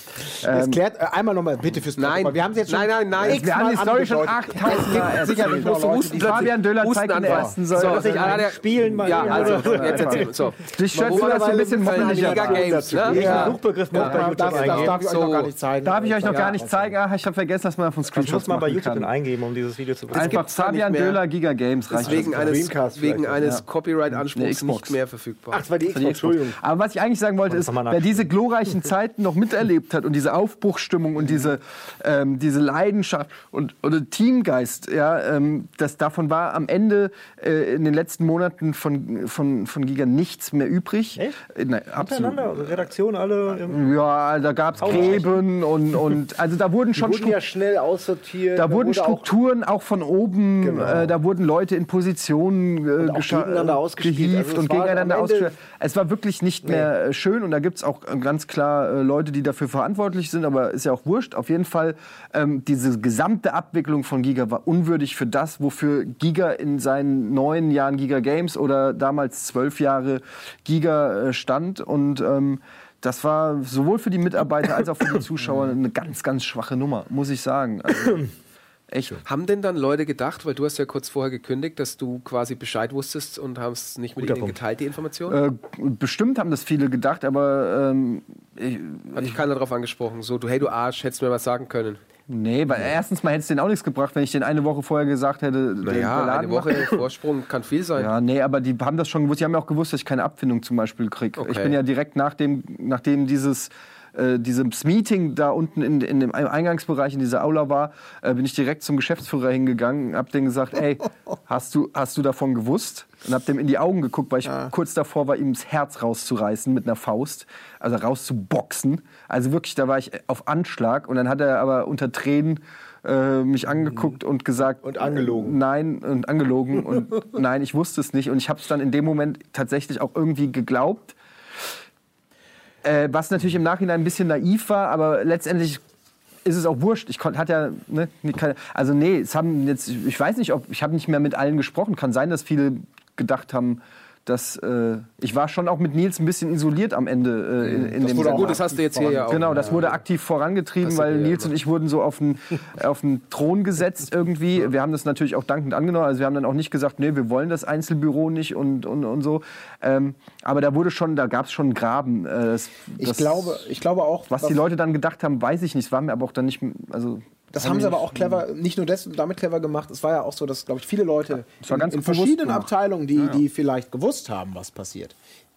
Ähm, klärt äh, einmal nochmal bitte fürs Nein, wir haben jetzt schon nein, nein, nein. Wir haben die Story schon achttausend Mal Sicherlich noch Leute, die Fabian Döhler zeigt der ersten Säule. So, dass ich alle spielen mal. Ja, also jetzt erzähl so. Dich schätzt du das ein bisschen moppelig Games, ne? Suchbegriff das darf ich euch noch gar nicht zeigen. Darf ich euch noch gar nicht zeigen. Ach, ich habe vergessen, dass man auf dem Screenshot muss man bei YouTube kann. eingeben, um dieses Video zu bekommen. Einfach Fabian Döler Giga Games reicht. Wegen eines, wegen eines Copyright-Anspruchs nicht mehr verfügbar. Ach, das war die Xbox, Entschuldigung. Aber was ich eigentlich sagen wollte, ist, wer diese glorreichen Zeiten noch miterlebt hat und diese Aufbruchsstimmung und diese, ähm, diese Leidenschaft und oder Teamgeist, ja, ähm, das davon war am Ende äh, in den letzten Monaten von, von, von Giga nichts mehr übrig. Echt? Äh, nein, absolut. Also Redaktion alle. Ja, da gab es Gräben und, und also da wurden schon die wurden ja schnell aussortiert. Da, da wurden Strukturen auch, auch, von oben, genau. äh, da wurden Leute in Positionen äh, gegeneinander ausgespielt also und gegeneinander ausgespielt. Es war wirklich nicht nee. mehr äh, schön und da gibt es auch äh, ganz klar äh, Leute, die dafür verantwortlich sind, aber ist ja auch wurscht. Auf jeden Fall, ähm, diese gesamte Abwicklung von Giga war unwürdig für das, wofür Giga in seinen neun Jahren Giga Games oder damals zwölf Jahre Giga äh, stand und ähm, das war sowohl für die Mitarbeiter als auch für die Zuschauer eine ganz, ganz schwache Nummer, muss ich sagen. Also, echt. Haben denn dann Leute gedacht, weil du hast ja kurz vorher gekündigt, dass du quasi Bescheid wusstest und haben es nicht mit Guter ihnen Punkt. geteilt, die Information? Äh, bestimmt haben das viele gedacht, aber ähm, ich, hat dich keiner darauf angesprochen, so du hey du Arsch, hättest mir was sagen können. Nee, weil erstens mal hätte es denen auch nichts gebracht, wenn ich den eine Woche vorher gesagt hätte. Naja, eine Woche Vorsprung kann viel sein. Ja, nee, aber die haben das schon gewusst. Die haben ja auch gewusst, dass ich keine Abfindung zum Beispiel kriege. Okay. Ich bin ja direkt nach dem, nachdem dieses äh, dieses Meeting da unten in, in, dem Eingangsbereich in dieser Aula war, äh, bin ich direkt zum Geschäftsführer hingegangen, hab dem gesagt, ey, hast du, hast du davon gewusst? Und hab dem in die Augen geguckt, weil ich ja. kurz davor war, ihm das Herz rauszureißen mit einer Faust, also rauszuboxen. Also wirklich, da war ich auf Anschlag und dann hat er aber unter Tränen äh, mich angeguckt und gesagt und angelogen. Nein und angelogen und nein, ich wusste es nicht und ich habe es dann in dem Moment tatsächlich auch irgendwie geglaubt. Äh, was natürlich im Nachhinein ein bisschen naiv war, aber letztendlich ist es auch wurscht. Ich hat ja, ne, also nee, es haben jetzt, ich weiß nicht, ob ich habe nicht mehr mit allen gesprochen. Kann sein, dass viele gedacht haben, dass äh, ich war schon auch mit Nils ein bisschen isoliert am Ende äh, in, in das dem wurde gut, das hast du jetzt hier ja auch. Genau, das wurde aktiv vorangetrieben, weil Nils und ich wurden so auf den, auf den Thron gesetzt irgendwie. Wir haben das natürlich auch dankend angenommen. Also wir haben dann auch nicht gesagt, nee, wir wollen das Einzelbüro nicht und, und, und so. Ähm, aber da wurde schon, da gab es schon einen Graben. Äh, das, ich, glaube, ich glaube auch. Was die Leute dann gedacht haben, weiß ich nicht. Es war mir aber auch dann nicht, also das haben sie aber auch clever, nicht nur das, damit clever gemacht. Es war ja auch so, dass, glaube ich, viele Leute in, in verschiedenen gemacht. Abteilungen, die, ja, ja. die vielleicht gewusst haben, was passiert,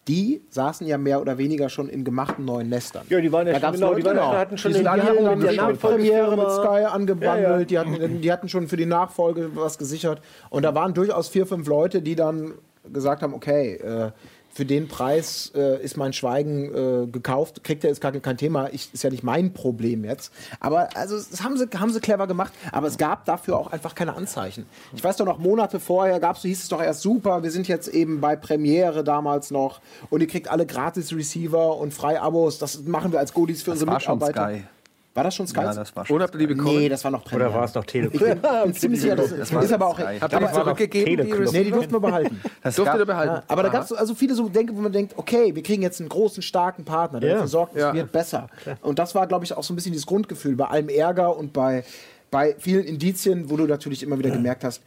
die saßen ja mehr oder weniger schon in gemachten neuen Nestern. Ja, die waren ja da schon, genau, Leute, die waren, genau. hatten schon die, die, hatten die Nachfolgepremiere mit Sky angebandelt, ja, die, hatten, die hatten schon für die Nachfolge was gesichert. Und da waren durchaus vier, fünf Leute, die dann gesagt haben, okay, äh, für den Preis äh, ist mein Schweigen äh, gekauft, kriegt er ist gar kein Thema, ich, ist ja nicht mein Problem jetzt. Aber also das haben sie, haben sie clever gemacht, aber es gab dafür auch einfach keine Anzeichen. Ich weiß doch noch, Monate vorher gab's, hieß es doch erst super, wir sind jetzt eben bei Premiere damals noch und ihr kriegt alle gratis Receiver und frei Abos, das machen wir als Goodies für das unsere Mitarbeiter. Sky. War das schon Sky? Ja, das war schon. Oder habt ihr die bekommen? Nee, das war noch Premiere. Oder war es noch Telekom? Ich bin, ziemlich sicher, das, das ist aber auch. Habt ihr die zurückgegeben? Die nee, die durften wir behalten. Das durfte ihr behalten. Ja, aber da gab es also viele so Denken, wo man denkt, okay, wir kriegen jetzt einen großen, starken Partner, der ja. dafür sorgt, es ja. wird besser. Und das war, glaube ich, auch so ein bisschen dieses Grundgefühl bei allem Ärger und bei, bei vielen Indizien, wo du natürlich immer wieder gemerkt hast,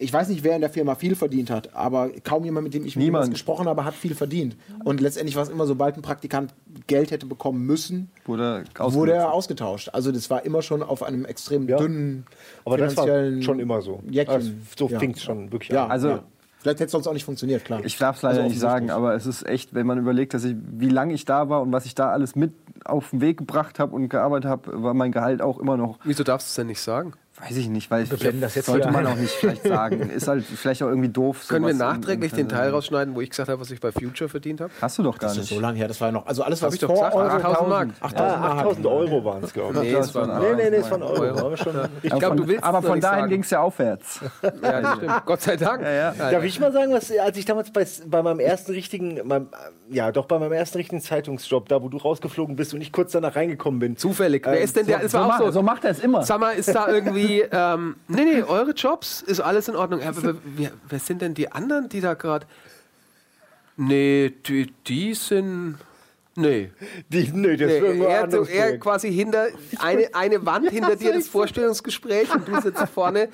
ich weiß nicht, wer in der Firma viel verdient hat, aber kaum jemand, mit dem ich mit mit gesprochen habe, hat viel verdient. Und letztendlich war es immer, sobald ein Praktikant Geld hätte bekommen müssen, wurde, wurde er ausgetauscht. Also das war immer schon auf einem extrem ja. dünnen aber finanziellen das war schon immer so. Also, so ja. fing es schon wirklich ja, an. Also, Vielleicht hätte es sonst auch nicht funktioniert, klar. Ich darf es leider also nicht sagen, aber es ist echt, wenn man überlegt, dass ich, wie lange ich da war und was ich da alles mit auf den Weg gebracht habe und gearbeitet habe, war mein Gehalt auch immer noch. Wieso darfst du es denn nicht sagen? Weiß ich nicht, weil das jetzt sollte man auch nicht vielleicht sagen. Ist halt vielleicht auch irgendwie doof. Können wir nachträglich den Teil rausschneiden, wo ich gesagt habe, was ich bei Future verdient habe? Hast du doch gar das nicht. Ist so lange her, das war ja noch. Also alles, was ich doch gesagt 8000 Mark. 8000 Euro waren es, glaube ich. Nee, es waren nee, nee, nee, es waren Euro. Euro. Ich glaube, du willst Aber von dahin ging es ja aufwärts. Ja, das stimmt. Gott sei Dank. Ja, ja. Darf ich mal sagen, was, als ich damals bei, bei meinem ersten richtigen, meinem, ja, doch bei meinem ersten richtigen Zeitungsjob, da wo du rausgeflogen bist und ich kurz danach reingekommen bin. Zufällig. Wer ist denn der? So, so, so macht er es immer. Sag mal, ist da irgendwie, ähm, nee, nee, eure Job Jobs ist alles in Ordnung. Ja, wer, wer, wer, sind denn die anderen, die da gerade. Nee, die, die sind. Nee. Die, nee, das nee, irgendwo er, so, er quasi hinter eine, eine Wand hinter dir das Vorstellungsgespräch und du sitzt vorne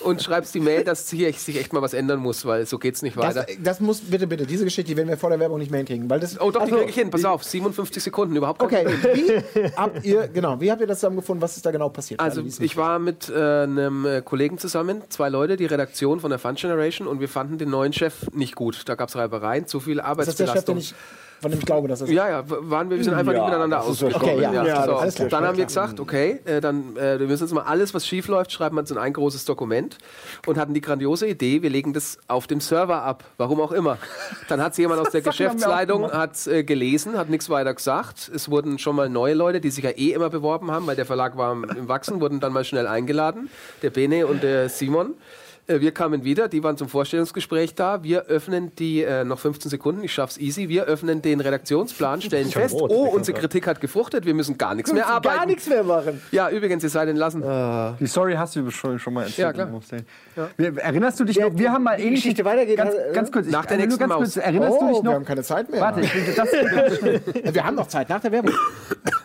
und schreibst die Mail, dass hier sich echt mal was ändern muss, weil so geht's nicht weiter. Das, das muss bitte, bitte, diese Geschichte, die werden wir vor der Werbung nicht mehr hinkriegen. Weil das, oh doch, also, die kriege ich hin. Pass auf, 57 Sekunden, überhaupt Okay, wie habt ihr, genau, wie habt ihr das zusammengefunden? Was ist da genau passiert? Also, ich war mit äh, einem äh, Kollegen zusammen, zwei Leute, die Redaktion von der Fun Generation und wir fanden den neuen Chef nicht gut. Da gab es Reibereien, zu viel Arbeitsbelastung. Ist das der Chef, den ich von dem ich glaube, dass es. Ja, ja, waren wir, wir sind einfach ja, nicht miteinander ausgekommen. Okay, ja, ja, ja so. alles klar, dann haben wir gesagt, okay, äh, dann äh, wir müssen jetzt mal alles, was schief läuft, schreiben wir uns in ein großes Dokument und hatten die grandiose Idee, wir legen das auf dem Server ab, warum auch immer. Dann hat jemand aus der Geschäftsleitung hat äh, gelesen, hat nichts weiter gesagt. Es wurden schon mal neue Leute, die sich ja eh immer beworben haben, weil der Verlag war im Wachsen, wurden dann mal schnell eingeladen, der Bene und der Simon. Äh, wir kamen wieder, die waren zum Vorstellungsgespräch da. Wir öffnen die, äh, noch 15 Sekunden, ich schaff's easy. Wir öffnen den Redaktionsplan, stellen fest, rot, oh, unsere Kritik hat gefruchtet, wir müssen gar nichts mehr arbeiten. Gar nichts mehr machen. Ja, übrigens, ihr seid entlassen. Uh. Die Story hast du schon, schon mal erzählt. Ja, klar. Ja. Erinnerst du dich noch, wir haben mal ähnlich. Geschichte weitergeht. Ganz, ganz kurz, nach der nächsten ganz kurz, erinnerst oh, du dich noch? Wir haben keine Zeit mehr. Warte, ich will das. wir haben noch Zeit, nach der Werbung.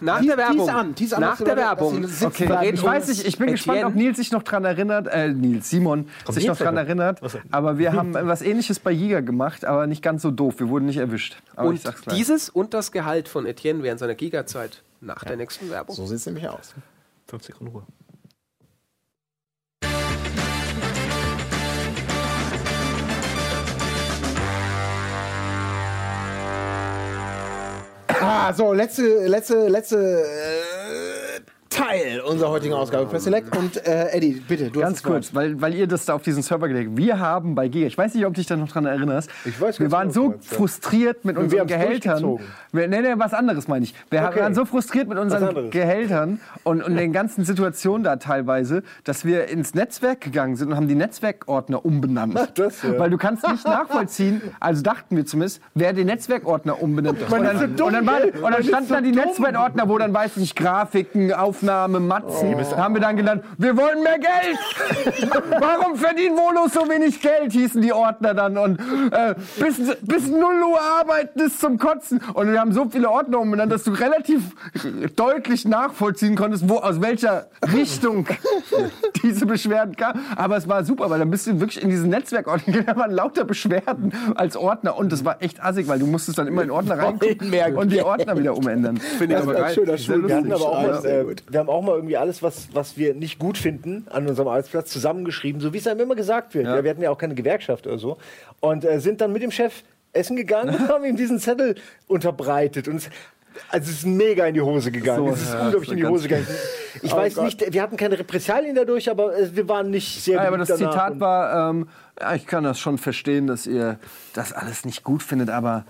Nach der Werbung. An, an, nach der Werbung. Okay. Ich weiß nicht, ich bin gespannt, ob Nils sich noch dran erinnert, äh, Nils, Simon, sich noch dran erinnert. Aber wir haben was ähnliches bei Giga gemacht, aber nicht ganz so doof. Wir wurden nicht erwischt. Aber und dieses und das Gehalt von Etienne während seiner Giga-Zeit nach der nächsten Werbung. So sieht es nämlich aus. 50 Sekunden Ruhe. Ah, so, letzte, letzte, letzte äh, Teil unserer heutigen Ausgabe Press Select. Und äh, Eddie, bitte, du Ganz kurz, weil, weil ihr das da auf diesen Server gelegt habt. Wir haben bei Giga, ich weiß nicht, ob du dich da noch dran erinnerst, ich weiß wir waren genau, so frustriert mit unseren Gehältern. Wir, nee, nee, was anderes meine ich. Wir okay. waren so frustriert mit unseren Gehältern und, und den ganzen Situationen da teilweise, dass wir ins Netzwerk gegangen sind und haben die Netzwerkordner umbenannt. Ach, das, ja. Weil du kannst nicht nachvollziehen, also dachten wir zumindest, wer den Netzwerkordner umbenannt. Und dann, und dann, war, und dann standen da die Netzwerkordner, wo dann, weiß ich, Grafiken, auf Aufnahme, Matzen, oh. haben wir dann genannt, wir wollen mehr Geld. Warum verdient Volo so wenig Geld, hießen die Ordner dann. Und äh, bis, bis 0 Uhr arbeiten ist zum Kotzen. Und wir haben so viele Ordner umbenannt, dass du relativ deutlich nachvollziehen konntest, wo, aus welcher Richtung diese Beschwerden kamen. Aber es war super, weil dann bist du wirklich in diesen Netzwerkordner da waren lauter Beschwerden als Ordner. Und das war echt assig, weil du musstest dann immer in Ordner reingucken und die Ordner wieder umändern. Finde ich aber geil. Schön, wir hatten aber auch mal, äh, wir haben auch mal irgendwie alles, was, was wir nicht gut finden an unserem Arbeitsplatz, zusammengeschrieben, so wie es einem immer gesagt wird. Ja. Ja, wir hatten ja auch keine Gewerkschaft oder so. Und äh, sind dann mit dem Chef essen gegangen und haben ihm diesen Zettel unterbreitet. Und also es ist mega in die Hose gegangen. So, es ist ja, unglaublich in die Hose gegangen. Ich oh weiß Gott. nicht, wir hatten keine Repressalien dadurch, aber äh, wir waren nicht sehr ja, Aber das Zitat war, ähm, ja, ich kann das schon verstehen, dass ihr das alles nicht gut findet, aber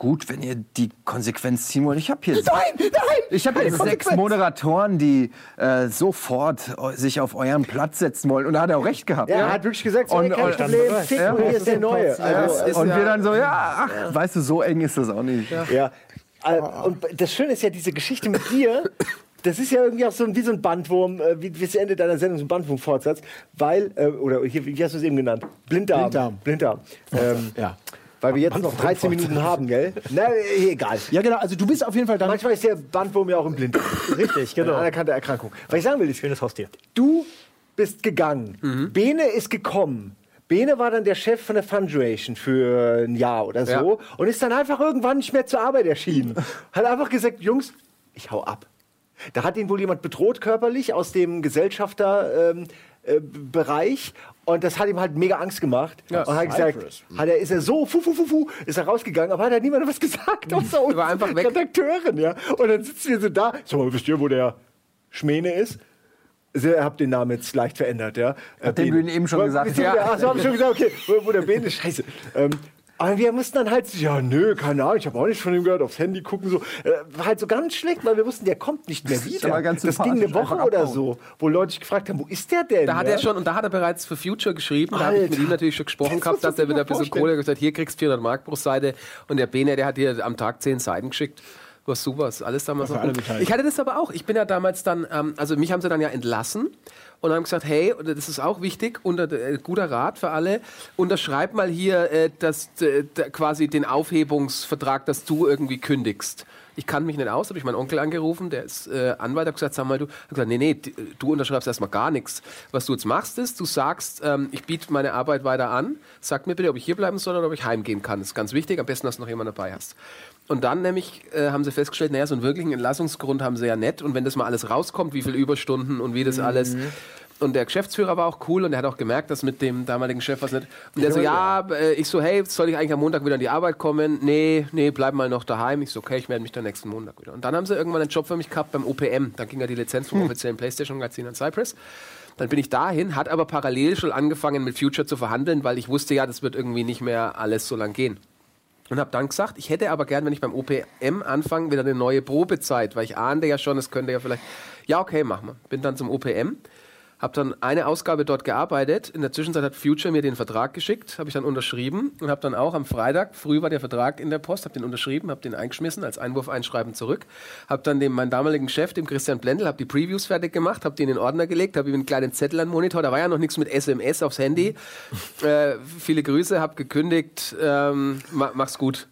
gut, wenn ihr die Konsequenz ziehen wollt. Ich habe hier, nein, nein, ich habe hier sechs Moderatoren, die äh, sofort sich auf euren Platz setzen wollen. Und da hat er auch recht gehabt. Ja, er hat wirklich gesagt, so, und, kein und, Problem, Fick, ja, hier ist der Neue. Also, und wir dann so, ja, ach, weißt du, so eng ist das auch nicht. Ja. ja. Äh, und das Schöne ist ja, diese Geschichte mit dir, das ist ja irgendwie auch so wie so ein Bandwurm, äh, wie, wie das Ende deiner Sendung, so ein Bandwurm-Fortsatz, weil, äh, oder hier, wie hast du es eben genannt? Blinddarm. Blinddarm. Blinddarm. Ähm, ja. Weil wir jetzt noch 13 Minuten haben, gell? Na, egal. Ja, genau. Also du bist auf jeden Fall dann. Manchmal ist der Bandwurm ja auch im Blind. Richtig, genau. Eine anerkannte Erkrankung. Was ich sagen will, ist. Schönes Haustier. Du bist gegangen. Mhm. Bene ist gekommen. Bene war dann der Chef von der Funduation für ein Jahr oder so ja. und ist dann einfach irgendwann nicht mehr zur Arbeit erschienen. Hat einfach gesagt, Jungs, ich hau ab. Da hat ihn wohl jemand bedroht körperlich aus dem Gesellschafterbereich ähm, äh, und das hat ihm halt mega Angst gemacht. Ja, und hat gesagt, hat er, ist er so, fu, fu, fu, fu, ist er rausgegangen, aber hat halt niemand was gesagt, außer uns war einfach weg. Redakteurin, ja. Und dann sitzen wir so da. Sag mal, wisst ihr, wo der Schmähne ist? Ihr habt den Namen jetzt leicht verändert, ja. Nachdem du ihn eben schon gesagt. Ja, ja. Achso, hab ich schon gesagt, okay. Wo, wo der Bene, scheiße. Ähm, aber wir mussten dann halt, ja, nö, keine Ahnung, ich habe auch nicht von ihm gehört, aufs Handy gucken, so. Äh, war halt so ganz schlecht, weil wir wussten, der kommt nicht mehr wieder. Das, das ging eine Woche oder so, wo Leute sich gefragt haben, wo ist der denn? Da hat ja? er schon, und da hat er bereits für Future geschrieben, Alter. da habe ich mit ihm natürlich schon gesprochen das gehabt, dass er wieder ein bisschen Kohle gesagt hier kriegst du 400 Mark pro Seite. Und der Bene, der hat hier am Tag 10 Seiten geschickt. Was super, ist alles damals ja, so. Ich hatte das aber auch. Ich bin ja damals dann, ähm, also mich haben sie dann ja entlassen und haben gesagt, hey, das ist auch wichtig, unter, äh, guter Rat für alle, unterschreib mal hier äh, das, äh, quasi den Aufhebungsvertrag, dass du irgendwie kündigst. Ich kann mich nicht aus, habe ich meinen Onkel angerufen, der ist äh, Anwalt, hat gesagt, sag mal, du, hat gesagt, nee, nee, du unterschreibst erstmal gar nichts. Was du jetzt machst, ist, du sagst, ähm, ich biete meine Arbeit weiter an, sag mir bitte, ob ich hier bleiben soll oder ob ich heimgehen kann. Das ist ganz wichtig, am besten, dass du noch jemand dabei hast. Und dann nämlich äh, haben sie festgestellt, naja, so einen wirklichen Entlassungsgrund haben sie ja nicht. Und wenn das mal alles rauskommt, wie viele Überstunden und wie das mhm. alles. Und der Geschäftsführer war auch cool und er hat auch gemerkt, dass mit dem damaligen Chef was nicht. Und der so, ja, äh, ich so, hey, soll ich eigentlich am Montag wieder an die Arbeit kommen? Nee, nee, bleib mal noch daheim. Ich so, okay, ich melde mich dann nächsten Montag wieder. Und dann haben sie irgendwann einen Job für mich gehabt beim OPM. Dann ging ja die Lizenz vom hm. offiziellen PlayStation-Magazin an Cypress. Dann bin ich dahin, hat aber parallel schon angefangen mit Future zu verhandeln, weil ich wusste ja, das wird irgendwie nicht mehr alles so lang gehen. Und habe dann gesagt, ich hätte aber gern, wenn ich beim OPM anfange, wieder eine neue Probezeit, weil ich ahnte ja schon, es könnte ja vielleicht. Ja, okay, machen wir. Bin dann zum OPM habe dann eine Ausgabe dort gearbeitet. In der Zwischenzeit hat Future mir den Vertrag geschickt, habe ich dann unterschrieben und habe dann auch am Freitag, früh war der Vertrag in der Post, habe den unterschrieben, habe den eingeschmissen als Einwurf einschreiben zurück, habe dann dem meinen damaligen Chef, dem Christian Blendl, habe die Previews fertig gemacht, habe den in den Ordner gelegt, habe ihm einen kleinen Zettel an den Monitor, da war ja noch nichts mit SMS aufs Handy. Äh, viele Grüße, habe gekündigt, ähm, mach's gut.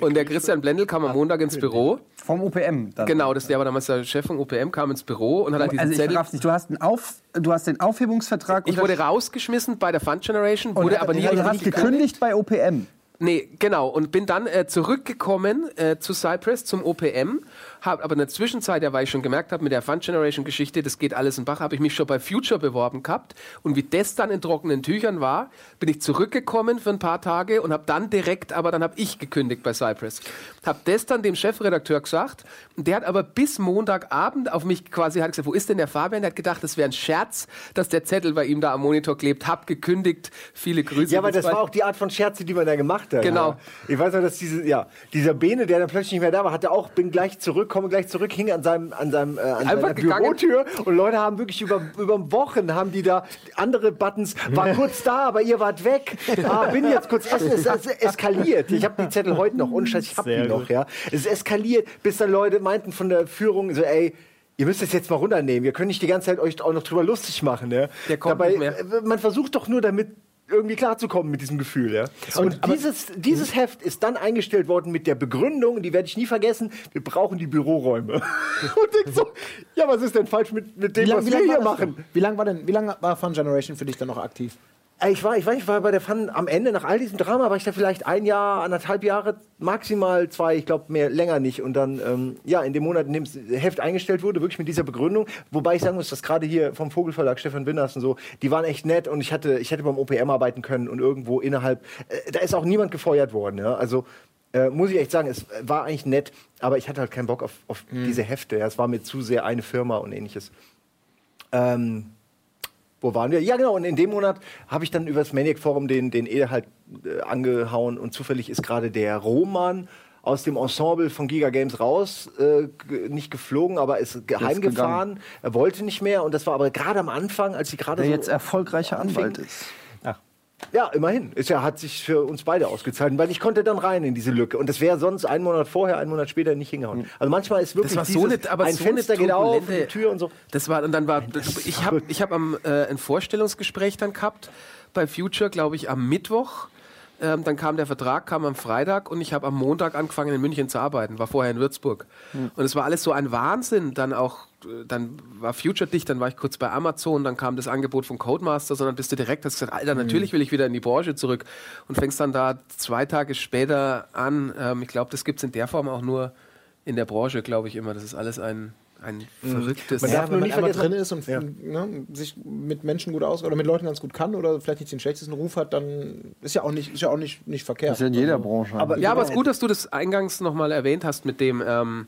Und der Christian Blendl kam am Montag ins Büro. Vom UPM. Dann. Genau, das, der war damals der Chef vom UPM, kam ins Büro und hat halt diesen also Zettel. Nicht, du, hast einen Auf, du hast den Aufhebungsvertrag. Ich wurde rausgeschmissen bei der Fund Generation, wurde aber nie Du hast gekündigt bei OPM. Nee, genau. Und bin dann äh, zurückgekommen äh, zu Cypress, zum OPM hab, aber in der Zwischenzeit, ja, weil ich schon gemerkt habe, mit der Fund Generation Geschichte, das geht alles in Bach, habe ich mich schon bei Future beworben gehabt. Und wie das dann in trockenen Tüchern war, bin ich zurückgekommen für ein paar Tage und habe dann direkt, aber dann habe ich gekündigt bei Cypress. Habe das dann dem Chefredakteur gesagt. Und der hat aber bis Montagabend auf mich quasi hat gesagt, wo ist denn der Fabian? Der hat gedacht, das wäre ein Scherz, dass der Zettel bei ihm da am Monitor klebt. Hab gekündigt. Viele Grüße. Ja, aber das war auch die Art von Scherze, die man da gemacht hat. Genau. Ja. Ich weiß noch, dass diese, ja, dieser Bene, der dann plötzlich nicht mehr da war, hatte auch, bin gleich zurück komme gleich zurück, hing an seinem, an seinem äh, an seiner Bürotür und Leute haben wirklich über, über Wochen haben die da andere Buttons, war kurz da, aber ihr wart weg. Ah, bin jetzt kurz essen. Es, es eskaliert. Ich habe die Zettel heute noch, und ich habe die noch, ja. Es eskaliert, bis dann Leute meinten von der Führung so, ey, ihr müsst es jetzt mal runternehmen. Wir können nicht die ganze Zeit euch auch noch drüber lustig machen. Ja? Der kommt Dabei, nicht mehr. Äh, man versucht doch nur damit irgendwie klarzukommen mit diesem Gefühl. Ja? Und dieses, dieses Heft ist dann eingestellt worden mit der Begründung, die werde ich nie vergessen, wir brauchen die Büroräume. und ich so, ja, was ist denn falsch mit, mit dem, lang, was wir hier machen? Wie lange war denn, wie lange war Fun Generation für dich dann noch aktiv? Äh, ich war, ich, war, ich war bei der Fun am Ende, nach all diesem Drama, war ich da vielleicht ein Jahr, anderthalb Jahre, maximal zwei, ich glaube mehr, länger nicht. Und dann, ähm, ja, in dem Monat, in dem das Heft eingestellt wurde, wirklich mit dieser Begründung. Wobei ich sagen muss, dass gerade hier vom Vogelverlag, Stefan Winners und so, die waren echt nett und ich hatte, ich hätte beim OPM arbeiten können und irgendwo innerhalb, äh, da ist auch niemand gefeuert worden. Ja? Also, äh, muss ich echt sagen, es war eigentlich nett, aber ich hatte halt keinen Bock auf, auf mhm. diese Hefte. Ja? Es war mir zu sehr eine Firma und ähnliches. Ähm, wo waren wir? Ja, genau. Und in dem Monat habe ich dann über das Maniac Forum den, den Ede halt äh, angehauen und zufällig ist gerade der Roman aus dem Ensemble von Giga Games raus, äh, nicht geflogen, aber ist geheim gefahren. Er wollte nicht mehr und das war aber gerade am Anfang, als sie gerade so jetzt erfolgreicher Anwalt ist. Ja, immerhin. Ja, hat sich für uns beide ausgezahlt, weil ich konnte dann rein in diese Lücke. Und das wäre sonst einen Monat vorher, einen Monat später nicht hingehauen. Mhm. Also manchmal ist wirklich das war so dieses, eine, ein so Fenster geht auf, eine Tür und so. Das war, und dann war, ich habe ich hab am, äh, ein Vorstellungsgespräch dann gehabt bei Future, glaube ich, am Mittwoch. Ähm, dann kam der Vertrag, kam am Freitag und ich habe am Montag angefangen in München zu arbeiten, war vorher in Würzburg. Mhm. Und es war alles so ein Wahnsinn, dann auch dann war Future dicht, dann war ich kurz bei Amazon, dann kam das Angebot von Codemaster, sondern bist du direkt, hast gesagt, Alter, mhm. natürlich will ich wieder in die Branche zurück und fängst dann da zwei Tage später an. Ähm, ich glaube, das gibt es in der Form auch nur in der Branche, glaube ich immer. Das ist alles ein, ein mhm. verrücktes. Man darf ja, wenn man einmal drin ist und ja. ne, sich mit Menschen gut aus oder mit Leuten ganz gut kann oder vielleicht nicht den schlechtesten Ruf hat, dann ist ja auch nicht, ist ja auch nicht, nicht verkehrt. Das ist ja in jeder also, Branche. Aber, ja, aber es ist gut, dass du das eingangs nochmal erwähnt hast mit dem, ähm,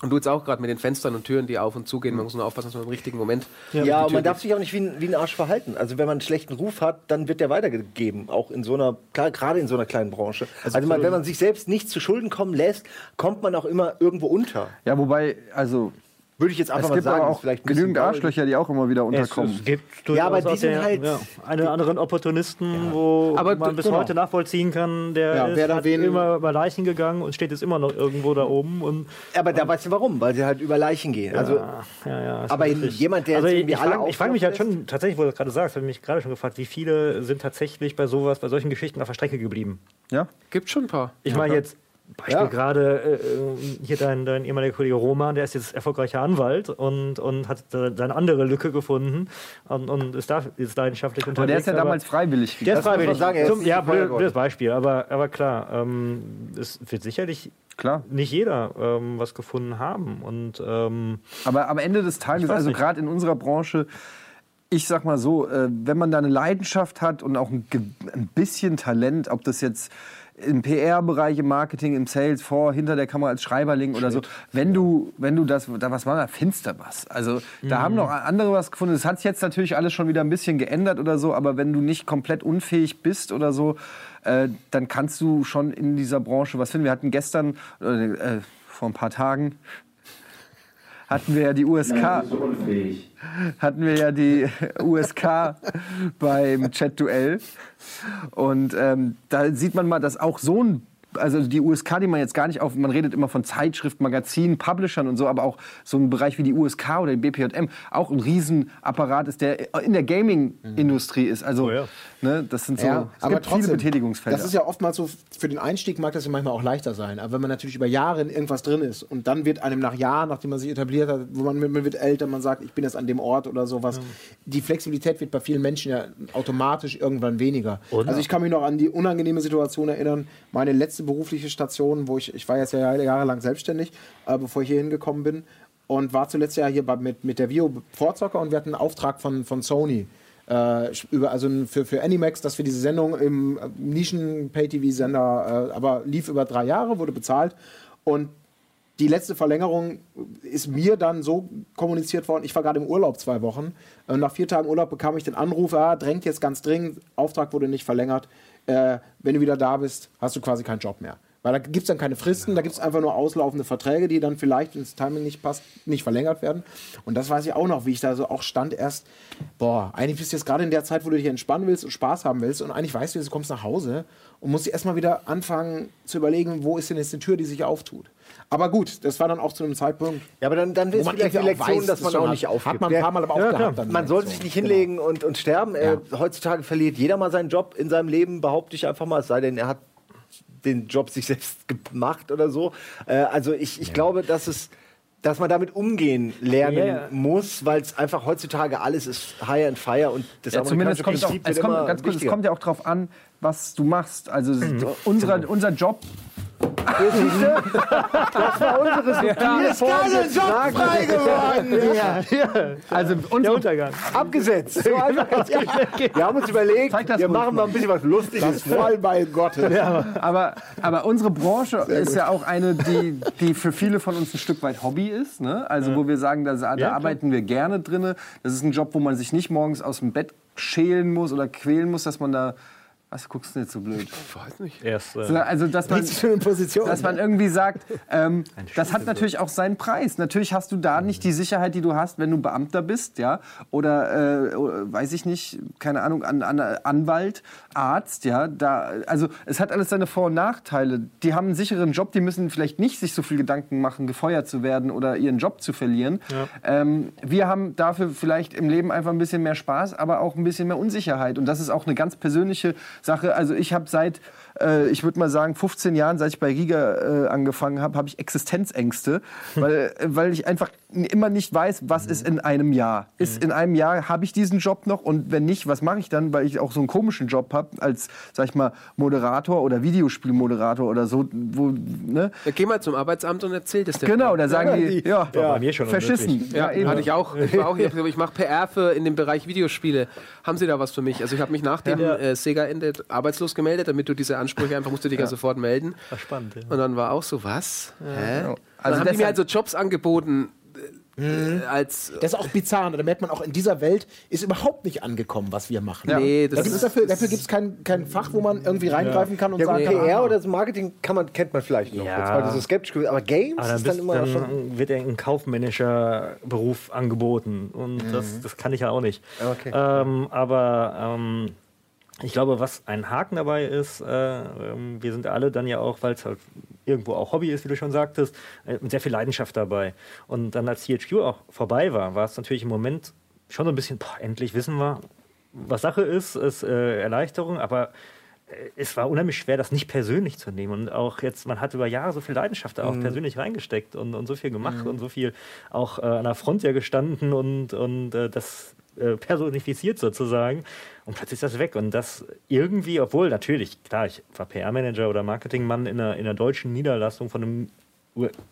Und du jetzt auch gerade mit den Fenstern und Türen, die auf und zugehen. Man muss nur aufpassen, dass man im richtigen Moment. Ja, ja und man darf sich auch nicht wie ein, wie ein Arsch verhalten. Also, wenn man einen schlechten Ruf hat, dann wird der weitergegeben. Auch in so einer, gerade in so einer kleinen Branche. Also, also man, wenn man sich selbst nicht zu Schulden kommen lässt, kommt man auch immer irgendwo unter. Ja, wobei, also würde ich jetzt einfach es mal sagen. Auch vielleicht genügend Arschlöcher, die auch immer wieder unterkommen. Es, es gibt ja, aber die sind der, halt ja, eine anderen Opportunisten, ja. wo aber man bis genau. heute nachvollziehen kann, der ja, ist halt immer über Leichen gegangen und steht jetzt immer noch irgendwo da oben. Und, aber da weißt du warum, weil sie halt über Leichen gehen. Also, ja, ja, aber jemand, der also ich, frage, ich frage mich halt schon tatsächlich, wo du das gerade sagst, habe mich gerade schon gefragt, wie viele sind tatsächlich bei sowas, bei solchen Geschichten auf der Strecke geblieben? Ja, gibt schon ein paar. Ich meine jetzt Beispiel ja. gerade äh, hier dein, dein ehemaliger Kollege Roman, der ist jetzt erfolgreicher Anwalt und, und hat seine andere Lücke gefunden und, und ist da ist leidenschaftlich unterwegs. Aber der ist ja damals freiwillig. Der ist freiwillig. Sagen, Zum, ja, blödes Beispiel, aber, aber klar, ähm, es wird sicherlich Klar. nicht jeder ähm, was gefunden haben. Und, ähm, aber am Ende des Tages, also gerade in unserer Branche, ich sag mal so, äh, wenn man da eine Leidenschaft hat und auch ein, ein bisschen Talent, ob das jetzt im PR-Bereich, im Marketing, im Sales, vor, hinter der Kamera als Schreiberling oder so. Wenn du, wenn du das, da was war, da findest du was. Also da mhm. haben noch andere was gefunden. Das hat sich jetzt natürlich alles schon wieder ein bisschen geändert oder so, aber wenn du nicht komplett unfähig bist oder so, äh, dann kannst du schon in dieser Branche was finden. Wir hatten gestern, äh, vor ein paar Tagen, hatten wir ja die USK. Nein, hatten wir ja die USK beim Chat-Duell. Und ähm, da sieht man mal, dass auch so ein also die USK, die man jetzt gar nicht auf, man redet immer von Zeitschriften, Magazinen, Publishern und so, aber auch so ein Bereich wie die USK oder die BPJM auch ein Riesenapparat ist, der in der Gaming-Industrie ist. Also, oh ja. Ne, das sind so ja, aber trotzdem, viele Betätigungsfelder. Das ist ja oftmals so, für den Einstieg mag das ja manchmal auch leichter sein. Aber wenn man natürlich über Jahre in irgendwas drin ist und dann wird einem nach Jahren, nachdem man sich etabliert hat, wo man, man wird älter, man sagt, ich bin jetzt an dem Ort oder sowas, ja. die Flexibilität wird bei vielen Menschen ja automatisch irgendwann weniger. Oder? Also ich kann mich noch an die unangenehme Situation erinnern, meine letzte berufliche Station, wo ich, ich war jetzt ja jahrelang selbstständig, äh, bevor ich hier hingekommen bin und war zuletzt ja hier bei, mit, mit der Vio Vorzocker und wir hatten einen Auftrag von, von Sony. Äh, über, also für, für Animax, dass wir diese Sendung im äh, Nischen-Pay-TV-Sender, äh, aber lief über drei Jahre, wurde bezahlt und die letzte Verlängerung ist mir dann so kommuniziert worden, ich war gerade im Urlaub zwei Wochen. Und nach vier Tagen Urlaub bekam ich den Anruf, ah, drängt jetzt ganz dringend, Auftrag wurde nicht verlängert äh, wenn du wieder da bist, hast du quasi keinen Job mehr. Weil da gibt es dann keine Fristen, da gibt es einfach nur auslaufende Verträge, die dann vielleicht, wenn das Timing nicht passt, nicht verlängert werden. Und das weiß ich auch noch, wie ich da so auch stand erst, boah, eigentlich bist du jetzt gerade in der Zeit, wo du dich entspannen willst und Spaß haben willst und eigentlich weißt du, du kommst nach Hause und musst dir erstmal wieder anfangen zu überlegen, wo ist denn jetzt die Tür, die sich auftut. Aber gut, das war dann auch zu einem Zeitpunkt. Ja, aber dann, dann ist vielleicht die Lektion, weiß, dass man auch nicht aufgibt. Hat man ein paar Mal aber auch ja, gehabt. Man soll sich nicht hinlegen genau. und, und sterben. Ja. Äh, heutzutage verliert jeder mal seinen Job in seinem Leben, behaupte ich einfach mal. Es sei denn, er hat den Job sich selbst gemacht oder so. Äh, also ich, ich ja. glaube, dass es dass man damit umgehen lernen yeah. muss, weil es einfach heutzutage alles ist High and Fire und das ja, zumindest kommt es, auch, es, kommt, ganz kurz, es kommt ja auch darauf an, was du machst. Also mhm. unser, unser Job das war unsere subtile Ist gerade ein Job frei geworden. Ja. Ja. Also unser Untergang. Abgesetzt. So wir haben uns überlegt, wir machen mal ein bisschen was Lustiges. Das Vollbeil Gottes. Ja. Aber, aber unsere Branche ist ja auch eine, die, die für viele von uns ein Stück weit Hobby ist. Ne? Also wo wir sagen, da, da arbeiten wir gerne drin. Das ist ein Job, wo man sich nicht morgens aus dem Bett schälen muss oder quälen muss, dass man da was guckst du jetzt so blöd? Ich weiß nicht. Erst, äh also, dass man, Position, dass man irgendwie sagt, ähm, das hat natürlich auch seinen Preis. Natürlich hast du da nicht die Sicherheit, die du hast, wenn du Beamter bist, ja, oder äh, weiß ich nicht, keine Ahnung, an, an, Anwalt, Arzt, ja. Da, also es hat alles seine Vor- und Nachteile. Die haben einen sicheren Job, die müssen vielleicht nicht sich so viel Gedanken machen, gefeuert zu werden oder ihren Job zu verlieren. Ja. Ähm, wir haben dafür vielleicht im Leben einfach ein bisschen mehr Spaß, aber auch ein bisschen mehr Unsicherheit. Und das ist auch eine ganz persönliche Sache. Also ich habe seit, äh, ich würde mal sagen, 15 Jahren, seit ich bei Riga äh, angefangen habe, habe ich Existenzängste, weil, äh, weil ich einfach immer nicht weiß, was mhm. ist in einem Jahr. Ist mhm. in einem Jahr, habe ich diesen Job noch? Und wenn nicht, was mache ich dann? Weil ich auch so einen komischen Job habe, als, sag ich mal, Moderator oder Videospielmoderator oder so. Wo, ne? Ja, geh mal zum Arbeitsamt und erzähl das dir. Genau, da sagen die, die ja, ja, bei mir schon verschissen. Ja, ja hatte ich auch. Ich, war auch, ich mache PR für in dem Bereich Videospiele. Haben Sie da was für mich? Also ich habe mich nach dem äh, Sega-Ende arbeitslos gemeldet, damit du diese Ansprüche einfach musst du dich ja, sofort melden. War spannend. Ja. Und dann war auch so, was? Hä? Genau. Also dann haben die mir halt so Jobs angeboten, Mhm. Als, das ist auch bizarr. Da merkt man auch, in dieser Welt ist überhaupt nicht angekommen, was wir machen. Ja. Nee, das da ist, dafür dafür gibt es kein, kein Fach, wo man irgendwie reingreifen kann und ja, sagen kann. PR oder Marketing kann man, kennt man vielleicht noch. Ja. Jetzt war so skeptisch Aber Games aber dann ist dann immer dann schon. wird ein kaufmännischer Beruf angeboten. Und mhm. das, das kann ich ja auch nicht. Okay. Ähm, aber. Ähm, ich glaube, was ein Haken dabei ist, äh, ähm, wir sind alle dann ja auch, weil es halt irgendwo auch Hobby ist, wie du schon sagtest, äh, mit sehr viel Leidenschaft dabei. Und dann, als THQ auch vorbei war, war es natürlich im Moment schon so ein bisschen, boah, endlich wissen wir, was Sache ist, ist äh, Erleichterung, aber äh, es war unheimlich schwer, das nicht persönlich zu nehmen. Und auch jetzt, man hat über Jahre so viel Leidenschaft da auch mhm. persönlich reingesteckt und, und so viel gemacht mhm. und so viel auch äh, an der Front ja gestanden und, und äh, das äh, personifiziert sozusagen. Und plötzlich ist das weg. Und das irgendwie, obwohl natürlich, klar, ich war PR-Manager oder Marketingmann in einer, in einer deutschen Niederlassung von einem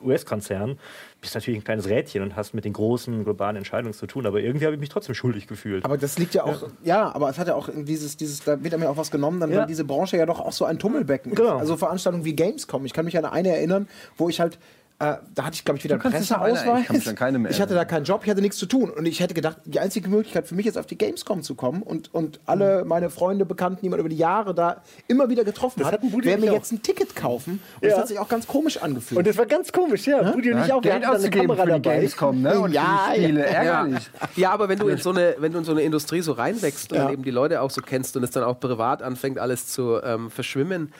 US-Konzern, bist natürlich ein kleines Rädchen und hast mit den großen globalen Entscheidungen zu tun. Aber irgendwie habe ich mich trotzdem schuldig gefühlt. Aber das liegt ja auch, ja, ja aber es hat ja auch dieses, dieses, da wird mir auch was genommen, dann, ja. weil diese Branche ja doch auch so ein Tummelbecken genau. ist. Also Veranstaltungen wie Gamescom. Ich kann mich an eine erinnern, wo ich halt äh, da hatte ich, glaube ich, wieder einen Presseausweis. Ich, ich, hatte da keinen Job, ich hatte nichts zu tun. Und ich hätte gedacht, die einzige Möglichkeit für mich ist, auf die Gamescom zu kommen und, und alle mhm. meine Freunde, Bekannten, die man über die Jahre da immer wieder getroffen das hat, werden mir jetzt ein Ticket kaufen. Und ja. das hat sich auch ganz komisch angefühlt. Und das war ganz komisch, ja. ja? Budi und ich auch. Geld auszugeben für die Gamescom, ne? Und ja, Spiele. Ärgerlich. Ja. aber wenn du, in so eine, wenn du in so eine Industrie so reinwächst und eben die Leute auch so kennst und es dann auch privat anfängt, alles zu ähm, verschwimmen,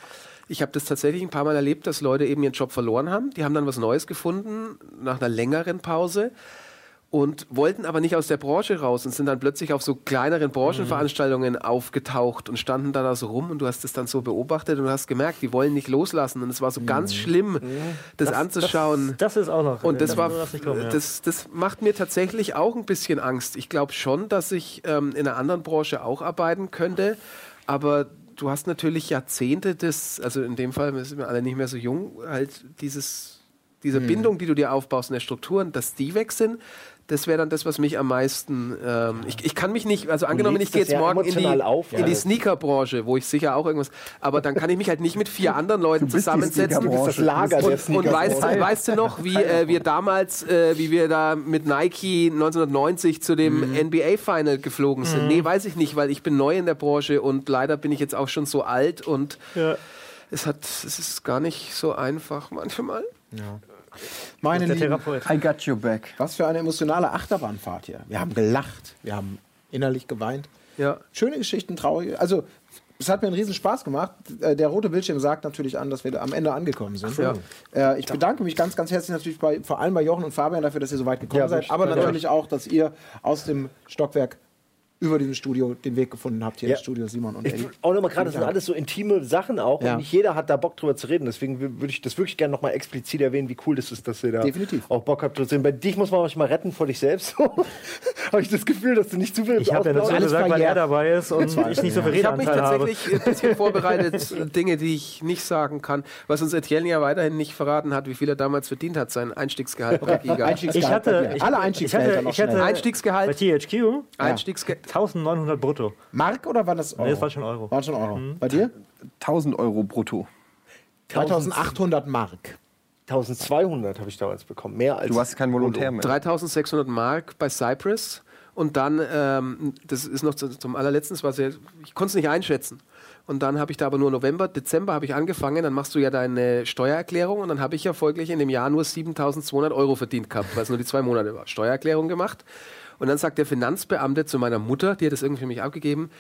ich habe das tatsächlich ein paar Mal erlebt, dass Leute eben ihren Job verloren haben. Die haben dann was Neues gefunden nach einer längeren Pause und wollten aber nicht aus der Branche raus und sind dann plötzlich auf so kleineren Branchenveranstaltungen mhm. aufgetaucht und standen da, da so rum und du hast es dann so beobachtet und du hast gemerkt, die wollen nicht loslassen und es war so mhm. ganz schlimm, mhm. das, das, anzuschauen. Das, das, ist auch noch. Und das, das war, kommen, ja. das, das macht mir tatsächlich auch ein bisschen Angst. Ich glaube schon, dass ich ähm, in einer anderen Branche auch arbeiten könnte, aber du hast natürlich Jahrzehnte des, also in dem Fall, wir sind alle nicht mehr so jung, halt dieses, diese hm. Bindung, die du dir aufbaust in der Strukturen, dass die weg sind, das wäre dann das, was mich am meisten. Ähm, ich, ich kann mich nicht, also angenommen, ich gehe jetzt morgen in die, auf, in die Sneaker-Branche, wo ich sicher auch irgendwas. Aber dann kann ich mich halt nicht mit vier anderen Leuten zusammensetzen. Du bist das Lager und, und weißt, weißt du noch, wie äh, wir damals, äh, wie wir da mit Nike 1990 zu dem mhm. NBA-Final geflogen sind? Mhm. Nee, weiß ich nicht, weil ich bin neu in der Branche und leider bin ich jetzt auch schon so alt und ja. es hat, es ist gar nicht so einfach manchmal. Ja. Meine der Therapeut. I got you back. Was für eine emotionale Achterbahnfahrt hier. Wir haben gelacht, wir haben innerlich geweint. Ja. Schöne Geschichten, traurige. Also, es hat mir einen riesen Spaß gemacht. Äh, der rote Bildschirm sagt natürlich an, dass wir am Ende angekommen sind. Ja. Äh, ich bedanke mich ganz, ganz herzlich natürlich bei, vor allem bei Jochen und Fabian dafür, dass ihr so weit gekommen ja, seid. Aber natürlich auch, dass ihr aus dem Stockwerk über diesem Studio den Weg gefunden habt, hier ja. ins Studio Simon und Eddie. Auch nochmal gerade, das sind alles so intime Sachen auch ja. und nicht jeder hat da Bock drüber zu reden. Deswegen würde ich das wirklich gerne nochmal explizit erwähnen, wie cool das ist, dass ihr da Definitiv. auch Bock habt zu reden. Bei dich muss man euch mal retten vor dich selbst. habe ich das Gefühl, dass du nicht zu viel Ich habe ja dazu gesagt, weil er dabei ist und ich nicht so viel Ich habe mich tatsächlich habe. ein bisschen vorbereitet, Dinge, die ich nicht sagen kann. Was uns Etienne ja weiterhin nicht verraten hat, wie viel er damals verdient hat, sein Einstiegsgehalt Giga. Einstiegsgehalt ich hatte, ich, alle Einstiegsgehälter ich hatte, ich hatte Einstiegsgehalt. Bei THQ Einstiegsgehalt. 1900 brutto. Mark oder war das Euro? Nee, das war schon Euro. War schon Euro. Mhm. Bei dir? 1000 Euro brutto. 2800 Mark. 1200 habe ich damals bekommen. Mehr als. Du hast kein Volontär mehr. 3600 Mark bei Cypress. Und dann, ähm, das ist noch zum allerletzten, sehr, ich konnte es nicht einschätzen. Und dann habe ich da aber nur November, Dezember habe ich angefangen, dann machst du ja deine Steuererklärung und dann habe ich ja folglich in dem Jahr nur 7200 Euro verdient gehabt, weil es nur die zwei Monate war. Steuererklärung gemacht und dann sagt der Finanzbeamte zu meiner Mutter, die hat das irgendwie für mich abgegeben,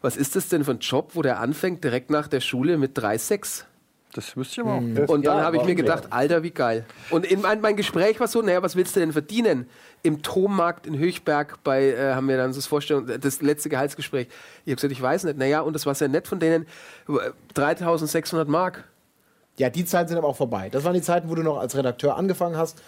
was ist das denn für ein Job, wo der anfängt direkt nach der Schule mit 3,6? Das wüsste ich aber auch. Mhm. Und dann ja, habe ich mir gedacht, Alter, wie geil. Und in mein, mein, Gespräch war so, naja, was willst du denn verdienen? Im Tommarkt in Höchberg bei, äh, haben wir dann so das Vorstellung, das letzte Gehaltsgespräch. Ich habe gesagt, ich weiß nicht. Naja, und das war sehr nett von denen, 3600 Mark. Ja, die Zeiten sind aber auch vorbei. Das waren die Zeiten, wo du noch als Redakteur angefangen hast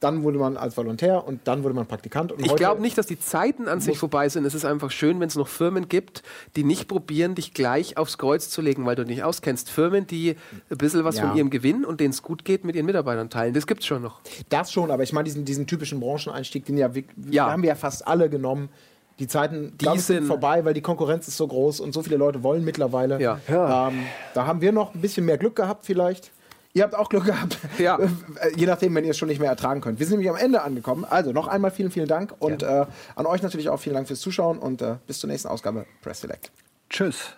dann wurde man als Volontär und dann wurde man Praktikant. ich glaube nicht, dass die Zeiten an sich vorbei sind. Es ist einfach schön, wenn es noch Firmen gibt, die nicht probieren, dich gleich aufs Kreuz zu legen, weil du dich auskennst. Firmen, die ein bisschen was ja. von ihrem Gewinn und denen es gut geht, mit ihren Mitarbeitern teilen. Das gibt es schon noch. Das schon, aber ich meine, diesen, diesen typischen Brancheneinstieg, den ja, ja. haben wir ja fast alle genommen Die Zeiten die sind vorbei, weil die Konkurrenz ist so groß und so viele Leute wollen mittlerweile. Ja. Ähm, da haben wir noch ein bisschen mehr Glück gehabt vielleicht. Ihr habt auch Glück gehabt. Ja. Je nachdem, wenn ihr es schon nicht mehr ertragen könnt. Wir sind nämlich am Ende angekommen. Also noch einmal vielen, vielen Dank. Und äh, an euch natürlich auch vielen Dank fürs Zuschauen und äh, bis zur nächsten Ausgabe Press Select. Tschüss.